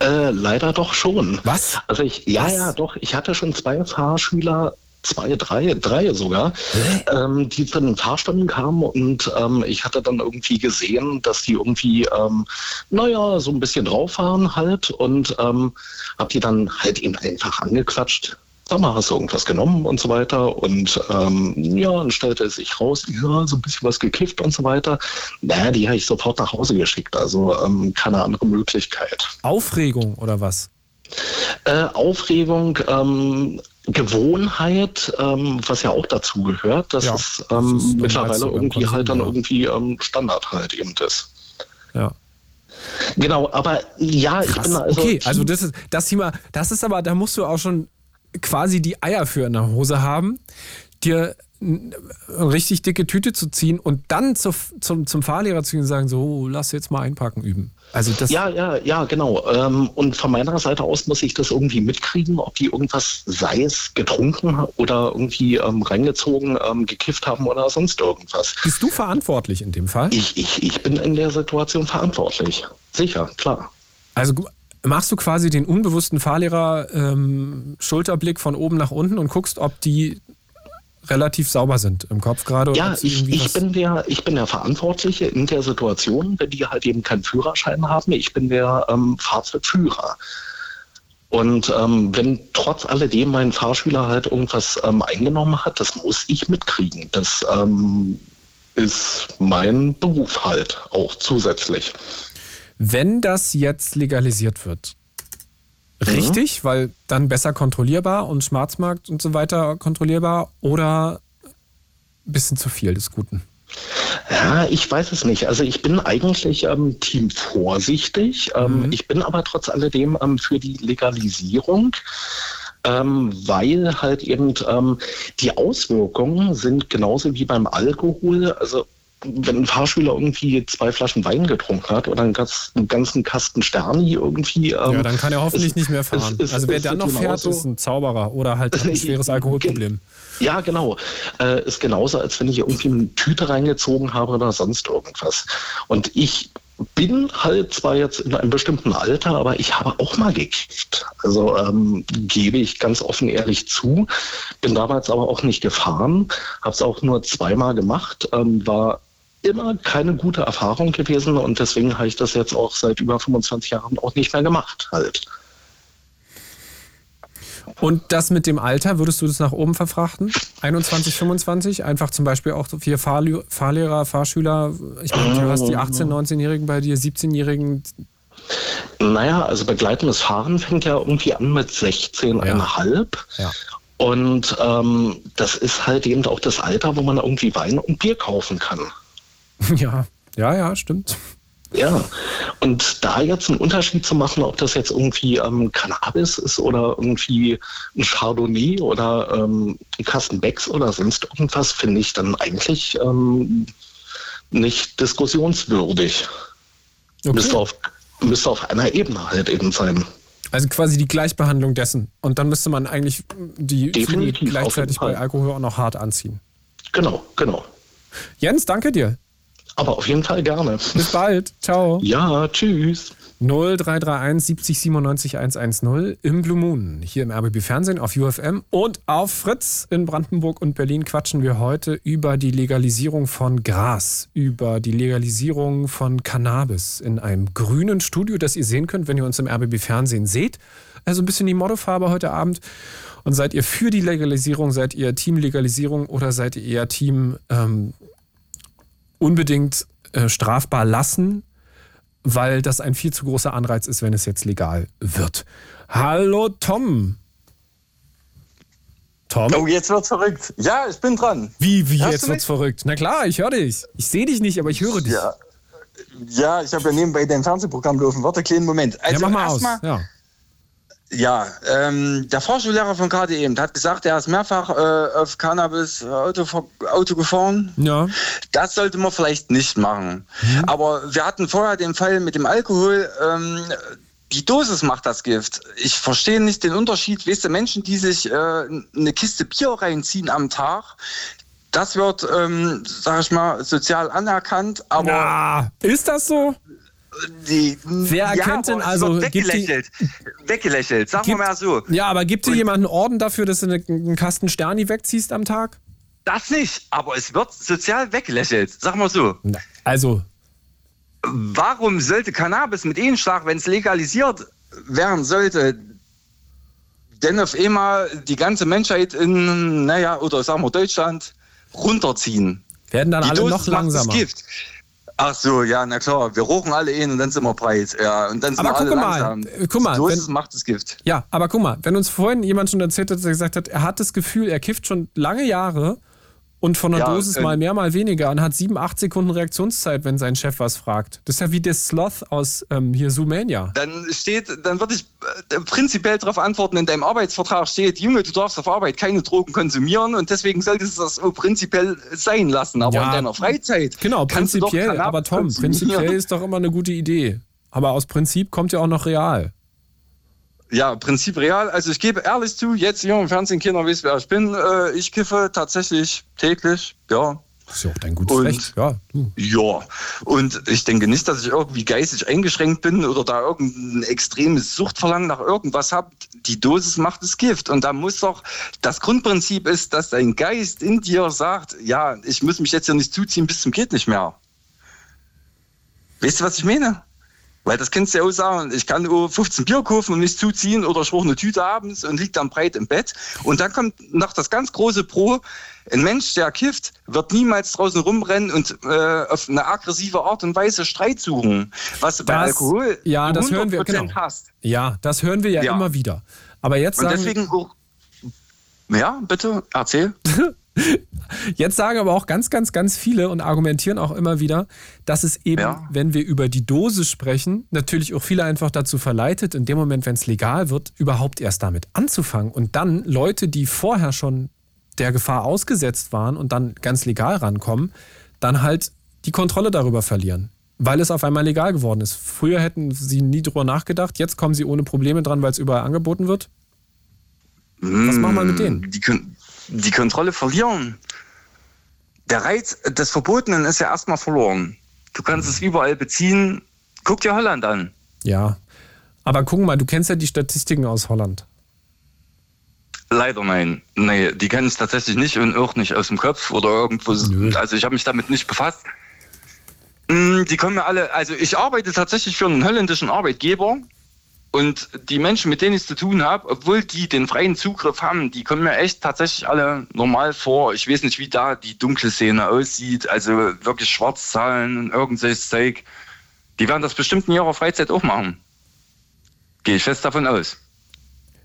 Äh, leider doch schon. Was? Also ich, ja, Was? ja, doch. Ich hatte schon zwei Fahrschüler, zwei, drei, drei sogar, ähm, die zu den Fahrstunden kamen und ähm, ich hatte dann irgendwie gesehen, dass die irgendwie, ähm, naja, so ein bisschen drauf waren halt und ähm, hab die dann halt eben einfach angequatscht. Sag mal, hast du irgendwas genommen und so weiter? Und ähm, ja, dann stellte es sich raus, ja, so ein bisschen was gekifft und so weiter. Naja, die habe ich sofort nach Hause geschickt. Also ähm, keine andere Möglichkeit. Aufregung oder was? Äh, Aufregung, ähm, Gewohnheit, ähm, was ja auch dazu gehört, dass Ja, es das ähm, normal mittlerweile irgendwie halt dann irgendwie ähm, Standard halt eben ist. Ja. Genau, aber ja, ich bin also. okay, also das ist das Thema, das ist aber, da musst du auch schon quasi die Eier für in der Hose haben, dir eine richtig dicke Tüte zu ziehen und dann zu, zum, zum Fahrlehrer zu gehen und sagen, so, lass jetzt mal einpacken üben. Also das, Ja, ja, ja, genau. Ähm, und von meiner Seite aus muss ich das irgendwie mitkriegen, ob die irgendwas, sei es getrunken oder irgendwie ähm, reingezogen, ähm, gekifft haben oder sonst irgendwas. bist du verantwortlich in dem Fall? Ich, ich, ich bin in der Situation verantwortlich. Sicher, klar. Also machst du quasi den unbewussten Fahrlehrer ähm, Schulterblick von oben nach unten und guckst, ob die relativ sauber sind im Kopf gerade. oder Ja, ich, ich bin der, ich bin der Verantwortliche in der Situation, wenn die halt eben keinen Führerschein haben. Ich bin der ähm, Fahrzeugführer. Und ähm, wenn trotz alledem mein Fahrschüler halt irgendwas ähm, eingenommen hat, das muss ich mitkriegen. Das ähm, ist mein Beruf halt auch zusätzlich. Wenn das jetzt legalisiert wird, richtig, weil dann besser kontrollierbar und Schwarzmarkt und so weiter kontrollierbar oder ein bisschen zu viel des Guten? Ja, ich weiß es nicht. Also ich bin eigentlich ähm, Team vorsichtig. Ähm, Ich bin aber trotz alledem ähm, für die Legalisierung, ähm, weil halt eben ähm, die Auswirkungen sind genauso wie beim Alkohol. Also wenn ein Fahrschüler irgendwie zwei Flaschen Wein getrunken hat oder einen, ganz, einen ganzen Kasten Sterni irgendwie. Ähm, ja, dann kann er hoffentlich ist- nicht mehr fahren. ist- ist- also wer dann noch fährt, genauso- ist ein Zauberer oder halt ein schweres Alkoholproblem. Ja, genau. Äh, ist genauso, als wenn ich irgendwie eine Tüte reingezogen habe oder sonst irgendwas. Und ich bin halt zwar jetzt in einem bestimmten Alter, aber ich habe auch mal gekifft. Also ähm, gebe ich ganz offen ehrlich zu. Bin damals aber auch nicht gefahren, habe es auch nur zweimal gemacht, ähm, war immer keine gute Erfahrung gewesen und deswegen habe ich das jetzt auch seit über 25 Jahren auch nicht mehr gemacht halt. Und das mit dem Alter, würdest du das nach oben verfrachten? 21, 25? Einfach zum Beispiel auch so vier Fahrlü- Fahrlehrer, Fahrschüler. Ich meine, du hast die 18-, 19-Jährigen bei dir, 17-Jährigen. Naja, also begleitendes Fahren fängt ja irgendwie an mit 16,5. Ja. Und ähm, das ist halt eben auch das Alter, wo man irgendwie Wein und Bier kaufen kann. Ja, ja, ja, stimmt. Ja, und da jetzt einen Unterschied zu machen, ob das jetzt irgendwie ähm, Cannabis ist oder irgendwie ein Chardonnay oder ähm, ein Kasten Becks oder sonst irgendwas, finde ich dann eigentlich ähm, nicht diskussionswürdig. Müsste, auf, müsste auf einer Ebene halt eben sein. Also quasi die Gleichbehandlung dessen. Und dann müsste man eigentlich die Definitiv, gleichzeitig bei Alkohol auch noch hart anziehen. Genau, genau. Jens, danke dir. Aber auf jeden Fall gerne. Bis bald. Ciao. Ja, tschüss. 0331 70 97 110 im Blue Moon. Hier im RBB Fernsehen auf UFM und auf Fritz in Brandenburg und Berlin quatschen wir heute über die Legalisierung von Gras, über die Legalisierung von Cannabis in einem grünen Studio, das ihr sehen könnt, wenn ihr uns im RBB Fernsehen seht. Also ein bisschen die Mottofarbe heute Abend. Und seid ihr für die Legalisierung, seid ihr Team Legalisierung oder seid ihr eher Team ähm, unbedingt äh, strafbar lassen, weil das ein viel zu großer Anreiz ist, wenn es jetzt legal wird. Hallo Tom. Tom? Oh, jetzt wird's verrückt. Ja, ich bin dran. Wie, wie, Hörst jetzt wird's verrückt? Na klar, ich höre dich. Ich sehe dich nicht, aber ich höre dich. Ja. Ja, ich habe ja nebenbei dein Fernsehprogramm laufen. Warte, kleinen Moment. Also ja, mach mal aus. erstmal- Ja. Ja, ähm, der Fahrschullehrer von gerade eben hat gesagt, er ist mehrfach äh, auf Cannabis äh, Auto, Auto gefahren. Ja. Das sollte man vielleicht nicht machen. Aber wir hatten vorher den Fall mit dem Alkohol. Ähm, die Dosis macht das Gift. Ich verstehe nicht den Unterschied. Weißt du, Menschen, die sich äh, eine Kiste Bier reinziehen am Tag, das wird, ähm, sag ich mal, sozial anerkannt. Aber Ja, ist das so? Die, Wer erkennt denn aber es also, gibt die- weggelächelt. weggelächelt, sagen wir mal so. Ja, aber gibt dir jemand einen Orden dafür, dass du eine- einen Kasten Sterni wegziehst am Tag? Das nicht, aber es wird sozial weggelächelt, sagen wir so. Also, Warum sollte Cannabis mit Ehenschlag, wenn es legalisiert werden sollte, denn auf einmal die ganze Menschheit in, naja, oder sagen wir Deutschland, runterziehen? werden dann die alle Dosis noch macht das langsamer. Gift. Ach so, ja, na klar, wir rochen alle ihn und dann sind wir breit. Ja, und dann sind Aber wir alle guck mal, langsam. guck mal, Dosis wenn- macht das Gift. Ja, aber guck mal, wenn uns vorhin jemand schon erzählt hat, dass er gesagt hat, er hat das Gefühl, er kifft schon lange Jahre und von der Ja, Dosis äh, mal mehr, mal weniger und hat sieben, acht Sekunden Reaktionszeit, wenn sein Chef was fragt. Das ist ja wie der Sloth aus ähm, hier Zoomania. Dann steht, dann würde ich äh, prinzipiell darauf antworten, in deinem Arbeitsvertrag steht, Junge, du darfst auf Arbeit keine Drogen konsumieren und deswegen solltest du das prinzipiell sein lassen. Aber Ja, in deiner Freizeit. Genau, prinzipiell, aber Tom, prinzipiell ist doch immer eine gute Idee. Aber aus Prinzip kommt ja auch noch real. Ja, Prinzip real. Also ich gebe ehrlich zu, jetzt hier im Fernsehen, keiner weiß, wer ich bin. Äh, ich kiffe tatsächlich täglich, ja. Das ist ja auch dein gutes Und- Recht. Ja, du. Ja, und ich denke nicht, dass ich irgendwie geistig eingeschränkt bin oder da irgendein extremes Suchtverlangen nach irgendwas habe. Die Dosis macht das Gift. Und da muss doch, das Grundprinzip ist, dass dein Geist in dir sagt, ja, ich muss mich jetzt hier nicht zuziehen bis zum geht nicht mehr. Weißt du, was ich meine? Weil das kannst du ja auch sagen, ich kann auch 15 Bier kaufen und nicht zuziehen oder ich rauche eine Tüte abends und liegt dann breit im Bett. Und dann kommt noch das ganz große Pro, ein Mensch, der kifft, wird niemals draußen rumrennen und äh, auf eine aggressive Art und Weise Streit suchen. Was du bei Das- Alkohol ja, das hören wir, 100% genau. hast. Ja, das hören wir ja, Ja. immer wieder. Aber jetzt Und sagen, deswegen auch, ja, bitte, erzähl. Jetzt sagen aber auch ganz, ganz, ganz viele und argumentieren auch immer wieder, dass es eben, Ja. wenn wir über die Dosis sprechen, natürlich auch viele einfach dazu verleitet, in dem Moment, wenn es legal wird, überhaupt erst damit anzufangen. Und dann Leute, die vorher schon der Gefahr ausgesetzt waren und dann ganz legal rankommen, dann halt die Kontrolle darüber verlieren. Weil es auf einmal legal geworden ist. Früher hätten sie nie drüber nachgedacht, jetzt kommen sie ohne Probleme dran, weil es überall angeboten wird. Was machen wir mit denen? Die, Kon- die Kontrolle verlieren. Der Reiz des Verbotenen ist ja erstmal verloren. Du kannst es überall beziehen. Guck dir Holland an. Ja. Aber guck mal, du kennst ja die Statistiken aus Holland. Leider nein. Nee, die kenne ich tatsächlich nicht und auch nicht aus dem Kopf oder irgendwo. Also ich habe mich damit nicht befasst. Mm, Die kommen mir alle, also ich arbeite tatsächlich für einen holländischen Arbeitgeber und die Menschen, mit denen ich zu tun habe, obwohl die den freien Zugriff haben, die kommen mir echt tatsächlich alle normal vor. Ich weiß nicht, wie da die dunkle Szene aussieht, also wirklich Schwarzzahlen und irgendwelches Zeug. Die werden das bestimmt in ihrer Freizeit auch machen. Gehe ich fest davon aus.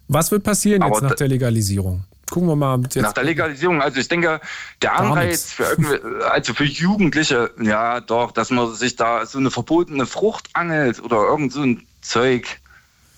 Was wird passieren jetzt Aber nach da- der Legalisierung? Gucken wir mal. Jetzt Nach der Legalisierung, also ich denke, der Anreiz für also für Jugendliche, ja doch, dass man sich da so eine verbotene Frucht angelt oder irgend so ein Zeug,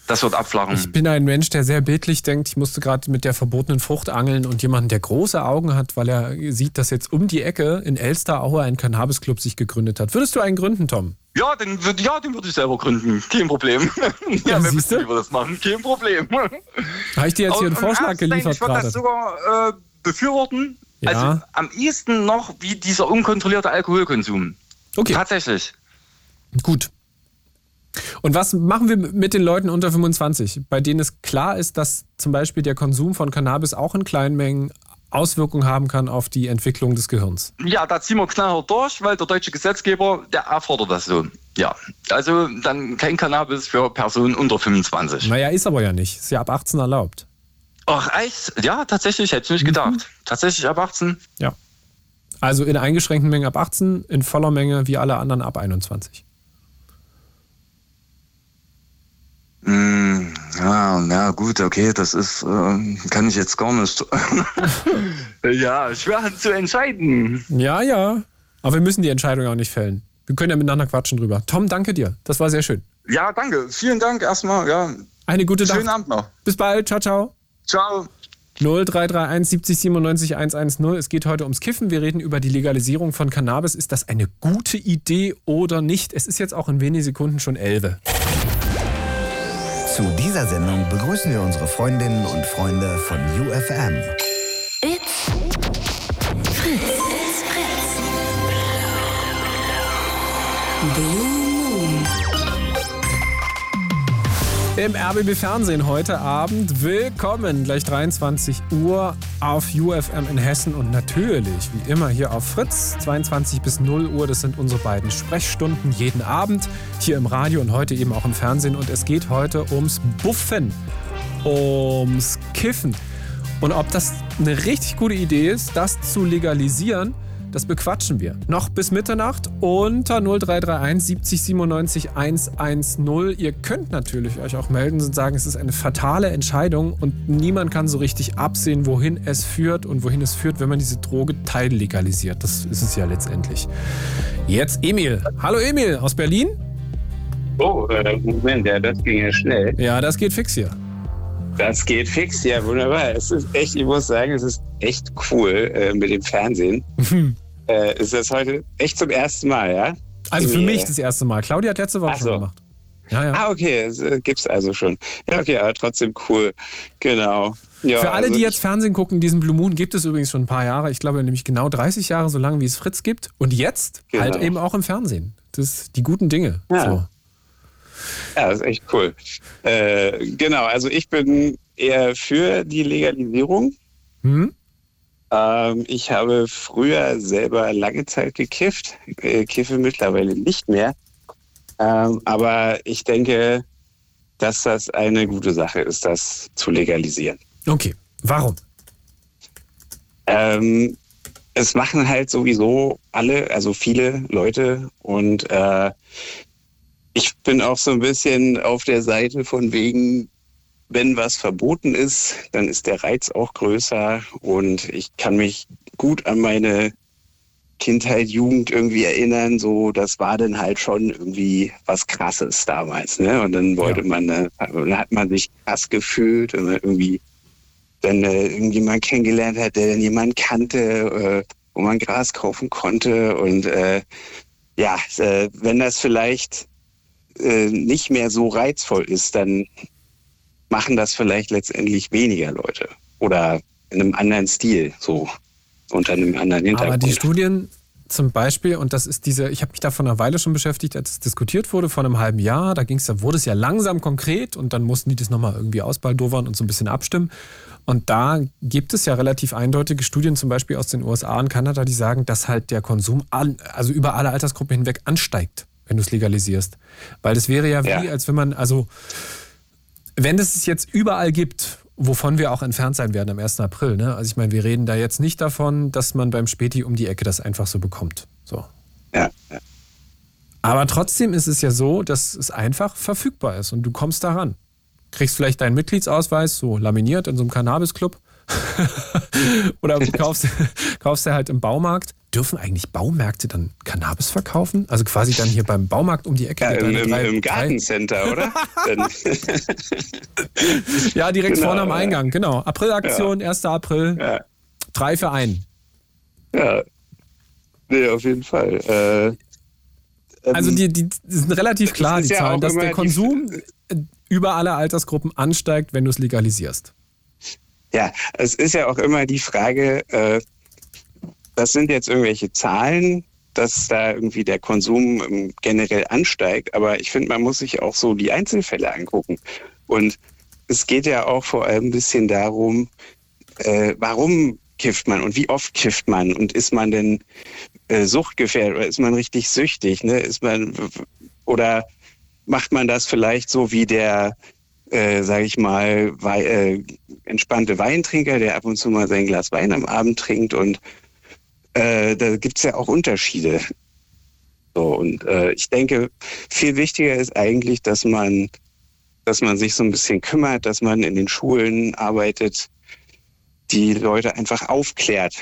das wird abflachen. Ich bin ein Mensch, der sehr bildlich denkt. Ich musste gerade mit der verbotenen Frucht angeln und jemanden, der große Augen hat, weil er sieht, dass jetzt um die Ecke in Elsteraue ein Cannabis-Club sich gegründet hat. Würdest du einen gründen, Tom? Ja, den, ja, den würde ich selber gründen, kein Problem. ja, wir wissen, wie wir das machen, kein Problem. Habe ich dir jetzt hier einen Vorschlag geliefert Ich würde das sogar äh, befürworten. Ja. Also am ehesten noch wie dieser unkontrollierte Alkoholkonsum. Okay. Tatsächlich. Gut. Und was machen wir mit den Leuten unter 25, bei denen es klar ist, dass zum Beispiel der Konsum von Cannabis auch in kleinen Mengen Auswirkungen haben kann auf die Entwicklung des Gehirns? Ja, da ziehen wir knallhart durch, weil der deutsche Gesetzgeber, der erfordert das so. Ja, also dann kein Cannabis für Personen unter 25. Naja, ist aber ja nicht. Ist ja ab 18 erlaubt. Ach, echt? Ja, tatsächlich, hätte ich nicht gedacht. Tatsächlich ab 18? Ja. Also in eingeschränkten Mengen ab 18, in voller Menge wie alle anderen ab 21. Hm, ja, na gut, okay, das ist, äh, kann ich jetzt gar nicht. ja, schwer zu entscheiden. Ja, ja. Aber wir müssen die Entscheidung auch nicht fällen. Wir können ja miteinander quatschen drüber. Tom, danke dir. Das war sehr schön. Ja, danke. Vielen Dank erstmal. Ja. Eine gute Nacht. Schönen Abend noch. Bis bald. Ciao, ciao. Ciao. 0331 70 97 110. Es geht heute ums Kiffen. Wir reden über die Legalisierung von Cannabis. Ist das eine gute Idee oder nicht? Es ist jetzt auch in wenigen Sekunden schon 11. Zu dieser Sendung begrüßen wir unsere Freundinnen und Freunde von UFM. It's Fritz. It's Fritz. Blue Im RBB Fernsehen heute Abend. Willkommen, gleich 23 Uhr auf UFM in Hessen und natürlich, wie immer, hier auf Fritz. 22 bis 0 Uhr, das sind unsere beiden Sprechstunden jeden Abend hier im Radio und heute eben auch im Fernsehen. Und es geht heute ums Buffen, ums Kiffen. Und ob das eine richtig gute Idee ist, das zu legalisieren, das bequatschen wir. Noch bis Mitternacht unter 0331 70 97 110. Ihr könnt natürlich euch auch melden und sagen, es ist eine fatale Entscheidung und niemand kann so richtig absehen, wohin es führt und wohin es führt, wenn man diese Droge teillegalisiert. Das ist es ja letztendlich. Jetzt Emil. Hallo Emil aus Berlin. Oh, äh, Moment, ja, das ging ja schnell. Ja, das geht fix hier. Das geht fix, ja, wunderbar. Es ist echt, ich muss sagen, es ist echt cool äh, mit dem Fernsehen. äh, ist das heute echt zum ersten Mal, ja? Also für mich das erste Mal. Claudia hat letzte Woche Ach schon so. gemacht. Ja, ja. Ah, okay, das äh, gibt's also schon. Ja, okay, aber trotzdem cool. Genau. Ja, Für alle, also die jetzt Fernsehen gucken, diesen Blue Moon gibt es übrigens schon ein paar Jahre. Ich glaube nämlich genau 30 Jahre, so lange wie es Fritz gibt. Und jetzt Genau. halt eben auch im Fernsehen. Das ist die guten Dinge. Ja. So. Ja, das ist echt cool. Äh, genau, also ich bin eher für die Legalisierung. Hm? Ähm, ich habe früher selber lange Zeit gekifft, äh, kiffe mittlerweile nicht mehr. Ähm, aber ich denke, dass das eine gute Sache ist, das zu legalisieren. Okay. Warum? Ähm, es machen halt sowieso alle, also viele Leute und äh, ich bin auch so ein bisschen auf der Seite von wegen, wenn was verboten ist, dann ist der Reiz auch größer und ich kann mich gut an meine Kindheit, Jugend irgendwie erinnern, so das war dann halt schon irgendwie was Krasses damals, ne? Und dann wollte man, äh, dann hat man sich krass gefühlt, wenn man irgendwie dann äh, irgendjemand kennengelernt hat, der dann jemanden kannte, äh, wo man Gras kaufen konnte und äh, ja, äh, wenn das vielleicht äh, nicht mehr so reizvoll ist, dann machen das vielleicht letztendlich weniger Leute oder in einem anderen Stil, so unter einem anderen Hintergrund. Aber die Studien zum Beispiel, und das ist diese, ich habe mich da vor einer Weile schon beschäftigt, als es diskutiert wurde, vor einem halben Jahr, da ging's, da wurde es ja langsam konkret und dann mussten die das nochmal irgendwie ausbaldowern und so ein bisschen abstimmen. Und da gibt es ja relativ eindeutige Studien, zum Beispiel aus den USA und Kanada, die sagen, dass halt der Konsum an, also über alle Altersgruppen hinweg ansteigt, wenn du es legalisierst. Weil das wäre ja wie, Ja. als wenn man, also wenn es es jetzt überall gibt, wovon wir auch entfernt sein werden am 1. April, ne? Also ich meine, wir reden da jetzt nicht davon, dass man beim Späti um die Ecke das einfach so bekommt. So. Ja. Aber trotzdem ist es ja so, dass es einfach verfügbar ist und du kommst daran. Kriegst vielleicht deinen Mitgliedsausweis so laminiert in so einem Cannabis-Club oder kaufst, kaufst du halt im Aumarkt. Dürfen eigentlich Baumärkte dann Cannabis verkaufen? Also quasi dann hier beim Baumarkt um die Ecke. ja, im, im, drei- im Gartencenter, oder? Ja, direkt Genau, vorne am ja. Eingang, genau. Aprilaktion, 1. April. Ja. Drei für einen. ja. Nee, auf jeden Fall. Äh, ähm, Also die, die, sind relativ klar, die ja Zahlen, dass der Konsum über alle Altersgruppen ansteigt, wenn du es legalisierst. Ja, es ist ja auch immer die Frage, äh, das sind jetzt irgendwelche Zahlen, dass da irgendwie der Konsum ähm, generell ansteigt, aber ich finde, man muss sich auch so die Einzelfälle angucken. Und es geht ja auch vor allem ein bisschen darum, äh, warum kifft man und wie oft kifft man und ist man denn äh, suchtgefährdet oder ist man richtig süchtig? Ne? Ist man oder macht man das vielleicht so wie der, äh, sage ich mal, Wei äh, entspannte Weintrinker, der ab und zu mal sein Glas Wein am Abend trinkt und äh, da gibt es ja auch Unterschiede. So, und äh, ich denke, viel wichtiger ist eigentlich, dass man, dass man sich so ein bisschen kümmert, dass man in den Schulen arbeitet, die Leute einfach aufklärt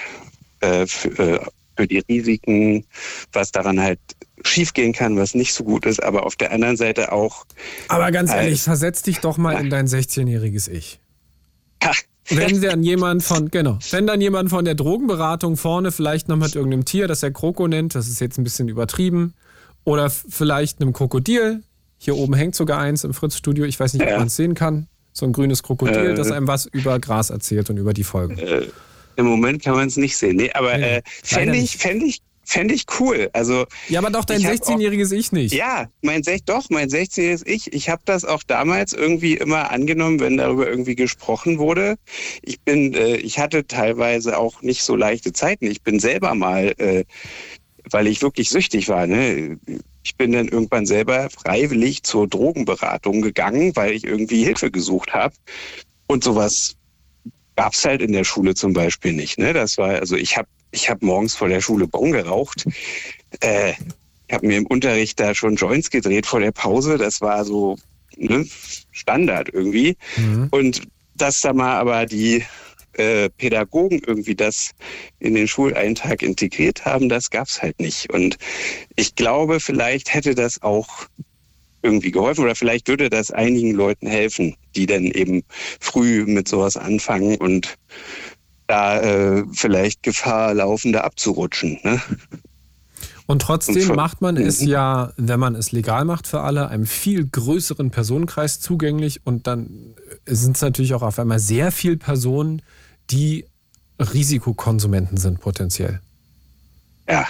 äh, für, äh, für die Risiken, was daran halt schiefgehen kann, was nicht so gut ist, aber auf der anderen Seite auch. Aber ganz Äh, ehrlich, versetz dich doch mal in dein 16-jähriges Ich. Wenn dann jemand von, genau, wenn dann jemand von der Drogenberatung vorne vielleicht noch mit irgendeinem Tier, das er Kroko nennt, das ist jetzt ein bisschen übertrieben, oder vielleicht einem Krokodil, hier oben hängt sogar eins im Fritz-Studio, ich weiß nicht, ob man es sehen kann, so ein grünes Krokodil, Äh. das einem was über Gras erzählt und über die Folgen. Äh, Im Moment kann man es nicht sehen. Nee, aber äh, fände ich, fände ich, fände ich cool. Also, Ja, aber doch dein ich hab 16-jähriges Ich nicht. Ja, mein sech, doch, mein 16-jähriges Ich. Ich habe das auch damals irgendwie immer angenommen, wenn darüber irgendwie gesprochen wurde. Ich bin, äh, ich hatte teilweise auch nicht so leichte Zeiten. Ich bin selber mal, äh, weil ich wirklich süchtig war, ne? Ich bin dann irgendwann selber freiwillig zur Drogenberatung gegangen, weil ich irgendwie Hilfe gesucht habe. Und sowas gab es halt in der Schule zum Beispiel nicht. Ne? Das war, also ich habe ich hab morgens vor der Schule Bon geraucht. Äh, ich habe mir im Unterricht da schon Joints gedreht vor der Pause. Das war so ne, Standard irgendwie. Und dass da mal aber die äh, Pädagogen irgendwie das in den Schuleintrag integriert haben, das gab's halt nicht. Und ich glaube, vielleicht hätte das auch irgendwie geholfen oder vielleicht würde das einigen Leuten helfen, die dann eben früh mit sowas anfangen und da äh, vielleicht Gefahr laufen, da abzurutschen. Ne? Und trotzdem Und macht man es Mhm. ja, wenn man es legal macht für alle, einem viel größeren Personenkreis zugänglich und dann sind es natürlich auch auf einmal sehr viele Personen, die Risikokonsumenten sind potenziell. Ja.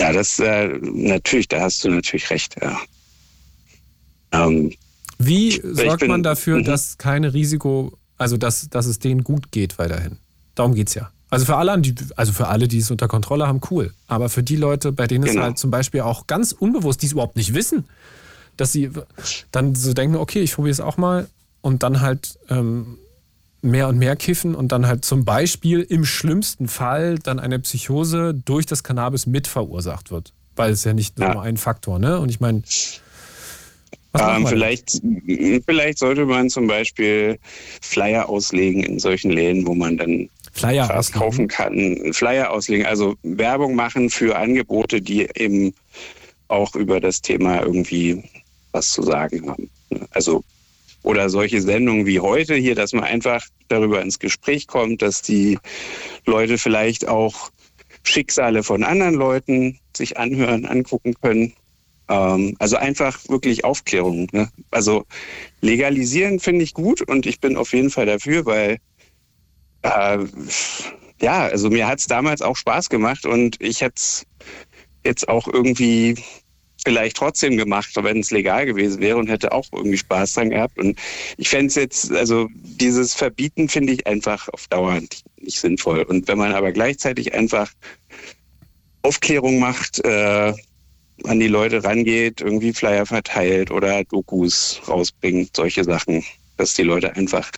Ja, das äh, natürlich, da hast du natürlich recht. Ja. Ähm, Wie sorgt bin- man dafür, Mhm. dass keine Risiko, also dass, dass es denen gut geht weiterhin? Darum geht es ja. Also für alle, die, also für alle, die es unter Kontrolle haben, cool. Aber für die Leute, bei denen es Genau. halt zum Beispiel auch ganz unbewusst, die es überhaupt nicht wissen, dass sie dann so denken, okay, ich probiere es auch mal und dann halt ähm, mehr und mehr kiffen und dann halt zum Beispiel im schlimmsten Fall dann eine Psychose durch das Cannabis mit verursacht wird. Weil es ja nicht nur ein Faktor, ne? Und ich meine, ähm, vielleicht, vielleicht sollte man zum Beispiel Flyer auslegen in solchen Läden, wo man dann Flyer was kaufen kann. Flyer auslegen, also Werbung machen für Angebote, die eben auch über das Thema irgendwie was zu sagen haben. Also oder solche Sendungen wie heute hier, dass man einfach darüber ins Gespräch kommt, dass die Leute vielleicht auch Schicksale von anderen Leuten sich anhören, angucken können. Ähm, also einfach wirklich Aufklärung. Ne? Also legalisieren finde ich gut und ich bin auf jeden Fall dafür, weil äh, ja, also mir hat es damals auch Spaß gemacht und ich hätte es jetzt auch irgendwie vielleicht trotzdem gemacht, wenn es legal gewesen wäre und hätte auch irgendwie Spaß dran gehabt. Und ich fände es jetzt, also dieses Verbieten finde ich einfach auf Dauer nicht sinnvoll. Und wenn man aber gleichzeitig einfach Aufklärung macht, äh, an die Leute rangeht, irgendwie Flyer verteilt oder Dokus rausbringt, solche Sachen, dass die Leute einfach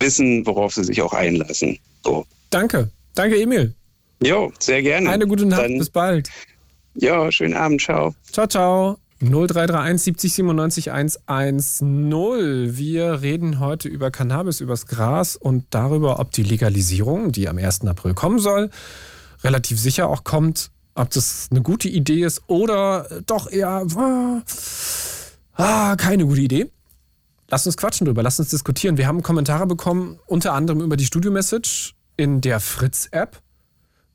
wissen, worauf sie sich auch einlassen. So. Danke. Danke, Emil. Jo, sehr gerne. Eine gute Nacht, Dann- bis bald. Ja, schönen Abend, ciao. Ciao, ciao. 0331 70 97 110. Wir reden heute über Cannabis, übers Gras und darüber, ob die Legalisierung, die am 1. April kommen soll, relativ sicher auch kommt, ob das eine gute Idee ist oder doch eher ah, ah, keine gute Idee. Lasst uns quatschen drüber, lasst uns diskutieren. Wir haben Kommentare bekommen, unter anderem über die Studio-Message in der Fritz-App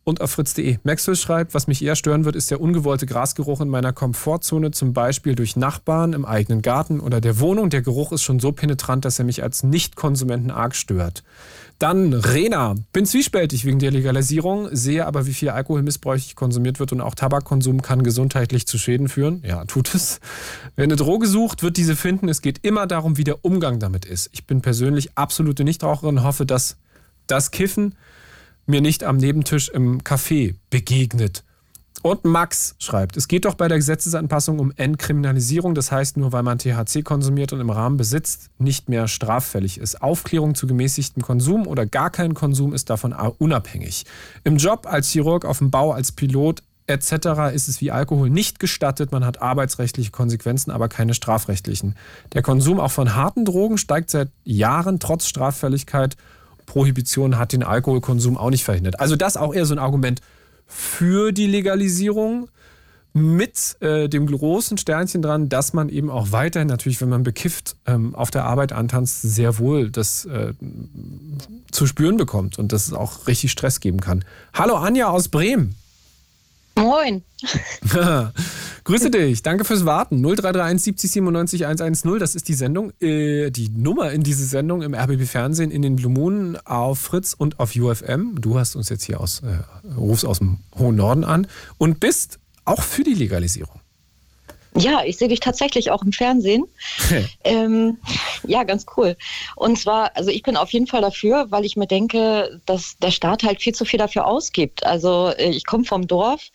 und auf fritz.de. Maxwell schreibt, was mich eher stören wird, ist der ungewollte Grasgeruch in meiner Komfortzone, zum Beispiel durch Nachbarn im eigenen Garten oder der Wohnung. Der Geruch ist schon so penetrant, dass er mich als Nicht-Konsumenten arg stört. Dann Rena. Bin zwiespältig wegen der Legalisierung, sehe aber, wie viel Alkohol missbräuchlich konsumiert wird und auch Tabakkonsum kann gesundheitlich zu Schäden führen. Ja, tut es. Wer eine Droge sucht, wird diese finden. Es geht immer darum, wie der Umgang damit ist. Ich bin persönlich absolute Nichtraucherin, hoffe, dass das Kiffen mir nicht am Nebentisch im Café begegnet. Und Max schreibt, es geht doch bei der Gesetzesanpassung um Entkriminalisierung, das heißt nur, weil man THC konsumiert und im Rahmen besitzt, nicht mehr straffällig ist. Aufklärung zu gemäßigtem Konsum oder gar kein Konsum ist davon unabhängig. Im Job als Chirurg, auf dem Bau, als Pilot etc. ist es wie Alkohol nicht gestattet. Man hat arbeitsrechtliche Konsequenzen, aber keine strafrechtlichen. Der Konsum auch von harten Drogen steigt seit Jahren trotz Straffälligkeit. Prohibition hat den Alkoholkonsum auch nicht verhindert. Also das auch eher so ein Argument für die Legalisierung. mit äh, dem großen Sternchen dran, dass man eben auch weiterhin natürlich, wenn man bekifft ähm, auf der Arbeit antanzt, sehr wohl das äh, zu spüren bekommt und dass es auch richtig Stress geben kann. Hallo Anja aus Bremen. Moin. Grüße dich, danke fürs Warten. 0331 70 97 110, das ist die Sendung, äh, die Nummer in diese Sendung im RBB Fernsehen in den Blue Moon auf Fritz und auf UFM. Du hast uns jetzt hier aus, äh, rufst aus dem hohen Norden an und bist auch für die Legalisierung. Ja, ich sehe dich tatsächlich auch im Fernsehen. ähm, ja, ganz cool. Und zwar, also ich bin auf jeden Fall dafür, weil ich mir denke, dass der Staat halt viel zu viel dafür ausgibt. Also äh, ich komme vom Dorf.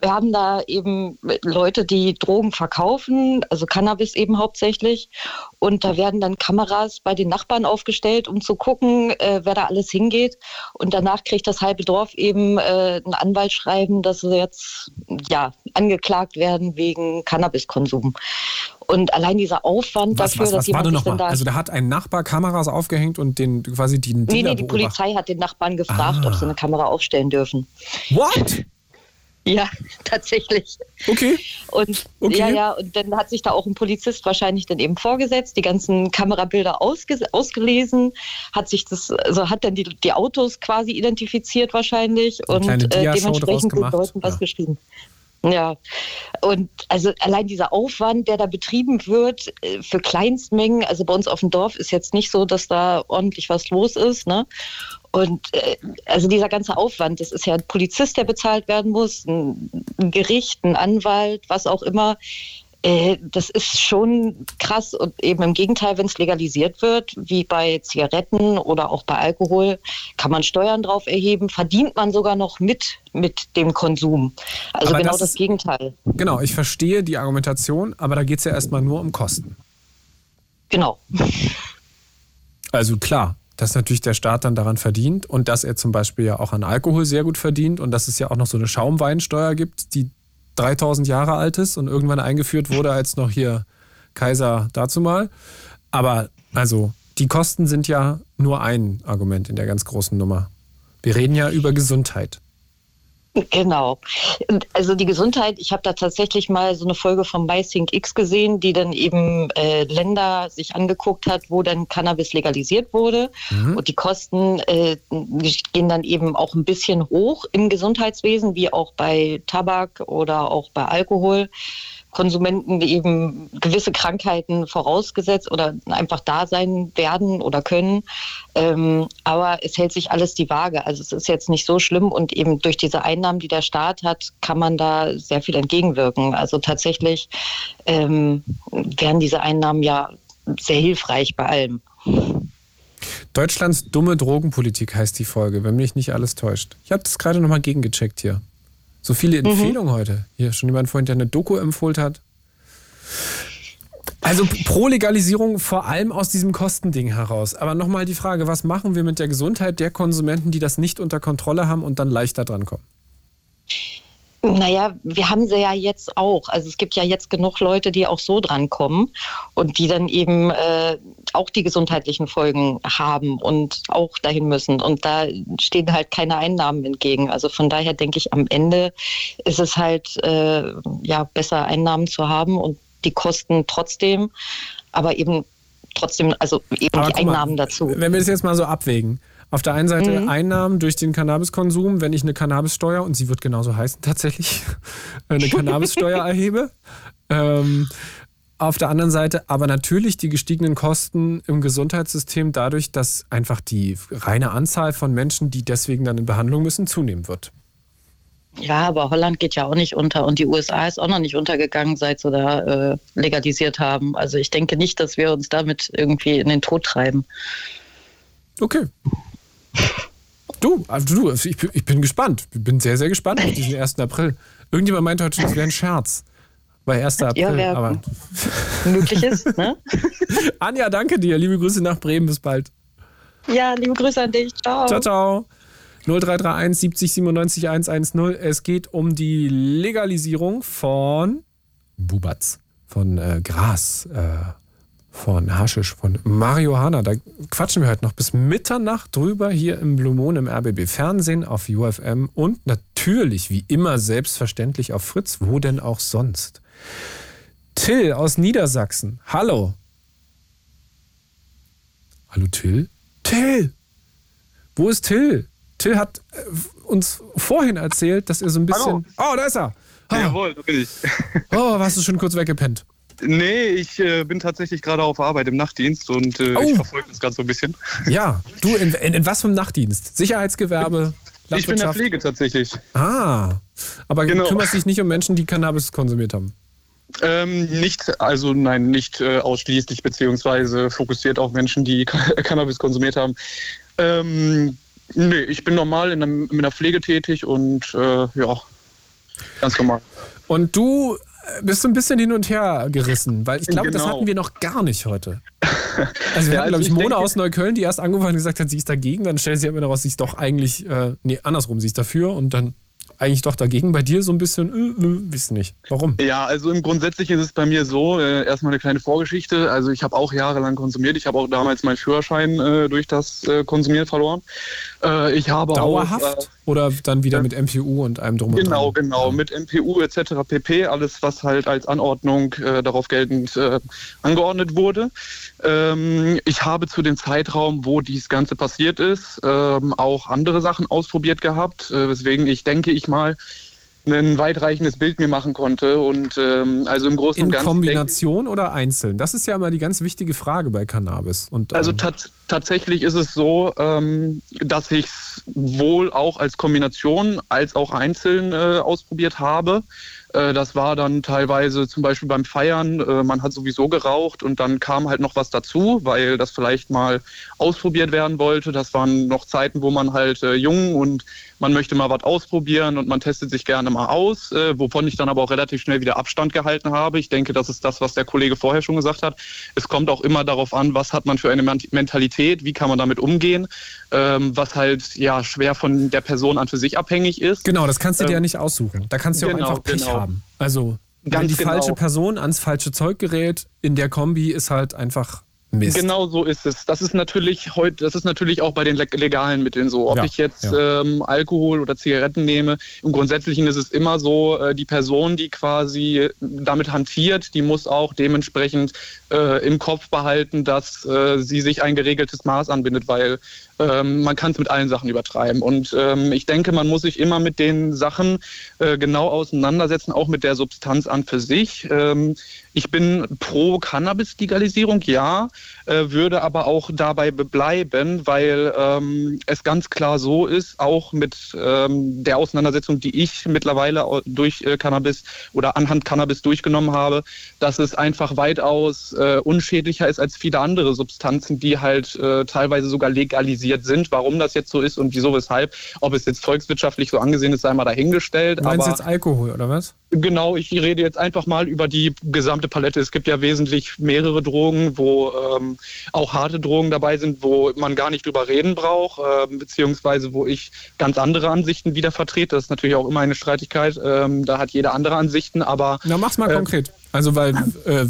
Wir haben da eben Leute, die Drogen verkaufen, also Cannabis eben hauptsächlich. Und da werden dann Kameras bei den Nachbarn aufgestellt, um zu gucken, äh, wer da alles hingeht. Und danach kriegt das halbe Dorf eben äh, ein Anwaltsschreiben, dass sie jetzt ja angeklagt werden wegen Cannabiskonsum. Und allein dieser Aufwand Was, dafür, was, dass was war jemand nochmal? dann da Also da hat ein Nachbar Kameras aufgehängt und den quasi die Nee, nee, die. Polizei hat den Nachbarn gefragt, Ah. ob sie eine Kamera aufstellen dürfen. What? Ja, tatsächlich. Okay. Und Okay. ja, ja, und dann hat sich da auch ein Polizist wahrscheinlich dann eben vorgesetzt, die ganzen Kamerabilder ausge ausgelesen, hat sich das, also hat dann die, die Autos quasi identifiziert wahrscheinlich und äh, dementsprechend den. Leuten was geschrieben. Ja, und also allein dieser Aufwand, der da betrieben wird äh, für Kleinstmengen, also bei uns auf dem Dorf ist jetzt nicht so, dass da ordentlich was los ist, ne? Und äh, also dieser ganze Aufwand, das ist ja ein Polizist, der bezahlt werden muss, ein, ein Gericht, ein Anwalt, was auch immer. Äh, das ist schon krass und eben im Gegenteil, wenn es legalisiert wird, wie bei Zigaretten oder auch bei Alkohol, kann man Steuern drauf erheben, verdient man sogar noch mit mit dem Konsum. Also Aber genau das das, Gegenteil. Genau, ich verstehe die Argumentation, aber da geht es ja erstmal nur um Kosten. Genau. Also klar, dass natürlich der Staat dann daran verdient und dass er zum Beispiel ja auch an Alkohol sehr gut verdient und dass es ja auch noch so eine Schaumweinsteuer gibt, die 3000 Jahre alt ist und irgendwann eingeführt wurde, als noch hier Kaiser dazu mal. Aber also die Kosten sind ja nur ein Argument in der ganz großen Nummer. Wir reden ja über Gesundheit. Genau. Also die Gesundheit, ich habe da tatsächlich mal so eine Folge von MySync X gesehen, die dann eben äh, Länder sich angeguckt hat, wo dann Cannabis legalisiert wurde. Und die Kosten äh, gehen dann eben auch ein bisschen hoch im Gesundheitswesen, wie auch bei Tabak oder auch bei Alkohol. Konsumenten eben gewisse Krankheiten vorausgesetzt oder einfach da sein werden oder können. Ähm, aber es hält sich alles die Waage. Also es ist jetzt nicht so schlimm und eben durch diese Einnahmen, die der Staat hat, kann man da sehr viel entgegenwirken. Also tatsächlich ähm, wären diese Einnahmen ja sehr hilfreich bei allem. Deutschlands dumme Drogenpolitik heißt die Folge, wenn mich nicht alles täuscht. Ich habe das gerade nochmal gegengecheckt hier. So viele Empfehlungen heute. Hier schon jemand vorhin, der eine Doku empfohlen hat. Also pro Legalisierung vor allem aus diesem Kostending heraus. Aber nochmal die Frage, was machen wir mit der Gesundheit der Konsumenten, die das nicht unter Kontrolle haben und dann leichter drankommen? Naja, wir haben sie ja jetzt auch. Also es gibt ja jetzt genug Leute, die auch so drankommen und die dann eben äh, auch die gesundheitlichen Folgen haben und auch dahin müssen. Und da stehen halt keine Einnahmen entgegen. Also von daher denke ich, am Ende ist es halt äh, ja besser, Einnahmen zu haben und die Kosten trotzdem, aber eben trotzdem, also eben Aber die guck mal, Einnahmen dazu. Wenn wir das jetzt mal so abwägen. Auf der einen Seite Mhm. Einnahmen durch den Cannabiskonsum, wenn ich eine Cannabissteuer, und sie wird genauso heißen tatsächlich, eine Cannabissteuer erhebe. Ähm, auf der anderen Seite aber natürlich die gestiegenen Kosten im Gesundheitssystem dadurch, dass einfach die reine Anzahl von Menschen, die deswegen dann in Behandlung müssen, zunehmen wird. Ja, aber Holland geht ja auch nicht unter und die USA ist auch noch nicht untergegangen, seit sie da äh, legalisiert haben. Also ich denke nicht, dass wir uns damit irgendwie in den Tod treiben. Okay. Du, also du, ich, bin- ich bin gespannt. Ich bin sehr, sehr gespannt auf diesen 1. April. Irgendjemand meinte heute, das wäre ein Scherz. Bei 1. April. Ja, wer aber möglich ist, ne? Anja, danke dir. Liebe Grüße nach Bremen. Bis bald. Ja, liebe Grüße an dich. Ciao. Ciao, ciao. 0331 70 97 110. Es geht um die Legalisierung von Bubatz, von äh, Gras, äh, von Haschisch, von Marihuana. Da quatschen wir heute noch bis Mitternacht drüber hier im Blue Moon im RBB Fernsehen auf UFM und natürlich wie immer, selbstverständlich auf Fritz. Wo denn auch sonst? Till aus Niedersachsen. Hallo. Hallo Till? Till! Wo ist Till? Till hat äh, uns vorhin erzählt, dass er so ein bisschen. Oh, da ist er! Ah. Jawohl, da bin ich. Oh, warst du schon kurz weggepennt? Nee, ich äh, bin tatsächlich gerade auf Arbeit im Nachtdienst und äh, Oh. ich verfolge das Ganze so ein bisschen. Ja, du, in, in, in was für einem Nachtdienst? Sicherheitsgewerbe? Ich bin in der? Pflege tatsächlich. Ah, aber Genau. du kümmerst dich nicht um Menschen, die Cannabis konsumiert haben. Ähm, nicht, also nein, nicht äh, ausschließlich, beziehungsweise fokussiert auf Menschen, die Cannabis konsumiert haben. Ähm, nee, ich bin normal in, einem, in der Pflege tätig und äh, ja, ganz normal. Und du bist so ein bisschen hin und her gerissen, weil ich glaube, das Genau. hatten wir noch gar nicht heute. Also wir Ja, hatten, glaube also ich, ich Mona denke- aus Neukölln, die erst angefangen und gesagt hat, sie ist dagegen, dann stellt sie aber daraus, sie ist doch eigentlich, äh, nee, andersrum, sie ist dafür und dann eigentlich doch dagegen. Bei dir so ein bisschen, äh, äh, wisst nicht. Warum? Ja, also im Grundsätzlichen ist es bei mir so, äh, erstmal eine kleine Vorgeschichte. Also ich habe auch jahrelang konsumiert. Ich habe auch damals meinen Führerschein äh, durch das äh, Konsumieren verloren. Äh, ich habe Dauerhaft? auch... Äh, Oder dann wieder mit MPU und einem drum Genau, dran? genau. Mit MPU etc. pp. Alles, was halt als Anordnung darauf geltend angeordnet wurde. Ähm, ich habe zu dem Zeitraum, wo dies Ganze passiert ist, ähm, auch andere Sachen ausprobiert gehabt, weswegen ich denke ich mal ein weitreichendes Bild mir machen konnte und ähm, also im Großen In und Ganzen ich- Kombination oder einzeln? Das ist ja immer die ganz wichtige Frage bei Cannabis. Und, Also ähm, tat, tatsächlich ist es so, ähm, dass ich es wohl auch als Kombination als auch einzeln äh, ausprobiert habe. Äh, das war dann teilweise zum Beispiel beim Feiern, äh, man hat sowieso geraucht und dann kam halt noch was dazu, weil das vielleicht mal ausprobiert werden wollte. Das waren noch Zeiten, wo man halt äh, jung und man möchte mal was ausprobieren und man testet sich gerne mal aus, wovon ich dann aber auch relativ schnell wieder Abstand gehalten habe. Ich denke, das ist das, was der Kollege vorher schon gesagt hat. Es kommt auch immer darauf an, was hat man für eine Ment- Mentalität, wie kann man damit umgehen, ähm, was halt ja schwer von der Person an für sich abhängig ist. Genau, das kannst du dir ja Ähm, nicht aussuchen. Da kannst du ja auch genau, einfach Pech genau. haben. Also, wenn Ganz die genau. falsche Person ans falsche Zeug gerät, in der Kombi ist halt einfach Mist. Genau so ist es. Das ist natürlich heute, das ist natürlich auch bei den leg- legalen Mitteln so. Ob Ja, ich jetzt ja. ähm, Alkohol oder Zigaretten nehme, im Grundsätzlichen ist es immer so, äh, die Person, die quasi damit hantiert, die muss auch dementsprechend äh, im Kopf behalten, dass äh, sie sich ein geregeltes Maß anbindet, weil ähm, man kann es mit allen Sachen übertreiben. Und ähm, ich denke, man muss sich immer mit den Sachen äh, genau auseinandersetzen, auch mit der Substanz an für sich. Ähm, ich bin pro Cannabis-Legalisierung, ja, äh, würde aber auch dabei bleiben, weil ähm, es ganz klar so ist, auch mit ähm, der Auseinandersetzung, die ich mittlerweile durch äh, Cannabis oder anhand Cannabis durchgenommen habe, dass es einfach weitaus äh, unschädlicher ist als viele andere Substanzen, die halt äh, teilweise sogar legalisiert sind. Warum das jetzt so ist und wieso, weshalb, ob es jetzt volkswirtschaftlich so angesehen ist, sei mal dahingestellt. Du meinst aber jetzt Alkohol, oder was? Genau, ich rede jetzt einfach mal über die gesamte Palette. Es gibt ja wesentlich mehrere Drogen, wo ähm, auch harte Drogen dabei sind, wo man gar nicht drüber reden braucht, ähm, beziehungsweise wo ich ganz andere Ansichten wieder vertrete. Das ist natürlich auch immer eine Streitigkeit. Ähm, da hat jeder andere Ansichten, aber. Na, mach's mal äh, konkret. Also, weil, äh,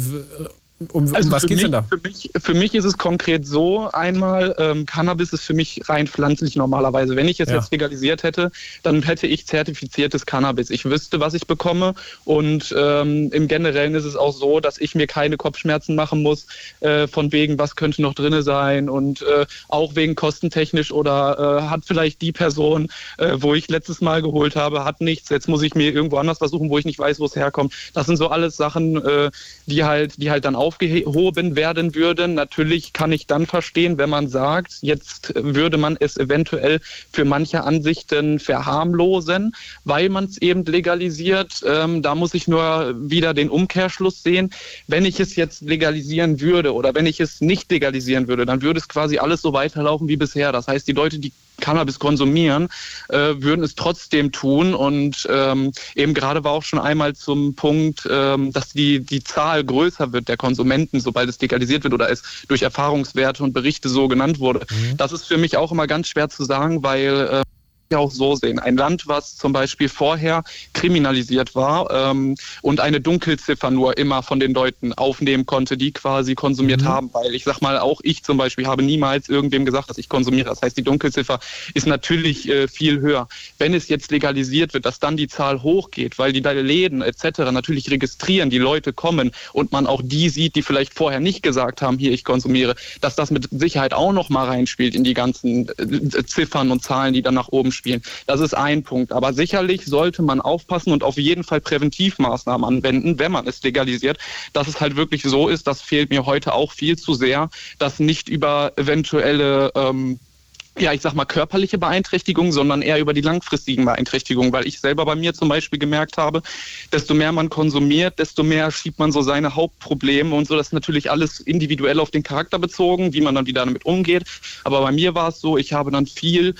um, um also was für geht's mich, denn da? Für mich, für mich ist es konkret so, einmal, ähm, Cannabis ist für mich rein pflanzlich normalerweise. Wenn ich es Ja. jetzt legalisiert hätte, dann hätte ich zertifiziertes Cannabis. Ich wüsste, was ich bekomme und ähm, im Generellen ist es auch so, dass ich mir keine Kopfschmerzen machen muss, äh, von wegen, was könnte noch drinne sein und äh, auch wegen kostentechnisch oder äh, hat vielleicht die Person, äh, wo ich letztes Mal geholt habe, hat nichts. Jetzt muss ich mir irgendwo anders versuchen, wo ich nicht weiß, wo es herkommt. Das sind so alles Sachen, äh, die halt, die halt dann aufgehoben werden würden. Natürlich kann ich dann verstehen, wenn man sagt, jetzt würde man es eventuell für manche Ansichten verharmlosen, weil man es eben legalisiert. Ähm, da muss ich nur wieder den Umkehrschluss sehen. Wenn ich es jetzt legalisieren würde oder wenn ich es nicht legalisieren würde, dann würde es quasi alles so weiterlaufen wie bisher. Das heißt, die Leute, die Cannabis konsumieren, äh, würden es trotzdem tun. Und ähm, eben gerade war auch schon einmal zum Punkt, ähm, dass die, die Zahl größer wird der Konsumenten, sobald es legalisiert wird oder es durch Erfahrungswerte und Berichte so genannt wurde. Das ist für mich auch immer ganz schwer zu sagen, weil äh, ja auch so sehen. Ein Land, was zum Beispiel vorher kriminalisiert war ähm, und eine Dunkelziffer nur immer von den Leuten aufnehmen konnte, die quasi konsumiert Mhm. haben. Weil ich sag mal, auch ich zum Beispiel habe niemals irgendwem gesagt, dass ich konsumiere. Das heißt, die Dunkelziffer ist natürlich äh, viel höher. Wenn es jetzt legalisiert wird, dass dann die Zahl hochgeht, weil die Läden etc. natürlich registrieren, die Leute kommen und man auch die sieht, die vielleicht vorher nicht gesagt haben, hier ich konsumiere, dass das mit Sicherheit auch noch mal reinspielt in die ganzen äh, Ziffern und Zahlen, die dann nach oben spielen. Das ist ein Punkt. Aber sicherlich sollte man aufpassen und auf jeden Fall Präventivmaßnahmen anwenden, wenn man es legalisiert, dass es halt wirklich so ist, das fehlt mir heute auch viel zu sehr, dass nicht über eventuelle ähm, ja, ich sag mal körperliche Beeinträchtigung, sondern eher über die langfristigen Beeinträchtigungen, weil ich selber bei mir zum Beispiel gemerkt habe, desto mehr man konsumiert, desto mehr schiebt man so seine Hauptprobleme und so. Das ist natürlich alles individuell auf den Charakter bezogen, wie man dann wieder damit umgeht. Aber bei mir war es so, ich habe dann viel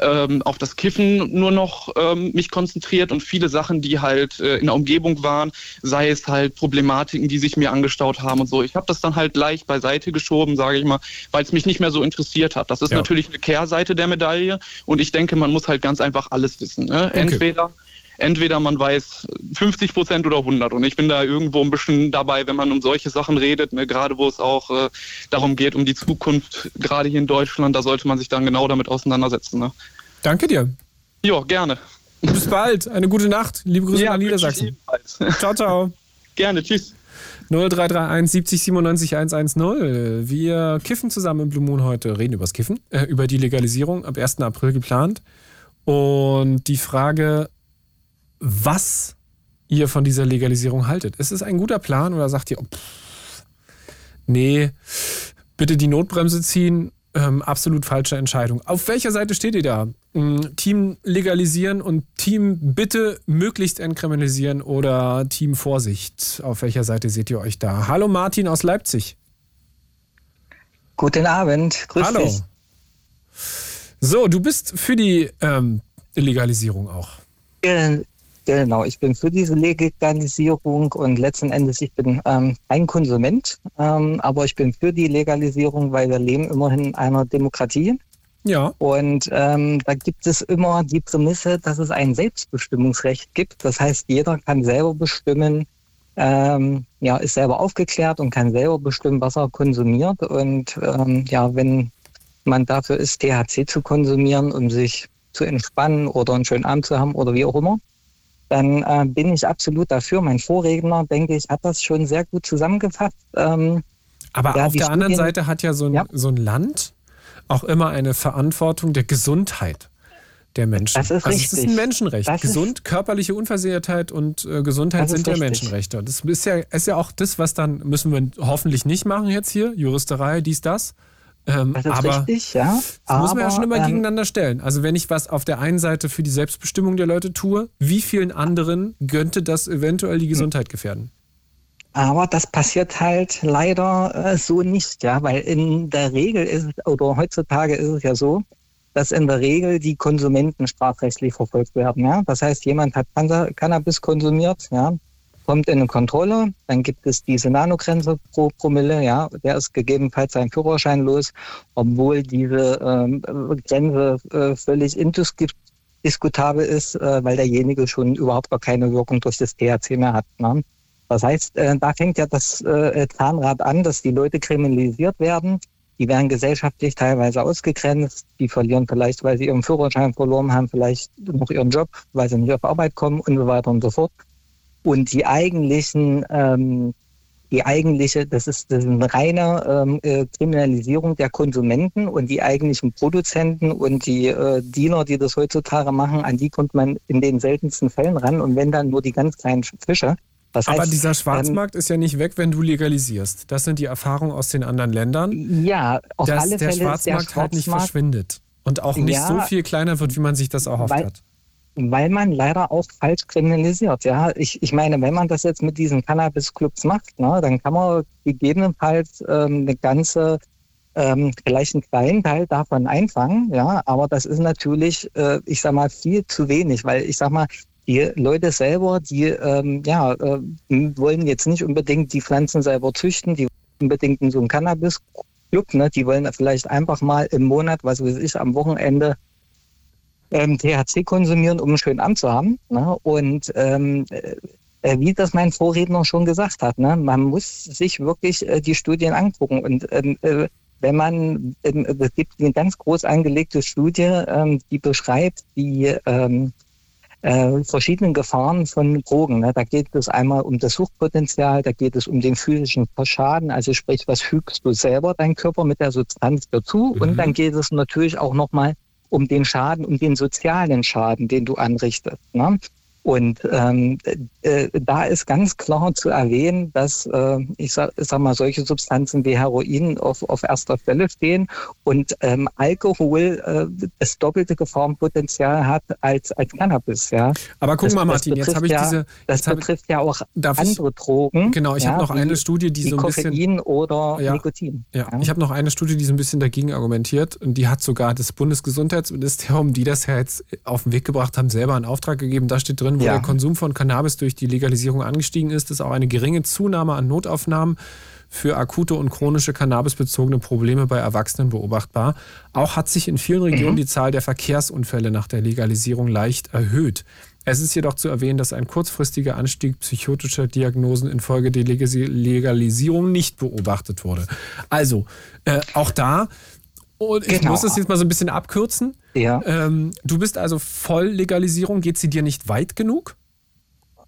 ähm, auf das Kiffen nur noch ähm, mich konzentriert und viele Sachen, die halt äh, in der Umgebung waren, sei es halt Problematiken, die sich mir angestaut haben und so. Ich habe das dann halt leicht beiseite geschoben, sage ich mal, weil es mich nicht mehr so interessiert hat. Das ist Ja. natürlich eine Kehrseite der Medaille und ich denke, man muss halt ganz einfach alles wissen. Ne? Okay. Entweder Entweder man weiß 50 Prozent oder 100. Und ich bin da irgendwo ein bisschen dabei, wenn man um solche Sachen redet, ne, gerade wo es auch äh, darum geht, um die Zukunft, gerade hier in Deutschland, da sollte man sich dann genau damit auseinandersetzen. Ne? Danke dir. Ja, gerne. Bis bald. Eine gute Nacht. Liebe Grüße Ja, nach Niedersachsen. Ciao, ciao. Gerne, tschüss. 0331 70 97 110. Wir kiffen zusammen im Blue Moon heute, reden übers Kiffen, äh, über die Legalisierung ab 1. April geplant. Und die Frage, was ihr von dieser Legalisierung haltet. Ist es ein guter Plan oder sagt ihr, oh, pff, nee, bitte die Notbremse ziehen? Ähm, absolut falsche Entscheidung. Auf welcher Seite steht ihr da? Mm, Team legalisieren und Team bitte möglichst entkriminalisieren oder Team Vorsicht? Auf welcher Seite seht ihr euch da? Hallo Martin aus Leipzig. Guten Abend, grüß Hallo. dich. So, du bist für die ähm, Legalisierung auch. Genau, ich bin für diese Legalisierung und letzten Endes, ich bin ähm, ein Konsument, ähm, aber ich bin für die Legalisierung, weil wir leben immerhin in einer Demokratie. Ja. Und ähm, da gibt es immer die Prämisse, dass es ein Selbstbestimmungsrecht gibt. Das heißt, jeder kann selber bestimmen, ähm, ja, ist selber aufgeklärt und kann selber bestimmen, was er konsumiert. Und ähm, ja, wenn man dafür ist, THC zu konsumieren, um sich zu entspannen oder einen schönen Abend zu haben oder wie auch immer, dann äh, bin ich absolut dafür. Mein Vorredner, denke ich, hat das schon sehr gut zusammengefasst. Ähm, Aber ja, auf der anderen Studien- Seite hat ja so ein, so ein Land auch immer eine Verantwortung der Gesundheit der Menschen. Das ist also es ist richtig. ein Menschenrecht. Das Gesund, körperliche Unversehrtheit und äh, Gesundheit sind ja richtig. Menschenrechte. Das ist ja, ist ja auch das, was dann müssen wir hoffentlich nicht machen jetzt hier, Juristerei, dies, das. Ähm, Das ist aber richtig, ja. Das muss man ja Aber, schon immer ähm, gegeneinander stellen. Also wenn ich was auf der einen Seite für die Selbstbestimmung der Leute tue, wie vielen anderen könnte das eventuell die Gesundheit gefährden? Aber das passiert halt leider äh, so nicht, ja, weil in der Regel ist es, oder heutzutage ist es ja so, dass in der Regel die Konsumenten strafrechtlich verfolgt werden, ja. Das heißt, jemand hat Canna- Cannabis konsumiert, ja, kommt in eine Kontrolle, dann gibt es diese Nanogrenze pro Promille, ja, der ist gegebenenfalls sein Führerschein los, obwohl diese ähm, Grenze äh, völlig indiskutabel ist, äh, weil derjenige schon überhaupt gar keine Wirkung durch das THC mehr hat. Ne? Das heißt, äh, da fängt ja das äh, Zahnrad an, dass die Leute kriminalisiert werden. Die werden gesellschaftlich teilweise ausgegrenzt. Die verlieren vielleicht, weil sie ihren Führerschein verloren haben, vielleicht noch ihren Job, weil sie nicht auf Arbeit kommen und so weiter und so fort. Und die eigentlichen, ähm, die eigentliche, das ist, das ist eine reine ähm, äh, Kriminalisierung der Konsumenten und die eigentlichen Produzenten und die äh, Dealer, die das heutzutage machen, an die kommt man in den seltensten Fällen ran. Und wenn dann nur die ganz kleinen Fische. Das Aber heißt, dieser ähm, Schwarzmarkt ist ja nicht weg, wenn du legalisierst. Das sind die Erfahrungen aus den anderen Ländern. Ja, auf dass alle der Fälle ist der Schwarzmarkt halt nicht Schwarzmarkt- verschwindet. Und auch nicht Ja. so viel kleiner wird, wie man sich das erhofft Weil- hat. Weil man leider auch falsch kriminalisiert. Ja, ich, ich meine, wenn man das jetzt mit diesen Cannabis-Clubs macht, ne, dann kann man gegebenenfalls ähm, eine ganze, ähm, vielleicht einen kleinen Teil davon einfangen. Ja, aber das ist natürlich, äh, ich sag mal, viel zu wenig, weil ich sag mal, die Leute selber, die ähm, ja, äh, wollen jetzt nicht unbedingt die Pflanzen selber züchten, die unbedingt in so einen Cannabis-Club, ne, die wollen vielleicht einfach mal im Monat, was weiß ich, am Wochenende ähm, THC konsumieren, um einen schönen Abend zu haben. Ne? Und ähm, äh, wie das mein Vorredner schon gesagt hat, ne? man muss sich wirklich äh, die Studien angucken. Und ähm, äh, wenn man, ähm, es gibt eine ganz groß angelegte Studie, ähm, die beschreibt die ähm, äh, verschiedenen Gefahren von Drogen. Ne? Da geht es einmal um das Suchtpotenzial, da geht es um den physischen Schaden, also sprich, was fügst du selber dein Körper mit der Substanz dazu? Mhm. Und dann geht es natürlich auch nochmal um den Schaden, um den sozialen Schaden, den du anrichtest. Ne? Und ähm, äh, da ist ganz klar zu erwähnen, dass äh, ich, sag, ich sag mal solche Substanzen wie Heroin auf, auf erster Stelle stehen und ähm, Alkohol äh, das doppelte Gefahrenpotenzial hat als als Cannabis. Ja. Aber guck das, mal, Martin, jetzt betrifft habe ich ja, diese. Das hab ich- betrifft ja auch andere Drogen. Genau, ich ja, habe noch wie- eine Studie, die so ein bisschen. Koffein oder Ja. Nikotin. Ja, ich habe noch eine Studie, die so ein bisschen dagegen argumentiert und die hat sogar das Bundesgesundheitsministerium, die das ja jetzt auf den Weg gebracht haben, selber einen Auftrag gegeben. Da steht drin, wo Ja. der Konsum von Cannabis durch die Legalisierung angestiegen ist, ist auch eine geringe Zunahme an Notaufnahmen für akute und chronische cannabisbezogene Probleme bei Erwachsenen beobachtbar. Auch hat sich in vielen Regionen die Zahl der Verkehrsunfälle nach der Legalisierung leicht erhöht. Es ist jedoch zu erwähnen, dass ein kurzfristiger Anstieg psychotischer Diagnosen infolge der Legalisierung nicht beobachtet wurde. Also, äh, auch da, und ich Genau. muss das jetzt mal so ein bisschen abkürzen. Ja. Ähm, du bist also Volllegalisierung, geht sie dir nicht weit genug?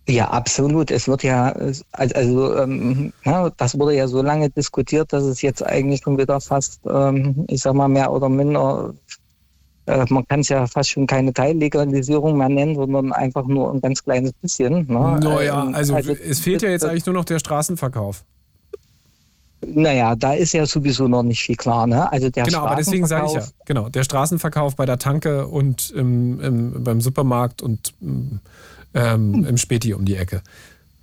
Ja, absolut. Es wird ja, also, also ähm, ja, das wurde ja so lange diskutiert, dass es jetzt eigentlich schon wieder fast, ähm, ich sag mal, mehr oder minder, äh, man kann es ja fast schon keine Teillegalisierung mehr nennen, sondern einfach nur ein ganz kleines bisschen. Ne? Naja, Ähm, also, es fehlt ja jetzt eigentlich nur noch der Straßenverkauf. Naja, da ist ja sowieso noch nicht viel klar. Ne? Also der genau, aber deswegen sage ich ja, genau, der Straßenverkauf bei der Tanke und im, im, beim Supermarkt und Hm. ähm, im Späti um die Ecke.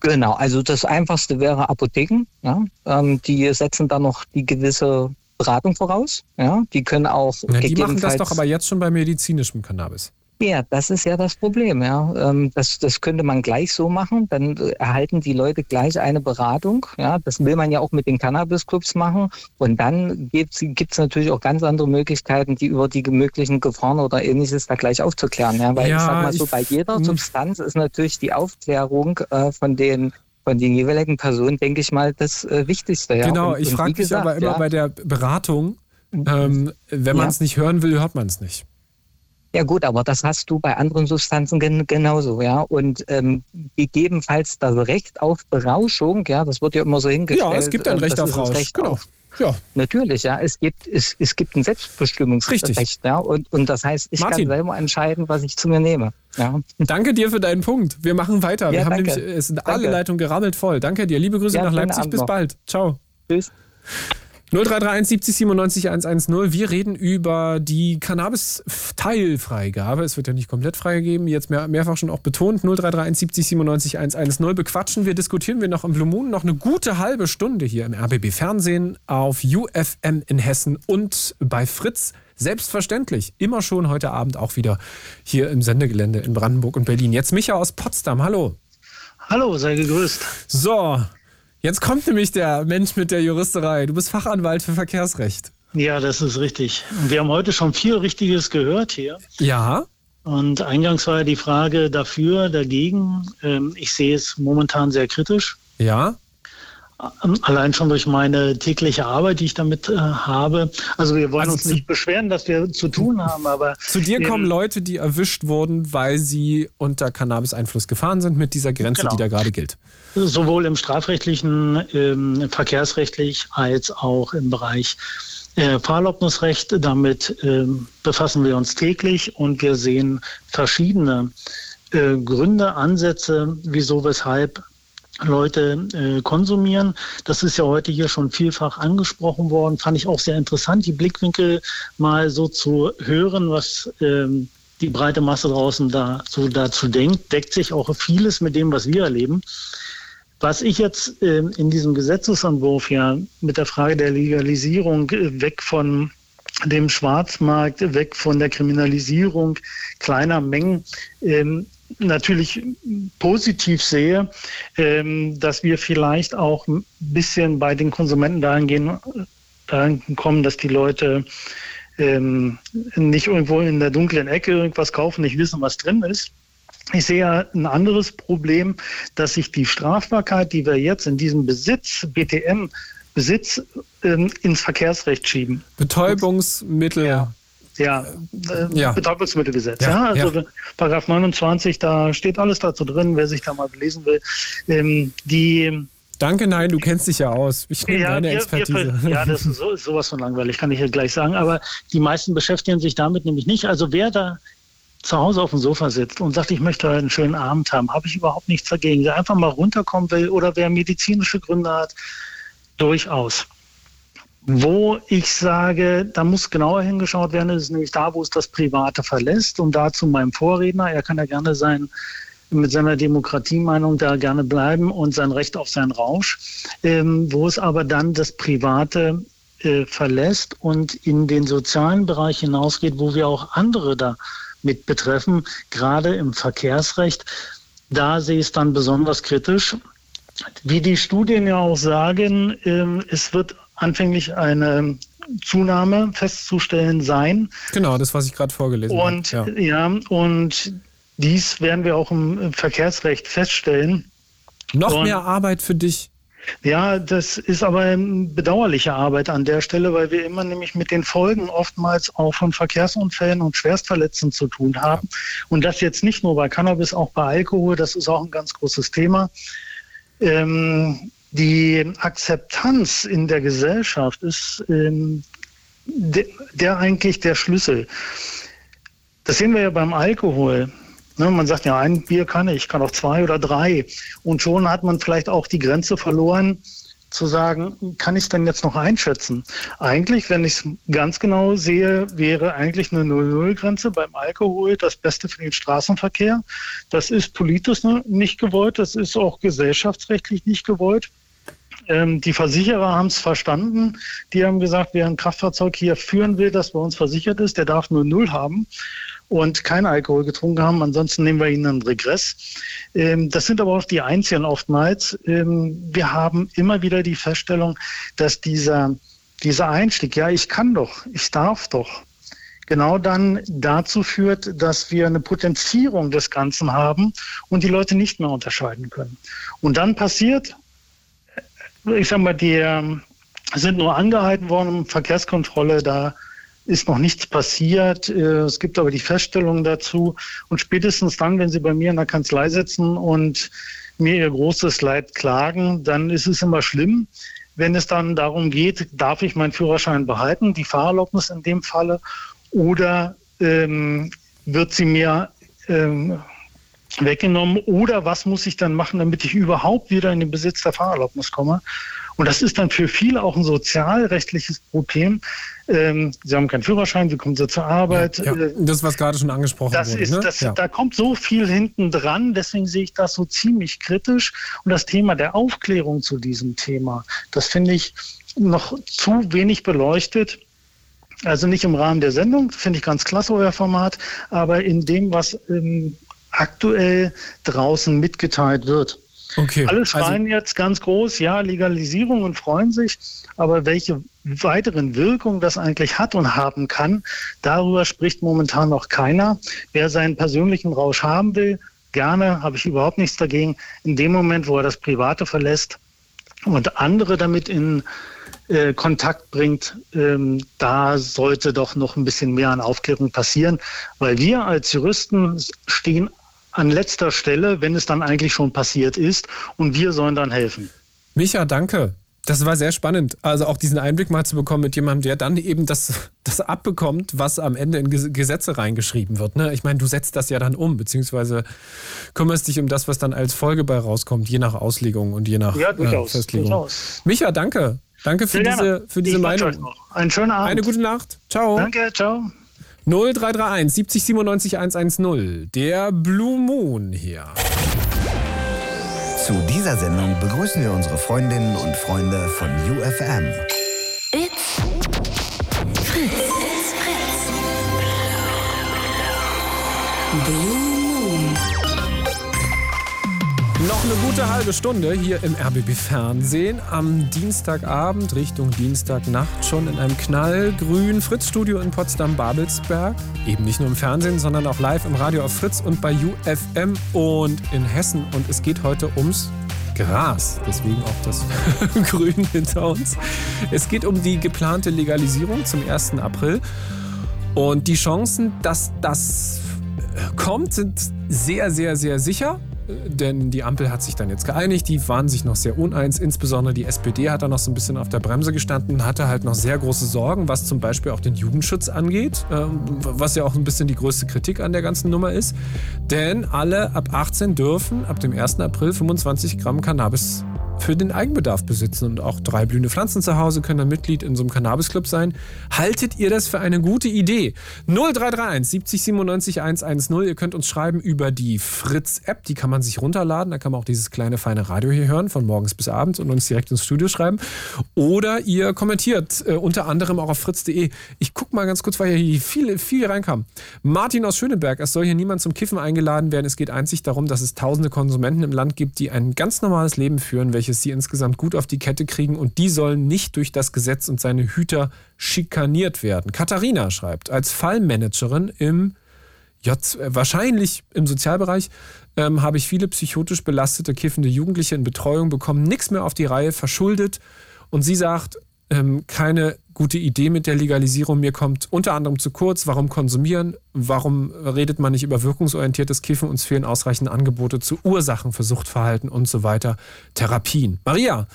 Genau, also das Einfachste wäre Apotheken. Ja? Ähm, die setzen dann noch die gewisse Beratung voraus. Ja? Die können auch Na, die machen das doch aber jetzt schon bei medizinischem Cannabis. Ja, das ist ja das Problem. Ja, ähm, das, das könnte man gleich so machen. Dann erhalten die Leute gleich eine Beratung. Ja, das will man ja auch mit den Cannabis-Clubs machen. Und dann gibt es natürlich auch ganz andere Möglichkeiten, die über die möglichen Gefahren oder ähnliches da gleich aufzuklären. Ja, weil Ja, ich sag mal so, bei jeder hm. Substanz ist natürlich die Aufklärung äh, von den von den jeweiligen Personen, denke ich mal, das äh, Wichtigste. Ja. genau, Und- ich frage mich gesagt, aber immer ja, bei der Beratung, ähm, wenn man es nicht hören will, hört man es nicht. Ja gut, aber das hast du bei anderen Substanzen gen genauso, ja. Und ähm, gegebenenfalls das Recht auf Berauschung, ja, das wird ja immer so hingestellt. Ja, es gibt ein äh, Recht auf Rausch, Recht genau. auf- Ja. Natürlich, ja. Es gibt, es, es gibt ein Selbstbestimmungsrecht, Richtig. ja. Und, und das heißt, ich Martin. kann selber entscheiden, was ich zu mir nehme. Ja. Danke dir für deinen Punkt. Wir machen weiter. Wir Ja, haben danke. nämlich, es sind alle. Leitungen gerammelt voll. Danke dir. Liebe Grüße Ja, nach Leipzig. Bis bald. Ciao. Tschüss. 0331 70 97 110. Wir reden über die Cannabis-Teilfreigabe. Es wird ja nicht komplett freigegeben, jetzt mehr, mehrfach schon auch betont. 0331 70 97 110. Bequatschen wir, diskutieren wir noch im Blue Moon noch eine gute halbe Stunde hier im RBB Fernsehen auf UFM in Hessen und bei Fritz. Selbstverständlich, immer schon heute Abend auch wieder hier im Sendegelände in Brandenburg und Berlin. Jetzt Micha aus Potsdam. Hallo. Hallo, sei gegrüßt. So, jetzt kommt nämlich der Mensch mit der Juristerei. Du bist Fachanwalt für Verkehrsrecht. Ja, das ist richtig. Wir haben heute schon viel Richtiges gehört hier. Ja. Und eingangs war ja die Frage dafür, dagegen. Ähm, Ich sehe es momentan sehr kritisch. Ja. Ähm, Allein schon durch meine tägliche Arbeit, die ich damit äh, habe. Also wir wollen Also uns nicht beschweren, dass wir zu tun haben, aber Zu dir kommen Leute, die erwischt wurden, weil sie unter Cannabis-Einfluss gefahren sind mit dieser Grenze, Genau. die da gerade gilt. sowohl im strafrechtlichen, ähm, verkehrsrechtlich als auch im Bereich äh, Fahrerlaubnisrecht. Damit ähm, befassen wir uns täglich und wir sehen verschiedene äh, Gründe, Ansätze, wieso, weshalb Leute äh, konsumieren. Das ist ja heute hier schon vielfach angesprochen worden. Fand ich auch sehr interessant, die Blickwinkel mal so zu hören, was ähm, die breite Masse draußen da, so dazu denkt. Deckt sich auch vieles mit dem, was wir erleben. Was ich jetzt ähm, in diesem Gesetzesentwurf ja mit der Frage der Legalisierung äh, weg von dem Schwarzmarkt, weg von der Kriminalisierung kleiner Mengen ähm, natürlich positiv sehe, ähm, dass wir vielleicht auch ein bisschen bei den Konsumenten dahin gehen, dahin kommen, dass die Leute ähm, nicht irgendwo in der dunklen Ecke irgendwas kaufen, nicht wissen, was drin ist. Ich sehe ein anderes Problem, dass sich die Strafbarkeit, die wir jetzt in diesem Besitz, BTM, Besitz ähm, ins Verkehrsrecht schieben. Betäubungsmittel. Ja. Ja, äh, Ja. Betäubungsmittelgesetz. Ja, Ja, also ja. Paragraph 29, da steht alles dazu drin, wer sich da mal belesen will. Ähm, die Danke, nein, du kennst dich ja aus. Ich nehme deine wir- Expertise. Wir, ja, das ist so, sowas von langweilig, kann ich ja gleich sagen. Aber die meisten beschäftigen sich damit nämlich nicht. Also wer da zu Hause auf dem Sofa sitzt und sagt, ich möchte einen schönen Abend haben, habe ich überhaupt nichts dagegen. Der einfach mal runterkommen will oder wer medizinische Gründe hat, durchaus. Wo ich sage, da muss genauer hingeschaut werden, ist nämlich da, wo es das Private verlässt. Und dazu meinem Vorredner, er kann ja gerne sein, mit seiner Demokratiemeinung da gerne bleiben und sein Recht auf seinen Rausch, ähm, wo es aber dann das Private äh, verlässt und in den sozialen Bereich hinausgeht, wo wir auch andere da mit betreffen, gerade im Verkehrsrecht. Da sehe ich es dann besonders kritisch. Wie die Studien ja auch sagen, ähm, es wird anfänglich eine Zunahme festzustellen sein. Genau, das, was ich gerade vorgelesen Und habe. ja. und dies werden wir auch im Verkehrsrecht feststellen. Noch Und- mehr Arbeit für dich. Ja, das ist aber eine bedauerliche Arbeit an der Stelle, weil wir immer nämlich mit den Folgen oftmals auch von Verkehrsunfällen und Schwerstverletzten zu tun haben. Und das jetzt nicht nur bei Cannabis, auch bei Alkohol, das ist auch ein ganz großes Thema. Ähm, die Akzeptanz in der Gesellschaft ist ähm, der, der eigentlich der Schlüssel. Das sehen wir ja beim Alkohol. Ne, man sagt ja, ein Bier kann ich, ich kann auch zwei oder drei. Und schon hat man vielleicht auch die Grenze verloren, zu sagen, kann ich es denn jetzt noch einschätzen? Eigentlich, wenn ich es ganz genau sehe, wäre eigentlich eine 0-0-Grenze beim Alkohol das Beste für den Straßenverkehr. Das ist politisch ne- nicht gewollt, das ist auch gesellschaftsrechtlich nicht gewollt. Ähm, die Versicherer haben es verstanden. Die haben gesagt, wer ein Kraftfahrzeug hier führen will, das bei uns versichert ist, der darf nur Null haben und kein Alkohol getrunken haben. Ansonsten nehmen wir ihnen einen Regress. Ähm, das sind aber auch die Einzigen oftmals. Ähm, wir haben immer wieder die Feststellung, dass dieser, dieser Einstieg, ja, ich kann doch, ich darf doch, genau dann dazu führt, dass wir eine Potenzierung des Ganzen haben und die Leute nicht mehr unterscheiden können. Und dann passiert, ich sag mal, die ähm, sind nur angehalten worden, Verkehrskontrolle, da ist noch nichts passiert. Äh, Es gibt aber die Feststellung dazu. Und spätestens dann, wenn Sie bei mir in der Kanzlei sitzen und mir Ihr großes Leid klagen, dann ist es immer schlimm. Wenn es dann darum geht, darf ich meinen Führerschein behalten, die Fahrerlaubnis in dem Falle, oder ähm, wird sie mir ähm, weggenommen oder was muss ich dann machen, damit ich überhaupt wieder in den Besitz der Fahrerlaubnis komme? Und das ist dann für viele auch ein sozialrechtliches Problem. Ähm, sie haben keinen Führerschein, wie kommen sie zur Arbeit? Ja, Äh, das, was gerade schon angesprochen das wurde. ist, ne? das, ja. Da kommt so viel hinten dran, deswegen sehe ich das so ziemlich kritisch. Und das Thema der Aufklärung zu diesem Thema, das finde ich noch zu wenig beleuchtet. Also nicht im Rahmen der Sendung, finde ich ganz klasse, euer Format, aber in dem, was ähm, aktuell draußen mitgeteilt wird. Okay. Alle schreien jetzt ganz groß, ja, Legalisierung und freuen sich, aber welche weiteren Wirkungen das eigentlich hat und haben kann, darüber spricht momentan noch keiner. Wer seinen persönlichen Rausch haben will, gerne, habe ich überhaupt nichts dagegen. In dem Moment, wo er das Private verlässt und andere damit in äh, Kontakt bringt, ähm, da sollte doch noch ein bisschen mehr an Aufklärung passieren, weil wir als Juristen stehen an letzter Stelle, wenn es dann eigentlich schon passiert ist und wir sollen dann helfen. Micha, danke. Das war sehr spannend. Also auch diesen Einblick mal zu bekommen mit jemandem, der dann eben das, das abbekommt, was am Ende in Ges- Gesetze reingeschrieben wird. Ne? Ich meine, du setzt das ja dann um, beziehungsweise kümmerst dich um das, was dann als Folge bei rauskommt, je nach Auslegung und je nach Ja, durchaus, äh, Festlegung. durchaus. Micha, danke. Danke für Sehr diese, für diese Meinung. Einen schönen Abend. Eine gute Nacht. Ciao. Danke, ciao. 0331 70 97 110. Der Blue Moon hier. Zu dieser Sendung begrüßen wir unsere Freundinnen und Freunde von UFM. It's Fritz. It's Fritz. Blue eine gute halbe Stunde hier im RBB Fernsehen am Dienstagabend Richtung Dienstagnacht schon in einem knallgrünen Fritz-Studio in Potsdam-Babelsberg. Eben nicht nur im Fernsehen, sondern auch live im Radio auf Fritz und bei UFM und in Hessen. Und es geht heute ums Gras, deswegen auch das Grün hinter uns. Es geht um die geplante Legalisierung zum 1. April. Und die Chancen, dass das kommt, sind sehr, sehr, sehr sicher denn die Ampel hat sich dann jetzt geeinigt. Die waren sich noch sehr uneins. Insbesondere die SPD hat da noch so ein bisschen auf der Bremse gestanden, hatte halt noch sehr große Sorgen, was zum Beispiel auch den Jugendschutz angeht, ähm, was ja auch ein bisschen die größte Kritik an der ganzen Nummer ist. Denn alle ab 18 dürfen ab dem 1. April 25 Gramm Cannabis für den Eigenbedarf besitzen und auch drei blühende Pflanzen zu Hause können dann Mitglied in so einem Cannabis-Club sein. Haltet ihr das für eine gute Idee? 0331 70 97 110. Ihr könnt uns schreiben über die Fritz-App, die kann man sich runterladen. Da kann man auch dieses kleine feine Radio hier hören, von morgens bis abends und uns direkt ins Studio schreiben. Oder ihr kommentiert äh, unter anderem auch auf fritz.de. Ich gucke mal ganz kurz, weil hier viel, viel reinkam. Martin aus Schöneberg, es soll hier niemand zum Kiffen eingeladen werden. Es geht einzig darum, dass es tausende Konsumenten im Land gibt, die ein ganz normales Leben führen, welche welches sie insgesamt gut auf die Kette kriegen und die sollen nicht durch das Gesetz und seine Hüter schikaniert werden. Katharina schreibt, als Fallmanagerin im J, wahrscheinlich im Sozialbereich ähm, habe ich viele psychotisch belastete, kiffende Jugendliche in Betreuung bekommen, nichts mehr auf die Reihe, verschuldet. Und sie sagt, ähm, keine gute Idee mit der Legalisierung. Mir kommt unter anderem zu kurz, warum konsumieren, warum redet man nicht über wirkungsorientiertes Kiffen, uns fehlen ausreichend Angebote zu Ursachen für Suchtverhalten und so weiter, Therapien. Maria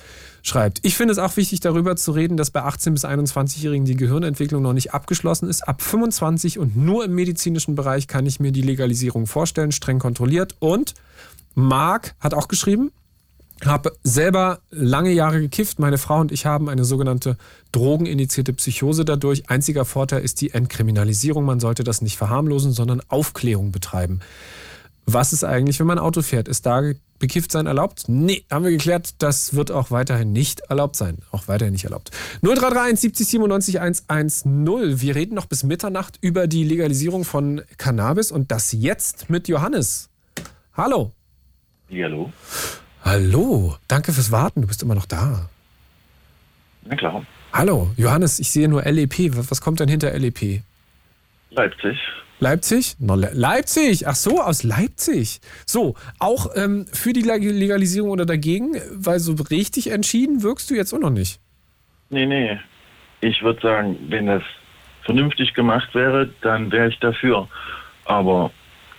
schreibt, ich finde es auch wichtig darüber zu reden, dass bei 18 bis 21-Jährigen die Gehirnentwicklung noch nicht abgeschlossen ist. Ab 25 und nur im medizinischen Bereich kann ich mir die Legalisierung vorstellen, streng kontrolliert. Und Marc hat auch geschrieben, habe selber lange Jahre gekifft. Meine Frau und ich haben eine sogenannte drogeninitiierte Psychose dadurch. Einziger Vorteil ist die Entkriminalisierung. Man sollte das nicht verharmlosen, sondern Aufklärung betreiben. Was ist eigentlich, wenn man Auto fährt? Ist da bekifft sein erlaubt? Nee, haben wir geklärt, das wird auch weiterhin nicht erlaubt sein. Auch weiterhin nicht erlaubt. 0331 70 97 110. Wir reden noch bis Mitternacht über die Legalisierung von Cannabis und das jetzt mit Johannes. Hallo. Ja, hallo. Hallo, danke fürs Warten. Du bist immer noch da. Na klar. Hallo, Johannes, ich sehe nur LEP. Was kommt denn hinter LEP? Leipzig. Leipzig? No, Le Leipzig! Ach so, aus Leipzig. So, auch ähm, für die Legalisierung oder dagegen? Weil so richtig entschieden wirkst du jetzt auch noch nicht. Nee, nee. Ich würde sagen, wenn das vernünftig gemacht wäre, dann wäre ich dafür. Aber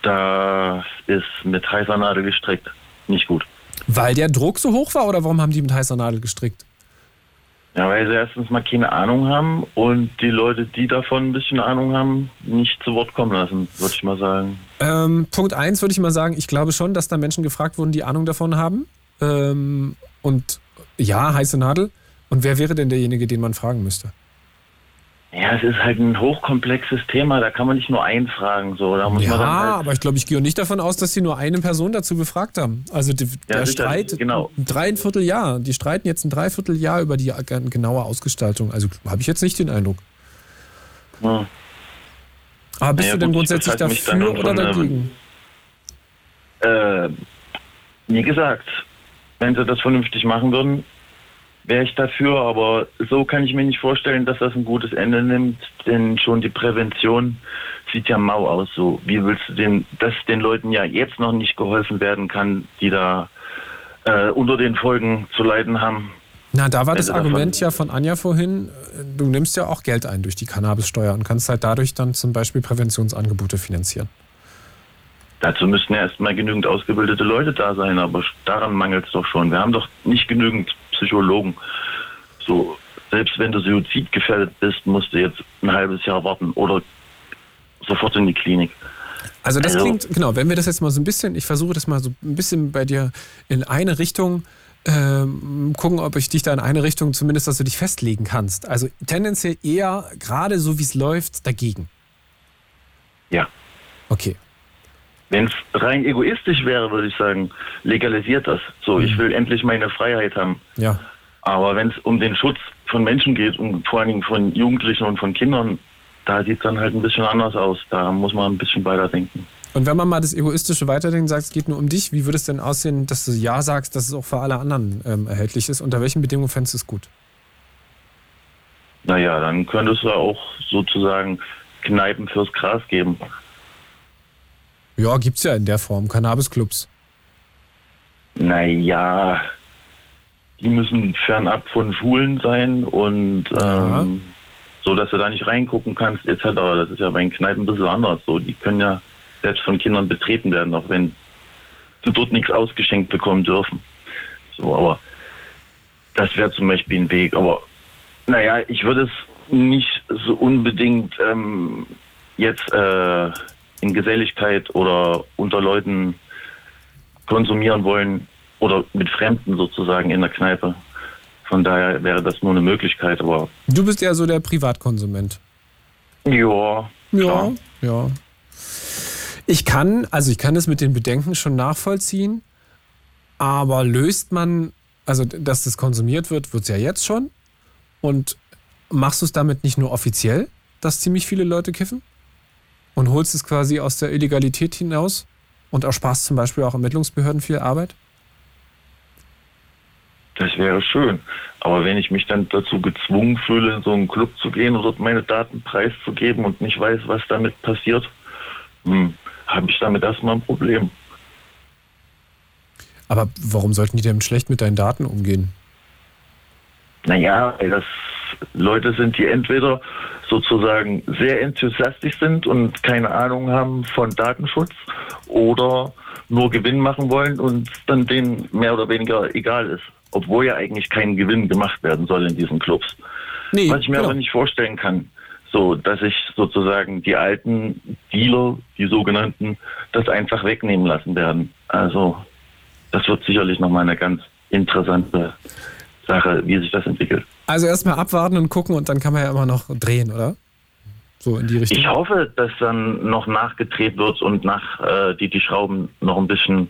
da ist mit heißer Nadel gestrickt. Nicht gut. Weil der Druck so hoch war oder warum haben die mit heißer Nadel gestrickt? Ja, weil sie erstens mal keine Ahnung haben und die Leute, die davon ein bisschen Ahnung haben, nicht zu Wort kommen lassen, würde ich mal sagen. Ähm, Punkt 1 würde ich mal sagen, ich glaube schon, dass da Menschen gefragt wurden, die Ahnung davon haben. Ähm, und ja, heiße Nadel. Und wer wäre denn derjenige, den man fragen müsste? Ja, es ist halt ein hochkomplexes Thema, da kann man nicht nur einfragen. So. Da muss ja, man dann halt, aber ich glaube, ich gehe nicht davon aus, dass sie nur eine Person dazu befragt haben. Also die, Ja, der Streit, genau. ein Dreivierteljahr. Die streiten jetzt ein Dreivierteljahr über die genaue Ausgestaltung. Also habe ich jetzt nicht den Eindruck. Ja. Aber bist Naja, du denn gut, ich grundsätzlich dafür oder von, dagegen? äh, wie gesagt, wenn sie das vernünftig machen würden, wäre ich dafür, aber so kann ich mir nicht vorstellen, dass das ein gutes Ende nimmt, denn schon die Prävention sieht ja mau aus. So, wie willst du den, dass den Leuten ja jetzt noch nicht geholfen werden kann, die da äh, unter den Folgen zu leiden haben? Na, da war das Argument ja von Anja vorhin, du nimmst ja auch Geld ein durch die Cannabissteuer und kannst halt dadurch dann zum Beispiel Präventionsangebote finanzieren. Dazu müssten ja erstmal genügend ausgebildete Leute da sein, aber daran mangelt es doch schon. Wir haben doch nicht genügend Psychologen. So, selbst wenn du suizidgefährdet bist, musst du jetzt ein halbes Jahr warten oder sofort in die Klinik. Also das Also- klingt, genau, wenn wir das jetzt mal so ein bisschen, ich versuche das mal so ein bisschen bei dir in eine Richtung ähm, gucken, ob ich dich da in eine Richtung zumindest, dass du dich festlegen kannst. Also tendenziell eher, gerade so wie es läuft, dagegen. Ja. Okay. Wenn es rein egoistisch wäre, würde ich sagen, legalisiert das. So, ich will endlich meine Freiheit haben. Ja. Aber wenn es um den Schutz von Menschen geht und vor allen Dingen von Jugendlichen und von Kindern, da sieht es dann halt ein bisschen anders aus. Da muss man ein bisschen weiterdenken. Und wenn man mal das egoistische Weiterdenken sagt, es geht nur um dich, wie würde es denn aussehen, dass du Ja sagst, dass es auch für alle anderen ähm, erhältlich ist? Unter welchen Bedingungen fändest du es gut? Naja, dann könntest du auch sozusagen Kneipen fürs Gras geben. Ja, gibt's ja in der Form, Cannabis-Clubs. Naja, die müssen fernab von Schulen sein und ähm, so, dass du da nicht reingucken kannst, etc. Das ist ja bei den Kneipen ein bisschen anders. So, die können ja selbst von Kindern betreten werden, auch wenn sie dort nichts ausgeschenkt bekommen dürfen. So, aber das wäre zum Beispiel ein Weg. Aber naja, ich würde es nicht so unbedingt ähm, jetzt äh, in Geselligkeit oder unter Leuten konsumieren wollen oder mit Fremden sozusagen in der Kneipe. Von daher wäre das nur eine Möglichkeit, aber Du bist ja so der Privatkonsument. ja, Ja, ja. Ich kann, also ich kann es mit den Bedenken schon nachvollziehen, aber löst man, also dass das konsumiert wird, wird es ja jetzt schon. Und machst du es damit nicht nur offiziell, dass ziemlich viele Leute kiffen? Und holst es quasi aus der Illegalität hinaus und ersparst zum Beispiel auch Ermittlungsbehörden viel Arbeit? das wäre schön. Aber wenn ich mich dann dazu gezwungen fühle, in so einen Club zu gehen und dort meine Daten preiszugeben und nicht weiß, was damit passiert, hm, habe ich damit erstmal ein Problem. Aber warum sollten die denn schlecht mit deinen Daten umgehen? Naja, weil das Leute sind, die entweder sozusagen sehr enthusiastisch sind und keine Ahnung haben von Datenschutz oder nur Gewinn machen wollen und dann denen mehr oder weniger egal ist. Obwohl ja eigentlich kein Gewinn gemacht werden soll in diesen Clubs. Nee, Was ich mir genau. aber nicht vorstellen kann, so dass ich sozusagen die alten Dealer, die sogenannten, das einfach wegnehmen lassen werden. Also das wird sicherlich nochmal eine ganz interessante Sache, wie sich das entwickelt. Also erstmal abwarten und gucken und dann kann man ja immer noch drehen, oder? So in die Richtung. Ich hoffe, dass dann noch nachgedreht wird und nach äh, die, die Schrauben noch ein bisschen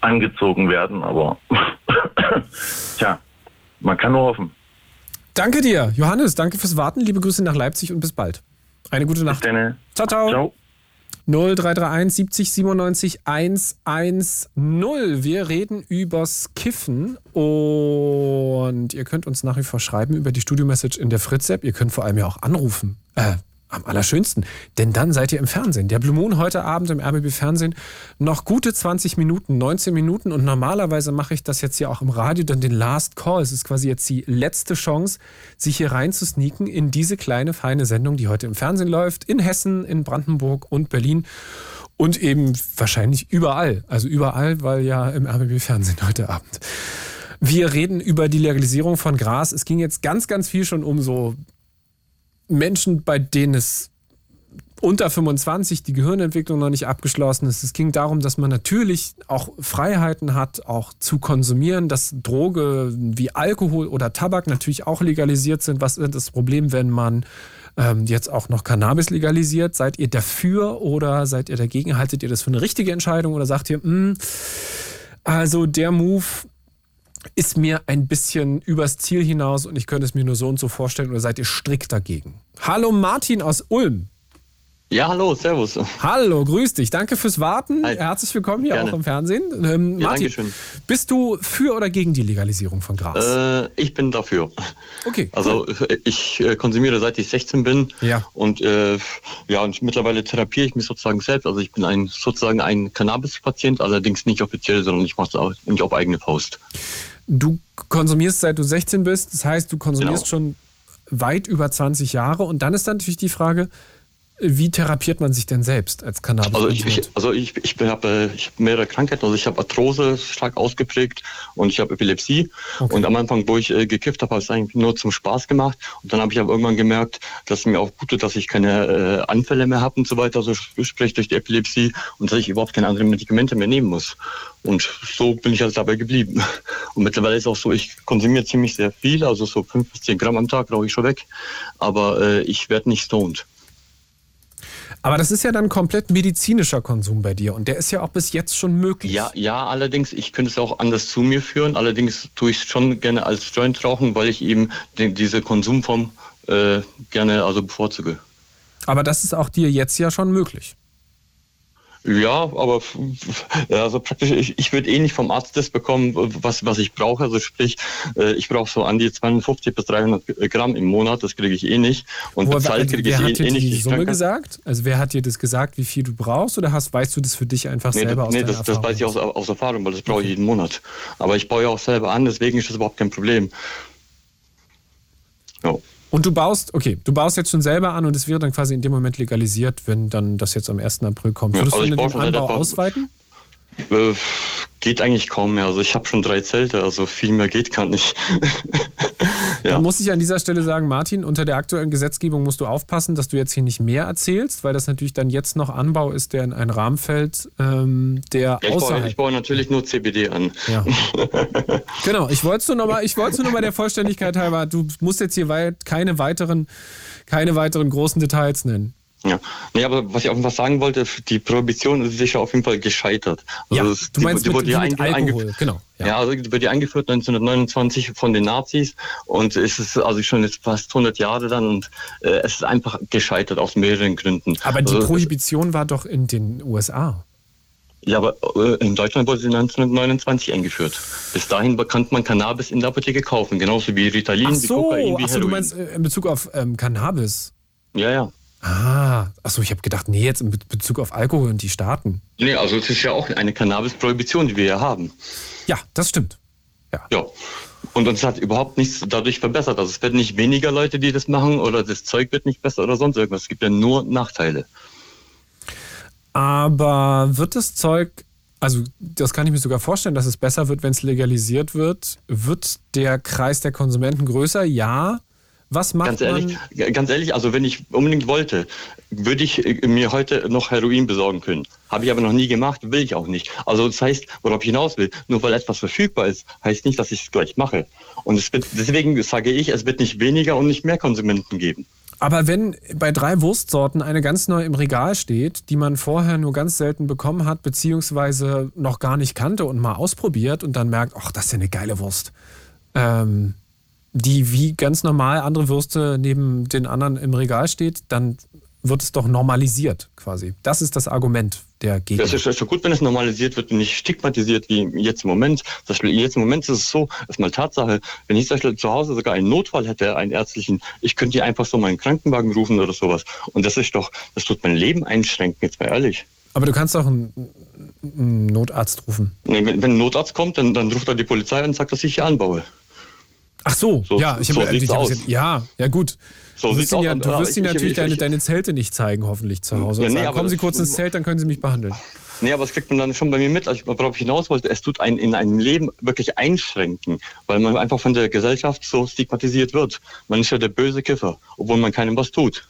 angezogen werden, aber tja, man kann nur hoffen. Danke dir, Johannes. Danke fürs Warten. Liebe Grüße nach Leipzig und bis bald. Eine gute Nacht. Ciao, ciao. Ciao. 0331 70 97 110. Wir reden übers Kiffen und ihr könnt uns nach wie vor schreiben über die Studio-Message in der Fritz-App. Ihr könnt vor allem ja auch anrufen. Äh, am allerschönsten. Denn dann seid ihr im Fernsehen. Der Blue Moon heute Abend im RBB Fernsehen noch gute 20 Minuten, 19 Minuten. Und normalerweise mache ich das jetzt hier auch im Radio, dann den Last Call. Es ist quasi jetzt die letzte Chance, sich hier reinzusneaken in diese kleine, feine Sendung, die heute im Fernsehen läuft. In Hessen, in Brandenburg und Berlin. Und eben wahrscheinlich überall. Also überall, weil ja im RBB Fernsehen heute Abend. Wir reden über die Legalisierung von Gras. Es ging jetzt ganz, ganz viel schon um so Menschen, bei denen es unter 25 die Gehirnentwicklung noch nicht abgeschlossen ist. Es ging darum, dass man natürlich auch Freiheiten hat, auch zu konsumieren, dass Droge wie Alkohol oder Tabak natürlich auch legalisiert sind. Was ist das Problem, wenn man ähm, jetzt auch noch Cannabis legalisiert? Seid ihr dafür oder seid ihr dagegen? Haltet ihr das für eine richtige Entscheidung oder sagt ihr, "Hm, also der Move ist mir ein bisschen übers Ziel hinaus und ich könnte es mir nur so und so vorstellen oder seid ihr strikt dagegen? Hallo Martin aus Ulm. Ja, hallo, servus. Hallo, grüß dich. Danke fürs Warten. Herzlich willkommen hier Gerne. auch im Fernsehen. Ähm, Ja, Martin, Dankeschön. bist du für oder gegen die Legalisierung von Gras? Äh, ich bin dafür. Okay. Also ich äh, konsumiere seit ich 16 bin. Ja. Und äh, ja, und mittlerweile therapiere ich mich sozusagen selbst. Also ich bin ein sozusagen ein Cannabis-Patient, allerdings nicht offiziell, sondern ich mache es auch nicht auf eigene Faust. Du konsumierst seit du 16 bist, das heißt, du konsumierst schon weit über 20 Jahre. Und dann ist dann natürlich die Frage, wie therapiert man sich denn selbst als Cannabis? Also ich, ich, also ich, ich habe hab mehrere Krankheiten. Also ich habe Arthrose stark ausgeprägt und ich habe Epilepsie. Und am Anfang, wo ich äh, gekifft habe, habe ich es eigentlich nur zum Spaß gemacht. Und dann habe ich aber irgendwann gemerkt, dass es mir auch gut tut, dass ich keine äh, Anfälle mehr habe und so weiter, also sprich durch die Epilepsie und dass ich überhaupt keine anderen Medikamente mehr nehmen muss. Und so bin ich also dabei geblieben. Und mittlerweile ist auch so, ich konsumiere ziemlich sehr viel, also so fünf bis zehn Gramm am Tag rauche ich schon weg. Aber äh, ich werde nicht stoned. Aber das ist ja dann komplett medizinischer Konsum bei dir und der ist ja auch bis jetzt schon möglich. Ja, ja, allerdings, ich könnte es auch anders zu mir führen. Allerdings tue ich es schon gerne als Joint rauchen, weil ich eben den, diese Konsumform äh, gerne also bevorzuge. Aber das ist auch dir jetzt ja schon möglich. Ja, aber also praktisch, ich, ich würde eh nicht vom Arzt das bekommen, was, was ich brauche. Also sprich, äh, ich brauche so an die 250 bis 300 Gramm im Monat, das kriege ich eh nicht. Und Woher- bezahlt also, kriege ich eh, hat dir eh nicht. die Summe gesagt? Also wer hat dir das gesagt, wie viel du brauchst? Oder hast, weißt du das für dich einfach Nee, selber das, aus nee deiner das, das Erfahrung? weiß ich aus, aus Erfahrung, weil das brauche ich jeden Monat. Aber ich baue ja auch selber an, deswegen ist das überhaupt kein Problem. Ja. Und du baust, okay, du baust jetzt schon selber an und es wäre dann quasi in dem Moment legalisiert, wenn dann das jetzt am 1. April kommt. Würdest also du den Anbau ausweiten? Äh, geht eigentlich kaum mehr. Also ich habe schon drei Zelte, also viel mehr geht gar nicht. Dann muss ich an dieser Stelle sagen, Martin, unter der aktuellen Gesetzgebung musst du aufpassen, dass du jetzt hier nicht mehr erzählst, weil das natürlich dann jetzt noch Anbau ist, der in einen Rahmen fällt, ähm, der Ja, ich, baue, außerhalb. ich baue natürlich nur CBD an. Ja. Genau, ich wollte es nur nochmal, ich wollte nur der Vollständigkeit halber, du musst jetzt hier weit keine weiteren, keine weiteren großen Details nennen. Ja, nee, aber was ich auch was sagen wollte, die Prohibition ist sicher auf jeden Fall gescheitert. Also Ja, du meinst mit- wurde wie ja mit Alkohol, genau, Ja. also die wurde ja eingeführt 1929 von den Nazis und es ist also schon jetzt fast 100 Jahre dann und äh, es ist einfach gescheitert aus mehreren Gründen. Aber die also, Prohibition war doch in den USA. Ja, aber äh, in Deutschland wurde sie 1929 eingeführt. Bis dahin konnte man Cannabis in der Apotheke kaufen, genauso wie Ritalin, Ach wie Kokain, so, wie ach so Heroin. du meinst äh, in Bezug auf ähm, Cannabis. Ja, ja. Ah, achso, ich habe gedacht, nee, jetzt in Be- Bezug auf Alkohol und die Staaten. Nee, also es ist ja auch eine Cannabis-Prohibition, die wir ja haben. Ja, das stimmt. Ja. Und uns hat überhaupt nichts dadurch verbessert. Also es werden nicht weniger Leute, die das machen oder das Zeug wird nicht besser oder sonst irgendwas. Es gibt ja nur Nachteile. Aber wird das Zeug, also das kann ich mir sogar vorstellen, dass es besser wird, wenn es legalisiert wird. Wird der Kreis der Konsumenten größer? Ja. Was macht Ganz ehrlich, man? ganz ehrlich, also wenn ich unbedingt wollte, würde ich äh, mir heute noch Heroin besorgen können. Habe ich aber noch nie gemacht, will ich auch nicht. Also das heißt, worauf ich hinaus will, nur weil etwas verfügbar ist, heißt nicht, dass ich es gleich mache. Und es wird, deswegen sage ich, es wird nicht weniger und nicht mehr Konsumenten geben. Aber wenn bei drei Wurstsorten eine ganz neu im Regal steht, die man vorher nur ganz selten bekommen hat, beziehungsweise noch gar nicht kannte und mal ausprobiert und dann merkt, ach, das ist ja eine geile Wurst, ähm, die wie ganz normal andere Würste neben den anderen im Regal steht, dann wird es doch normalisiert quasi. Das ist das Argument der Gegner. Das ist schon gut, wenn es normalisiert wird und nicht stigmatisiert wie jetzt im Moment. Jetzt im Moment ist es so, ist mal Tatsache, wenn ich zum Beispiel zu Hause sogar einen Notfall hätte, einen ärztlichen, ich könnte hier einfach so meinen Krankenwagen rufen oder sowas. Und das ist doch, das tut mein Leben einschränken, jetzt mal ehrlich. Aber du kannst doch einen, einen Notarzt rufen. Nee, wenn, ein Notarzt kommt, dann, dann ruft er die Polizei und sagt, dass ich hier anbaue. Ach so, So- ja, ich so habe ich hab aus. ja, ja gut. So du wirst aus. ja, du äh, wirst ich- natürlich ich- deine, ich- deine Zelte nicht zeigen, hoffentlich zu Hause. Ja, nee, sagen, kommen Sie kurz ins Zelt, dann können Sie mich behandeln. Nee, aber das kriegt man dann schon bei mir mit. Also, worauf ich hinaus wollte, es tut einen in einem Leben wirklich einschränken, weil man einfach von der Gesellschaft so stigmatisiert wird. Man ist ja der böse Kiffer, obwohl man keinem was tut.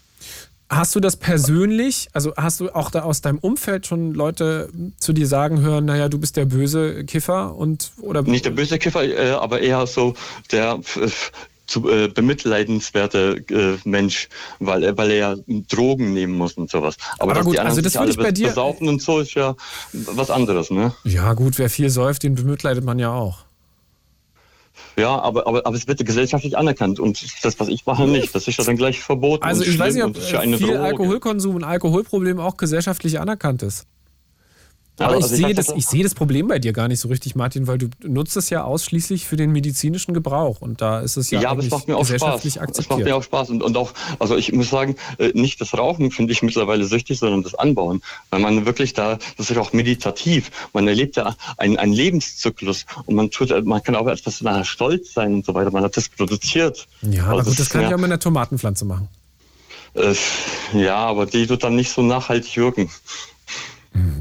Hast du das persönlich, also hast du auch da aus deinem Umfeld schon Leute zu dir sagen hören, naja, du bist der böse Kiffer und oder Nicht der böse Kiffer, äh, aber eher so der f- zu, äh, bemitleidenswerte äh, Mensch, weil, er- weil er ja Drogen nehmen muss und sowas. Aber, Aber gut, die anderen also das würde ich bei dir- besaufen und so ist ja was anderes, ne? Ja, gut, wer viel säuft, den bemitleidet man ja auch. Ja, aber, aber, aber es wird gesellschaftlich anerkannt und das, was ich mache, nicht. Das ist ja dann gleich verboten. Also ich weiß nicht, ob viel Droge. Alkoholkonsum und Alkoholproblem auch gesellschaftlich anerkannt ist. Aber ich, also sehe das, ich sehe das Problem bei dir gar nicht so richtig, Martin, weil du nutzt es ja ausschließlich für den medizinischen Gebrauch und da ist es ja, Ja, aber es macht mir auch Spaß. Es macht mir auch Spaß und, und auch, also ich muss sagen, äh, nicht das Rauchen finde ich mittlerweile süchtig, sondern das Anbauen. Weil man wirklich da, das ist auch meditativ. Man erlebt ja einen, einen Lebenszyklus und man tut, man kann auch etwas nachher stolz sein und so weiter. Man hat das produziert. ja, aber Also gut, das kann ja, ich auch mit einer Tomatenpflanze machen. Äh, ja, aber die wird dann nicht so nachhaltig wirken.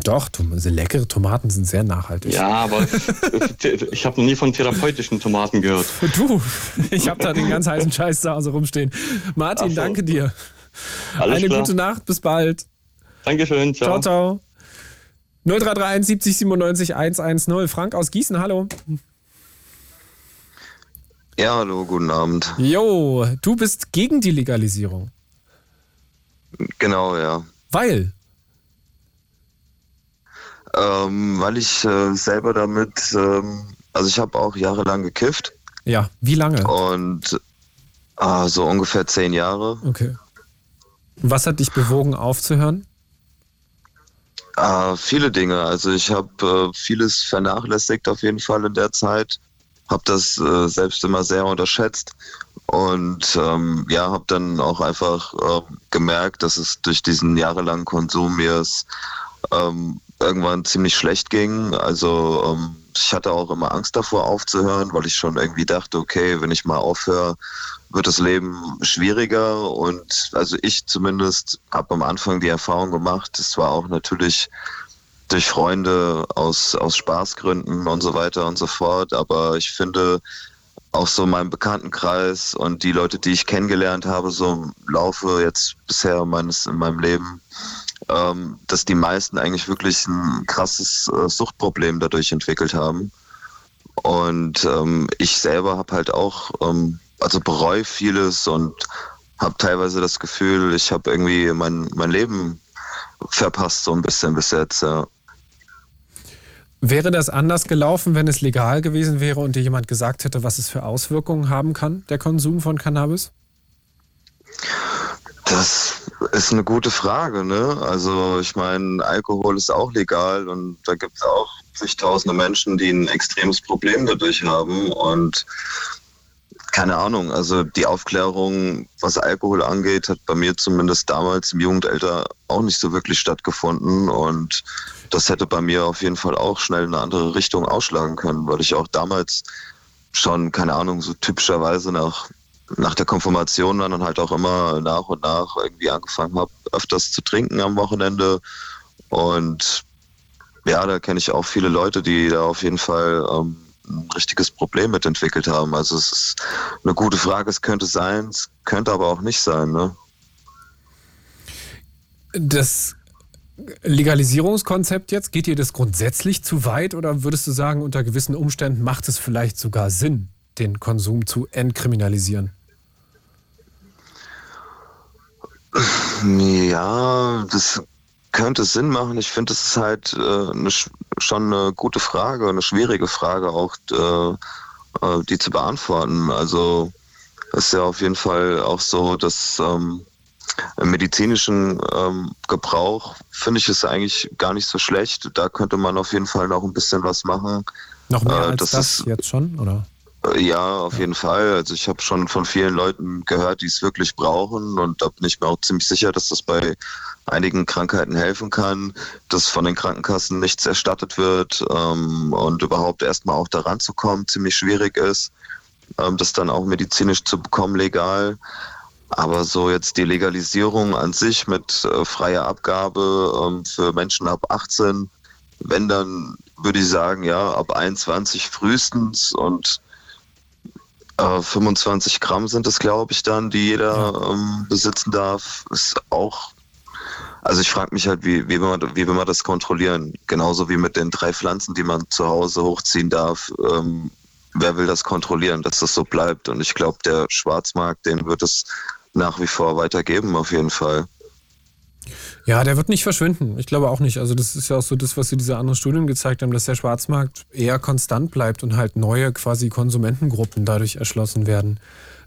Doch, Tom- also leckere Tomaten sind sehr nachhaltig. Ja, aber ich habe noch nie von therapeutischen Tomaten gehört. Du, ich habe da den ganz heißen Scheiß zu Hause rumstehen. Martin, Ach so. danke dir. Alles Eine klar. gute Nacht, bis bald. Dankeschön, ciao. Ciao, ciao. 0331 70 97 110. Frank aus Gießen, hallo. Ja, hallo, guten Abend. Jo, du bist gegen die Legalisierung. Genau, ja. Weil? Ähm, weil ich äh, selber damit, ähm, also ich habe auch jahrelang gekifft Ja, wie lange? und ah, so ungefähr zehn Jahre. Okay. Was hat dich bewogen, aufzuhören? Äh, viele Dinge. Also ich habe äh, vieles vernachlässigt auf jeden Fall in der Zeit. Habe das äh, selbst immer sehr unterschätzt und ähm, ja, habe dann auch einfach äh, gemerkt, dass es durch diesen jahrelangen Konsum mir es ähm, irgendwann ziemlich schlecht ging. Also ähm, ich hatte auch immer Angst davor aufzuhören, weil ich schon irgendwie dachte, okay, wenn ich mal aufhöre, wird das Leben schwieriger. Und also ich zumindest habe am Anfang die Erfahrung gemacht, es war auch natürlich durch Freunde aus, aus Spaßgründen und so weiter und so fort. Aber ich finde, auch so meinem Bekanntenkreis und die Leute, die ich kennengelernt habe, so im Laufe jetzt bisher meines in meinem Leben, ähm, dass die meisten eigentlich wirklich ein krasses äh, Suchtproblem dadurch entwickelt haben. Und ähm, ich selber habe halt auch, ähm, also bereue vieles und habe teilweise das Gefühl, ich habe irgendwie mein, mein Leben verpasst so ein bisschen bis jetzt. Ja. Wäre das anders gelaufen, wenn es legal gewesen wäre und dir jemand gesagt hätte, was es für Auswirkungen haben kann, der Konsum von Cannabis? Das ist eine gute Frage, ne? Also ich meine, Alkohol ist auch legal und da gibt es auch zigtausende Menschen, die ein extremes Problem dadurch haben und keine Ahnung, also die Aufklärung, was Alkohol angeht, hat bei mir zumindest damals im Jugendalter auch nicht so wirklich stattgefunden und das hätte bei mir auf jeden Fall auch schnell in eine andere Richtung ausschlagen können, weil ich auch damals schon, keine Ahnung, so typischerweise nach, nach der Konfirmation dann und halt auch immer nach und nach irgendwie angefangen habe, öfters zu trinken am Wochenende und ja, da kenne ich auch viele Leute, die da auf jeden Fall ähm, ein richtiges Problem mit entwickelt haben. Also es ist eine gute Frage, es könnte sein, es könnte aber auch nicht sein. Ne? Das Legalisierungskonzept jetzt, geht dir das grundsätzlich zu weit oder würdest du sagen, unter gewissen Umständen macht es vielleicht sogar Sinn, den Konsum zu entkriminalisieren? Ja, das könnte Sinn machen. Ich finde, es ist halt äh, eine, schon eine gute Frage, eine schwierige Frage auch, äh, äh, die zu beantworten. Also es ist ja auf jeden Fall auch so, dass ähm, im medizinischen ähm, Gebrauch finde ich es eigentlich gar nicht so schlecht. Da könnte man auf jeden Fall noch ein bisschen was machen. Noch mehr als das, das jetzt schon, oder? Äh, ja, auf jeden Fall. Also ich habe schon von vielen Leuten gehört, die es wirklich brauchen und da bin ich mir auch ziemlich sicher, dass das bei einigen Krankheiten helfen kann, dass von den Krankenkassen nichts erstattet wird ähm, und überhaupt erstmal auch daran zu kommen ziemlich schwierig ist, ähm, das dann auch medizinisch zu bekommen legal. Aber so jetzt die Legalisierung an sich mit äh, freier Abgabe ähm, für Menschen ab 18, wenn dann würde ich sagen, ja, ab 21 frühestens und 25 äh, Gramm sind es, glaube ich, dann, die jeder ähm, besitzen darf. Ist auch, also ich frage mich halt, wie, wie, will man, wie will man das kontrollieren? Genauso wie mit den drei Pflanzen, die man zu Hause hochziehen darf. Ähm, wer will das kontrollieren, dass das so bleibt? Und ich glaube, der Schwarzmarkt, den wird es nach wie vor weitergeben, auf jeden Fall. Ja, der wird nicht verschwinden. Ich glaube auch nicht. Also das ist ja auch so das, was diese anderen Studien gezeigt haben, dass der Schwarzmarkt eher konstant bleibt und halt neue quasi Konsumentengruppen dadurch erschlossen werden.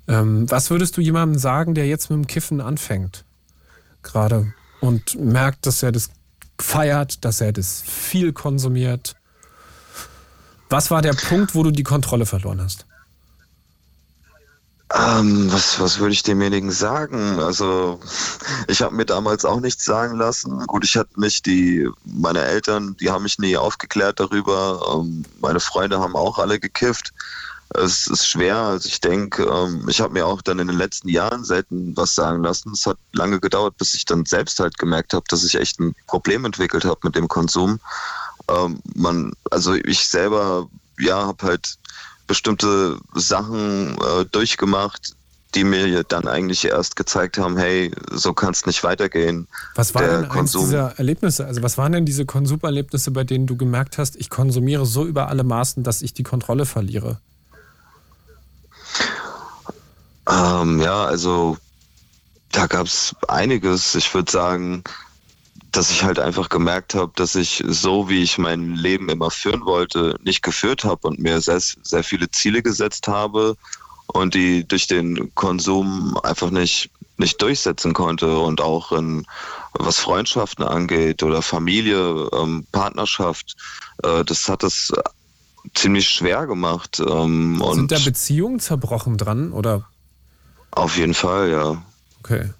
Ähm, was würdest du jemandem sagen, der jetzt mit dem Kiffen anfängt? Gerade und merkt, dass er das feiert, dass er das viel konsumiert. Was war der Punkt, wo du die Kontrolle verloren hast? Ähm, was, was würde ich demjenigen sagen? Also, ich habe mir damals auch nichts sagen lassen. Gut, ich hatte nicht die, meine Eltern, die haben mich nie aufgeklärt darüber. Ähm, meine Freunde haben auch alle gekifft. Es ist schwer. Also ich denke, ähm, ich habe mir auch dann in den letzten Jahren selten was sagen lassen. Es hat lange gedauert, bis ich dann selbst halt gemerkt habe, dass ich echt ein Problem entwickelt habe mit dem Konsum. Ähm, man, also ich selber, ja, habe halt bestimmte Sachen äh, durchgemacht, die mir dann eigentlich erst gezeigt haben, hey, so kann es nicht weitergehen. Was waren denn eins dieser Erlebnisse? Also was waren denn diese Konsumerlebnisse, bei denen du gemerkt hast, ich konsumiere so über alle Maßen, dass ich die Kontrolle verliere? Ähm, ja, also da gab es einiges. Ich würde sagen, dass ich halt einfach gemerkt habe, dass ich so, wie ich mein Leben immer führen wollte, nicht geführt habe und mir sehr, sehr viele Ziele gesetzt habe und die durch den Konsum einfach nicht nicht durchsetzen konnte und auch in, was Freundschaften angeht oder Familie, ähm, Partnerschaft, äh, das hat es ziemlich schwer gemacht. Ähm, Sind und da Beziehungen zerbrochen dran oder? auf jeden Fall, ja. Okay.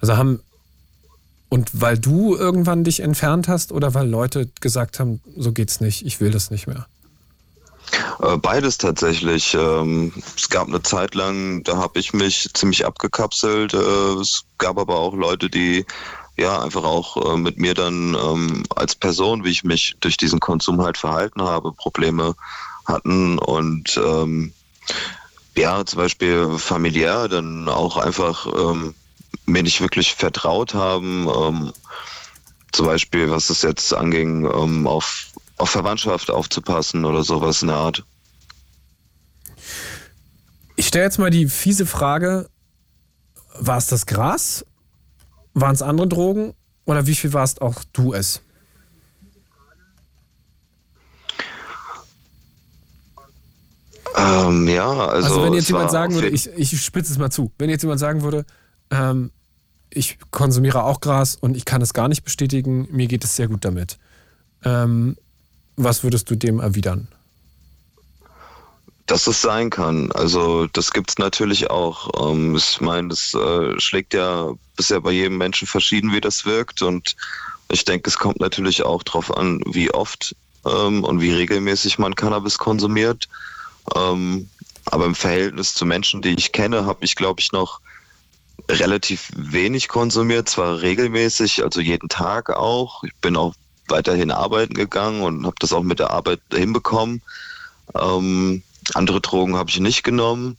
Also haben und weil du irgendwann dich entfernt hast oder weil Leute gesagt haben, so geht's nicht, ich will das nicht mehr. Äh, Beides tatsächlich. Ähm, Es gab eine Zeit lang, da habe ich mich ziemlich abgekapselt. Äh, Es gab aber auch Leute, die ja einfach auch äh, mit mir dann ähm, als Person, wie ich mich durch diesen Konsum halt verhalten habe, Probleme hatten und ähm, ja, zum Beispiel familiär dann auch einfach ähm, mir nicht wirklich vertraut haben. Ähm, zum Beispiel, was es jetzt anging, ähm, auf, auf Verwandtschaft aufzupassen oder sowas in der Art. Ich stelle jetzt mal die fiese Frage: War es das Gras? Waren es andere Drogen? Oder wie viel warst auch du es? Ähm, ja, also. Also, wenn jetzt jemand sagen würde, ich, ich spitze es mal zu, wenn jetzt jemand sagen würde, ähm, ich konsumiere auch Gras und ich kann es gar nicht bestätigen, mir geht es sehr gut damit. Ähm, was würdest du dem erwidern? Dass es sein kann. Also das gibt's natürlich auch. Ähm, ich meine, das äh, schlägt ja bisher bei jedem Menschen verschieden, wie das wirkt. Und ich denke, es kommt natürlich auch darauf an, wie oft ähm, und wie regelmäßig man Cannabis konsumiert. Ähm, aber im Verhältnis zu Menschen, die ich kenne, habe ich, glaube ich, noch relativ wenig konsumiert, zwar regelmäßig, also jeden Tag auch. Ich bin auch weiterhin arbeiten gegangen und habe das auch mit der Arbeit hinbekommen. Ähm, andere Drogen habe ich nicht genommen.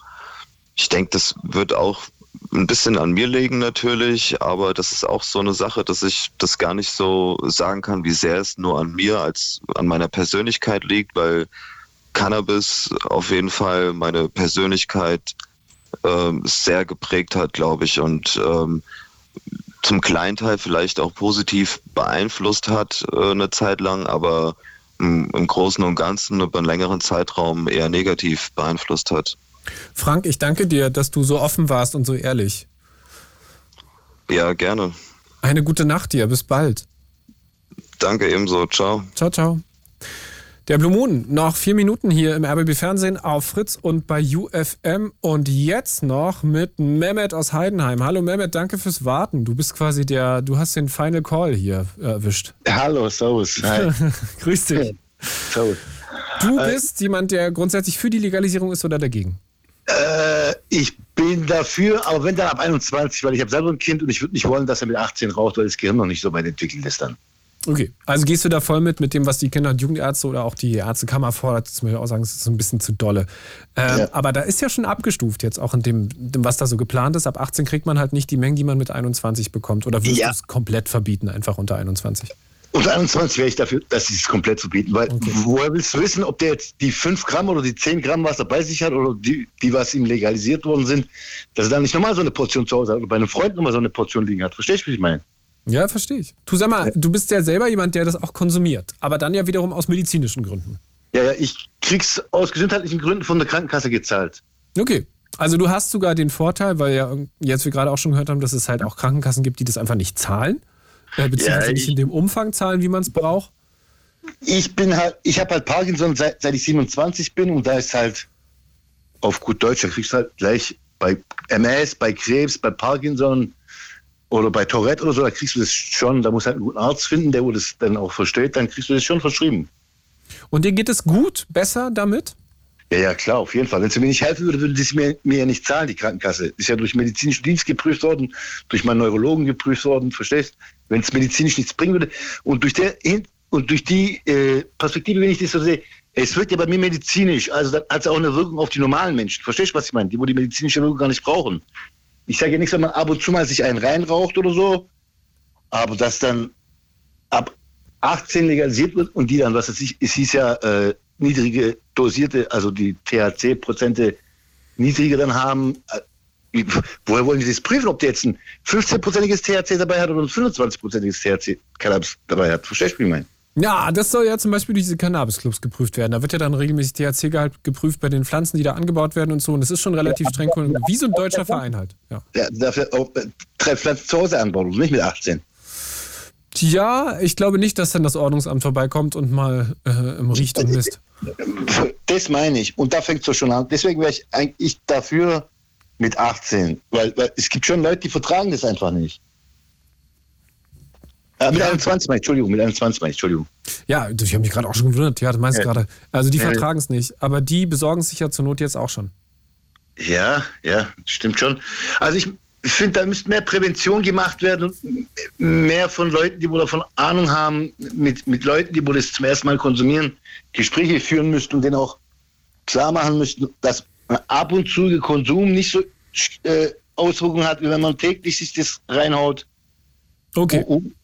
Ich denke, das wird auch ein bisschen an mir liegen natürlich, aber das ist auch so eine Sache, dass ich das gar nicht so sagen kann, wie sehr es nur an mir als an meiner Persönlichkeit liegt, weil Cannabis auf jeden Fall meine Persönlichkeit ähm, sehr geprägt hat, glaube ich, und ähm, zum kleinen Teil vielleicht auch positiv beeinflusst hat äh, eine Zeit lang, aber im, im Großen und Ganzen über einen längeren Zeitraum eher negativ beeinflusst hat. Frank, ich danke dir, dass du so offen warst und so ehrlich. Ja, gerne. Eine gute Nacht dir, bis bald. Danke ebenso. Ciao. Ciao, ciao. Der Blue Moon, noch vier Minuten hier im RBB Fernsehen auf Fritz und bei UFM und jetzt noch mit Mehmet aus Heidenheim. Hallo Mehmet, danke fürs Warten. Du bist quasi der, du hast den Final Call hier erwischt. Hallo, servus. Hi. Grüß dich. Servus. Du bist jemand, der grundsätzlich für die Legalisierung ist oder dagegen? Äh, ich bin dafür, aber wenn dann ab 21, weil ich habe selber ein Kind und ich würde nicht wollen, dass er mit 18 raucht, weil das Gehirn noch nicht so weit entwickelt ist dann. Okay, also gehst du da voll mit, mit dem, was die Kinder- und Jugendärzte oder auch die Ärztekammer fordert, zum Beispiel auch sagen, es ist so ein bisschen zu dolle. Ähm, Ja. Aber da ist ja schon abgestuft jetzt auch in dem, dem, was da so geplant ist. Ab 18 kriegt man halt nicht die Mengen, die man mit 21 bekommt. Oder würdest Ja. du es komplett verbieten, einfach unter 21? Unter 21 wäre ich dafür, dass sie es komplett verbieten, weil woher willst du wissen, ob der jetzt die 5 Gramm oder die 10 Gramm, was er bei sich hat, oder die, die was ihm legalisiert worden sind, dass er dann nicht nochmal so eine Portion zu Hause hat oder bei einem Freund nochmal so eine Portion liegen hat. Verstehst du, wie ich meine? Ja, verstehe ich. Du sag mal, du bist ja selber jemand, der das auch konsumiert, aber dann ja wiederum aus medizinischen Gründen. Ja, ja, ich krieg's aus gesundheitlichen Gründen von der Krankenkasse gezahlt. Okay. Also du hast sogar den Vorteil, weil ja jetzt wir gerade auch schon gehört haben, dass es halt auch Krankenkassen gibt, die das einfach nicht zahlen. Äh, beziehungsweise Ja, nicht ich- in dem Umfang zahlen, wie man es braucht. Ich bin halt, ich habe halt Parkinson seit, seit ich 27 bin und da ist halt auf gut Deutsch, da kriegst du halt gleich bei MS, bei Krebs, bei Parkinson oder bei Tourette oder so, da kriegst du das schon, da muss halt einen guten Arzt finden, der wo das dann auch versteht, dann kriegst du das schon verschrieben. Und dir geht es gut, besser damit? Ja, ja, klar, auf jeden Fall. Wenn sie mir nicht helfen würde, würde sie mir, mir ja nicht zahlen, die Krankenkasse. Ist ja durch medizinischen Dienst geprüft worden, durch meinen Neurologen geprüft worden, verstehst? Wenn es medizinisch nichts bringen würde. Und durch, der, und durch die äh, Perspektive, wenn ich das so sehe, es wird ja bei mir medizinisch, also dann hat es auch eine Wirkung auf die normalen Menschen. Verstehst du, was ich meine? Die, wo die medizinische Wirkung gar nicht brauchen. Ich sage ja nichts, wenn man ab und zu mal sich einen reinraucht oder so, aber dass dann ab 18 legalisiert wird und die dann, was weiß ich, es hieß ja, äh, niedrige dosierte, also die THC-Prozente niedriger dann haben. Äh, woher wollen die das prüfen, ob der jetzt ein 15-prozentiges THC dabei hat oder ein 25-prozentiges THC-Cannabis dabei hat? Verstehst du, wie ich meine? Ja, das soll ja zum Beispiel durch diese Cannabis-Clubs geprüft werden. Da wird ja dann regelmäßig THC-Gehalt geprüft bei den Pflanzen, die da angebaut werden und so. Und das ist schon relativ streng, wie so ein deutscher Verein halt. Ja, Ja, dafür auch, äh, drei Pflanzen zu Hause anbauen, nicht mit 18. ja ich glaube nicht, dass dann das Ordnungsamt vorbeikommt und mal äh, im riecht und misst. Das meine ich. Und da fängt es schon an. Deswegen wäre ich eigentlich dafür mit 18. Weil, weil es gibt schon Leute, die vertragen das einfach nicht. Äh, mit 21 meine ich, Entschuldigung, mit 21 meine ich, Entschuldigung. Ja, ich habe mich gerade auch schon gewundert. Ja, du meinst Ja. gerade. Also die Ja. vertragen es nicht. Aber die besorgen sich ja zur Not jetzt auch schon. Ja, ja, stimmt schon. Also ich finde, da müsste mehr Prävention gemacht werden und mehr von Leuten, die wohl davon Ahnung haben, mit, mit Leuten, die wohl das zum ersten Mal konsumieren, Gespräche führen müssten und denen auch klar machen müssten, dass ab und zu der Konsum nicht so äh, Auswirkungen hat, wie wenn man täglich sich das reinhaut. Okay.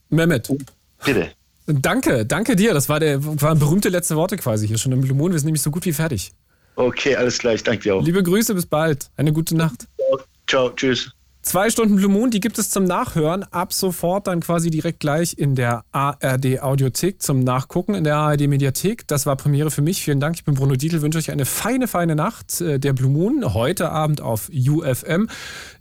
Mehmet. Bitte. Danke, danke dir. Das war der waren berühmte letzte Worte quasi hier schon im Blue Moon. Wir sind nämlich so gut wie fertig. Okay, alles gleich. Danke dir auch. Liebe Grüße, bis bald. Eine gute Nacht. Ciao, tschüss. Zwei Stunden Blue Moon, die gibt es zum Nachhören. Ab sofort dann quasi direkt gleich in der ARD Audiothek zum Nachgucken, in der ARD Mediathek. Das war Premiere für mich. Vielen Dank. Ich bin Bruno Dietl, wünsche euch eine feine, feine Nacht. Äh, Der Blue Moon heute Abend auf UFM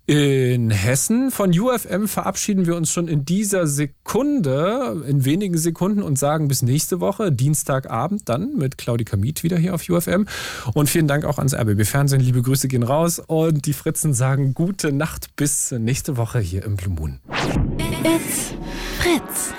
in Hessen. Von UFM verabschieden wir uns schon in dieser Sekunde, in wenigen Sekunden und sagen bis nächste Woche, Dienstagabend dann mit Claudia Kamit wieder hier auf UFM. Und vielen Dank auch ans RBB Fernsehen. Liebe Grüße gehen raus und die Fritzen sagen gute Nacht bis nächste Woche hier im Blue Moon. It's Fritz.